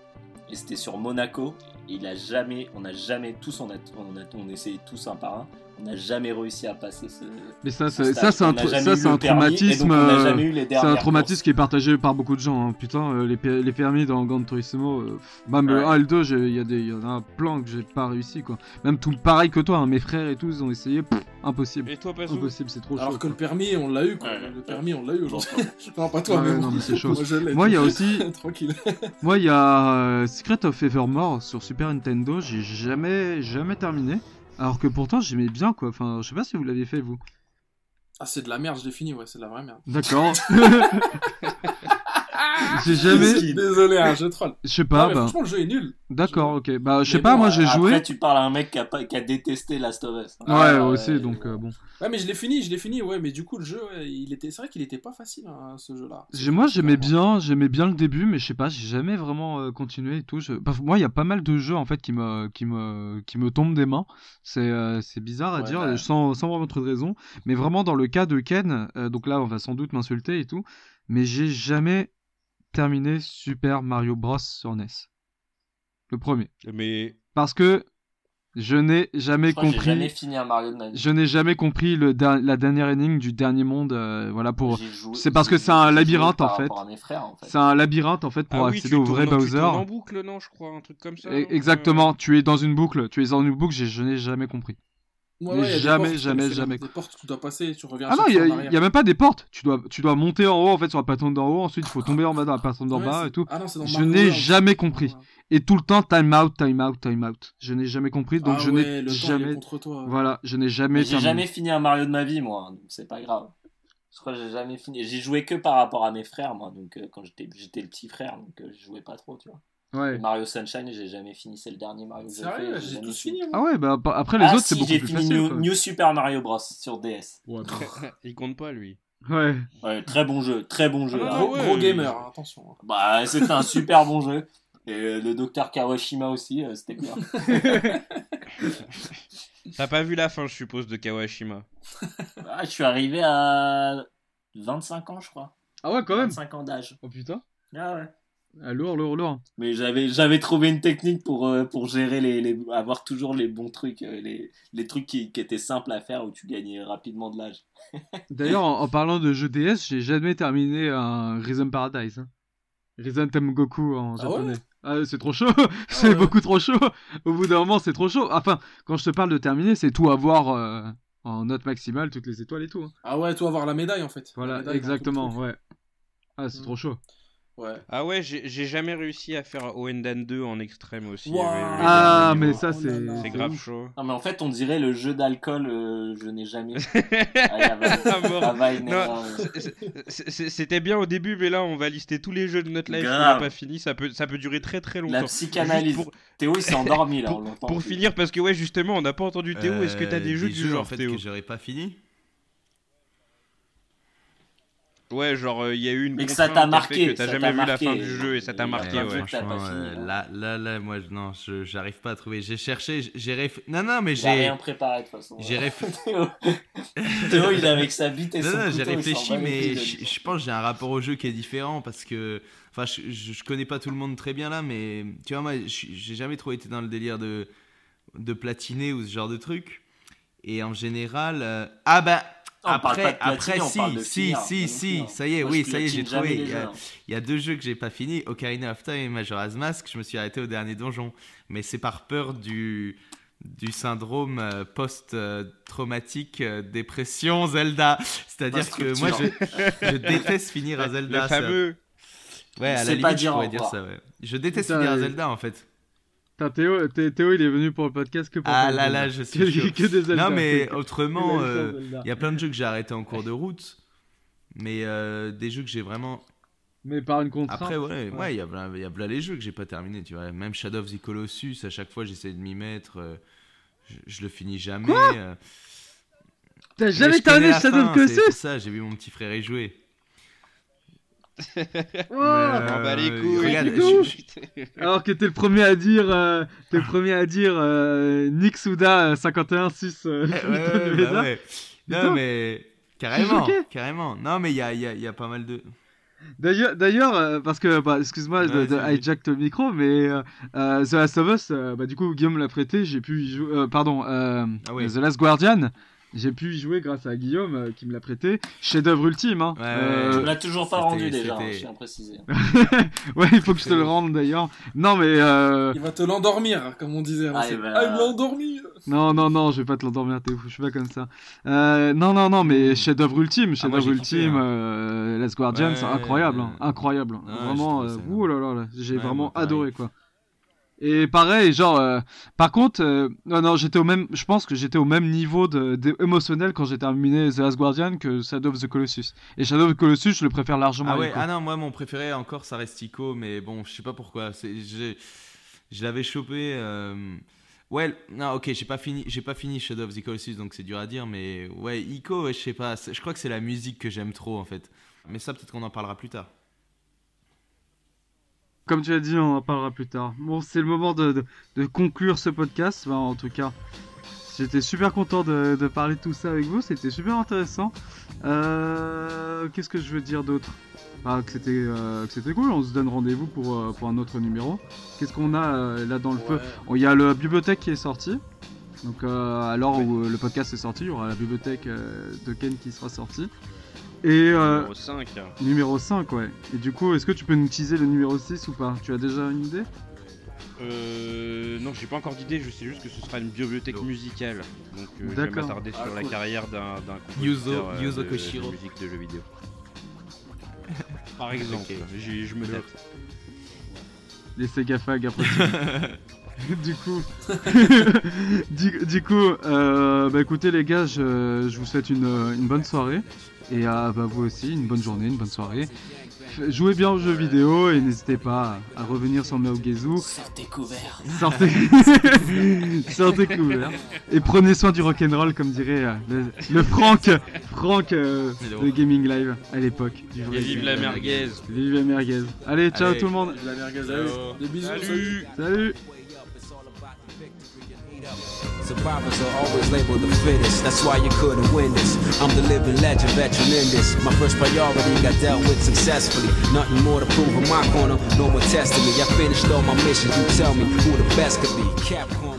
et c'était sur Monaco. Il a jamais, on n'a jamais tous, on a, on a, on essayé tous un par un, on n'a jamais réussi à passer ce. Mais ça, ce c'est stage. ça, c'est un, On n'a tr- jamais ça, un traumatisme. donc on n'a jamais eu les C'est un traumatisme courses. qui est partagé par beaucoup de gens. hein. Putain, euh, les, les permis dans Gran Turismo, euh, même le Ouais. 1 et le 2, j'ai- il y, a des- il y en a plein que j'ai pas réussi. quoi. Même tout pareil que toi, hein, mes frères et tout, ils ont essayé. pff, impossible. Et toi, Pazou Impossible, c'est trop chaud. Alors que le permis, on l'a eu, quoi. Ouais. Le permis, on l'a eu aujourd'hui. non, pas toi, Ouais, mais non, moi. mais c'est chaud. Moi, il y a aussi, Tranquille. moi, il y a euh, Secret of Evermore sur Super Nintendo. J'ai jamais, jamais terminé. Alors que pourtant, j'aimais bien, quoi. Enfin, je sais pas si vous l'aviez fait, vous. Ah, c'est de la merde, je l'ai fini, ouais, c'est de la vraie merde. D'accord. j'ai jamais. Désolé, hein, je troll. Je sais Non, pas, mais bah. franchement, le jeu est nul. D'accord, ok. Bah, je sais pas, bon, moi j'ai Après, joué. tu parles à un mec qui a, pas, qui a détesté Last of Us. Ouais, Ah, aussi, ouais, donc euh, bon. Ouais, mais je l'ai fini, je l'ai fini, ouais, mais du coup, le jeu, il était... c'est vrai qu'il était pas facile, hein, ce jeu-là. J'ai- Moi j'aimais bien, j'aimais bien le début, mais je sais pas, j'ai jamais vraiment euh, continué et tout. Je... bah, moi, il y a pas mal de jeux en fait qui me, qui me, qui me tombent des mains. C'est, euh, c'est bizarre à Ouais, dire, bah. sans, sans vraiment trop de raison. Mais vraiment dans le cas de Ken, euh, donc là, on va sans doute m'insulter et tout, mais j'ai jamais terminé Super Mario Bros sur NES. Le premier, Mais parce que je n'ai jamais Je crois que j'ai compris. jamais fini un Mario de. Je n'ai jamais compris le der- la dernière énigme du dernier monde. euh, voilà pour. C'est parce que c'est un labyrinthe, en fait. en. C'est un labyrinthe en fait pour ah oui, accéder tu au vrai tournes, Bowser. en boucle, non, je crois, un truc comme ça. E- non Exactement, tu es dans une boucle, tu es dans une boucle, je n'ai jamais compris. Ouais, ouais, il y a des jamais, portes, jamais, jamais. Des portes que tu dois passer, tu reviens Ah non, il y, fois en a- même pas des portes. Tu dois, tu dois monter en haut en fait sur la plateforme d'en haut, ensuite il faut tomber en bas dans la plateforme d'en Ouais, bas et tout. Ah non, c'est dans Je n'ai jamais compris. Ouais. Et tout le temps time out, time out, time out. Je n'ai jamais compris, donc ah je ouais, n'ai jamais. contre toi. Voilà, je n'ai Mais jamais j'ai jamais fini un Mario de ma vie, moi, donc c'est pas grave. Je crois que j'ai jamais fini. J'ai joué que par rapport à mes frères, moi, donc euh, quand j'étais j'étais le petit frère, donc euh, je jouais pas trop, tu vois. Ouais. Mario Sunshine, j'ai jamais fini, c'est le dernier Mario que j'ai Sérieux, fait. j'ai tous fini. fini. Ah ouais, bah pa- après les Ah autres c'est beaucoup j'ai plus fini facile. New, quoi. New Super Mario Bros sur DS. Ouais, bah. Il compte pas, lui. Ouais. Ouais, très bon jeu, très bon jeu. Ah, hein. Gros, ouais, gros ouais. gamer, hein, attention. Bah, c'était un super bon jeu. Et euh, le docteur Kawashima aussi, euh, c'était bien. T'as pas vu la fin, je suppose, de Kawashima? Ah, je suis arrivé à 25 ans, je crois. Ah ouais, quand même. 25 ans d'âge. Oh putain. Ah ouais. Ah, lourd, lourd, lourd. Mais j'avais j'avais trouvé une technique pour euh, pour gérer les, les avoir toujours les bons trucs euh, les les trucs qui, qui étaient simples à faire où tu gagnais rapidement de l'âge. D'ailleurs, en, en parlant de jeux DS, j'ai jamais terminé un Rhythm Paradise. Hein. Rhythm Goku en Ah japonais. ouais? Ah, c'est trop chaud, c'est ouais. beaucoup trop chaud. Au bout d'un moment, c'est trop chaud. Enfin, quand je te parle de terminer, c'est tout avoir euh, en note maximale, toutes les étoiles et tout. hein. Ah ouais, toi avoir la médaille en fait. Voilà, tout exactement, ouais. Ah, c'est Mm. trop chaud. Ouais. Ah ouais, j'ai jamais réussi à faire Oendan 2 en extrême aussi. Ah, mais ça, c'est. grave chaud. Non mais en fait on dirait le jeu d'alcool euh, je n'ai jamais. Euh. C'était bien au début, mais là, on va lister tous les jeux de notre life qu'on n'a pas fini. Ça peut, ça peut durer très très La longtemps. psychanalyse. Juste pour, Théo il s'est endormi là, pour- on l'entend. pour finir, parce que ouais, justement, on n'a pas entendu Théo. Est-ce que t'as Euh, des jeux du genre, en fait Théo que j'aurais pas fini Ouais, genre, euh, il y a eu une Mais que ça t'a marqué, que t'as jamais vu la fin du jeu et ça t'a marqué, ouais. Franchement, euh, hein. là, là, là, moi, non, je- j'arrive pas à trouver. J'ai cherché, j'ai réf... Non, non, mais j'ai. rien préparé de toute façon. J'ai réf... Théo, Théo, il est avec sa bite et Non, son non, j'ai réfléchi, mais je, pense que j'ai un rapport au jeu qui est différent parce que. Enfin, je, je, connais pas tout le monde très bien là, mais tu vois, moi, j'ai jamais trop été dans le délire de, de platiner ou ce genre de truc. Et en général. euh, Ah bah. Après, pas de platiner, après on si, parle de si, finir, si, si, ça y est, Moi, oui, ça y est, j'ai trouvé. Il y, a, il y a deux jeux que j'ai pas fini, Ocarina of Time et Majora's Mask. Je me suis arrêté au dernier donjon, mais c'est par peur du du syndrome euh, post-traumatique euh, dépression Zelda. C'est-à-dire que moi, je, je déteste finir à Zelda. Le ça- fameux. Ouais, à la limite, je pourrais dire ça, ouais. Je déteste Putain, finir à Zelda, en fait. Putain, Théo, Thé- Théo, il est venu pour le podcast que pour Ah là des là, je suis que, chaud. que des Zelda. Non, mais autrement, euh, il y a plein de jeux que j'ai arrêtés en cours de route. Mais euh, des jeux que j'ai vraiment Mais par une contrainte. Après, ouais, Ouais. ouais, il y a plein, il y a plein les jeux que j'ai pas terminé, tu vois. Même Shadow of the Colossus, à chaque fois, j'essaie de m'y mettre. euh, je, je le finis jamais. euh. T'as Mais jamais terminé Shadow of C'est Colossus pour ça, j'ai vu mon petit frère y jouer. Euh, Ah bah les couilles. regarde, je- Alors que t'es le premier à dire, euh, t'es le premier à dire euh, Nick Souda euh, 51 6 euh, Ouais, ouais, bah ouais. Non, mais. Carrément, carrément. Non, mais il y a, il y, a, il y a pas mal de. D'ailleurs, d'ailleurs, euh, parce que, bah, excuse-moi de, Vas-y, de hijack le micro, mais euh, The Last of Us, euh, bah, du coup, Guillaume l'a prêté, j'ai pu y jouer, euh, pardon, Ah oui. The Last Guardian, j'ai pu y jouer grâce à Guillaume euh, qui me l'a prêté. Chef-d'œuvre ultime, hein. Ouais, Euh, Tu me l'as toujours pas rendu déjà, hein, je tiens à préciser. ouais, il faut que je te le rende d'ailleurs. Non, mais euh, Il va te l'endormir, comme on disait. Ah, c'est- et ben- Ah, il m'a endormi non, non, non, je vais pas te l'endormir, t'es fou, je suis pas comme ça. Euh, non, non, non, mais chef-d'œuvre ultime, Ah, chef-d'œuvre ultime, hein. euh, Last Guardian, Ouais, c'est incroyable, hein, incroyable. Ouais, vraiment, euh, ouh là là là, j'ai Ouais, vraiment adoré quoi. Et pareil, genre, euh, par contre, euh, non, non, j'étais au même, je pense que j'étais au même niveau de, de- émotionnel quand j'ai terminé The Last Guardian que Shadow of the Colossus. Et Shadow of the Colossus, je le préfère largement. Ah ouais, ah non, moi mon préféré encore ça reste Ico, mais bon, je sais pas pourquoi. Je l'avais chopé. euh, Ouais, non, ok, j'ai pas fini, j'ai pas fini Shadow of the Colossus, donc c'est dur à dire, mais ouais, Ico, ouais, je sais pas. Je crois que c'est la musique que j'aime trop en fait. Mais ça, peut-être qu'on en parlera plus tard. Comme tu as dit, on en parlera plus tard. Bon, c'est le moment de, de- de conclure ce podcast. Enfin, en tout cas, j'étais super content de, de parler de tout ça avec vous. C'était super intéressant. Euh, Qu'est-ce que je veux dire d'autre? Bah, que c'était euh, que c'était cool. On se donne rendez-vous pour, euh, pour un autre numéro. Qu'est-ce qu'on a euh, là dans le feu? Il y a la bibliothèque qui est sortie. Donc, à l'heure où le podcast est sorti, il y aura la bibliothèque de Ken qui sera sortie. Et euh, Numéro 5. Numéro 5, ouais. Et du coup, est-ce que tu peux nous teaser le numéro 6 ou pas? Tu as déjà une idée? Euh, non, j'ai pas encore d'idée, je sais juste que ce sera une bibliothèque musicale. Donc euh, je vais m'attarder sur Ah, la cool. carrière d'un Yuzo- euh, Yuzo de- Koshiro. de musique de jeux vidéo. Par exemple, Ok. j'y- je me tâte. Les Sega Fag après. du coup, du, du coup, euh, bah écoutez les gars, je, je vous souhaite une, une bonne soirée et à bah, vous aussi une bonne journée, une bonne soirée. Jouez bien aux jeux vidéo et n'hésitez pas à, revenir sur Meogezu. Sortez couvert. Sortez, sortez couverts et prenez soin du rock'n'roll comme dirait euh, le, le Franck, Franck euh, de Gaming Live à l'époque. du vrai Et vive la merguez Vive la merguez. Allez, ciao Allez. tout le monde. La merguez, Ciao. allez. Des bisous. Salut Salut. Survivors are always labeled the fittest. That's why you couldn't win this. I'm the living legend, veteran in this. My first priority got dealt with successfully. Nothing more to prove in my corner, no more testing me. I finished all my missions. You tell me who the best could be. Capcom.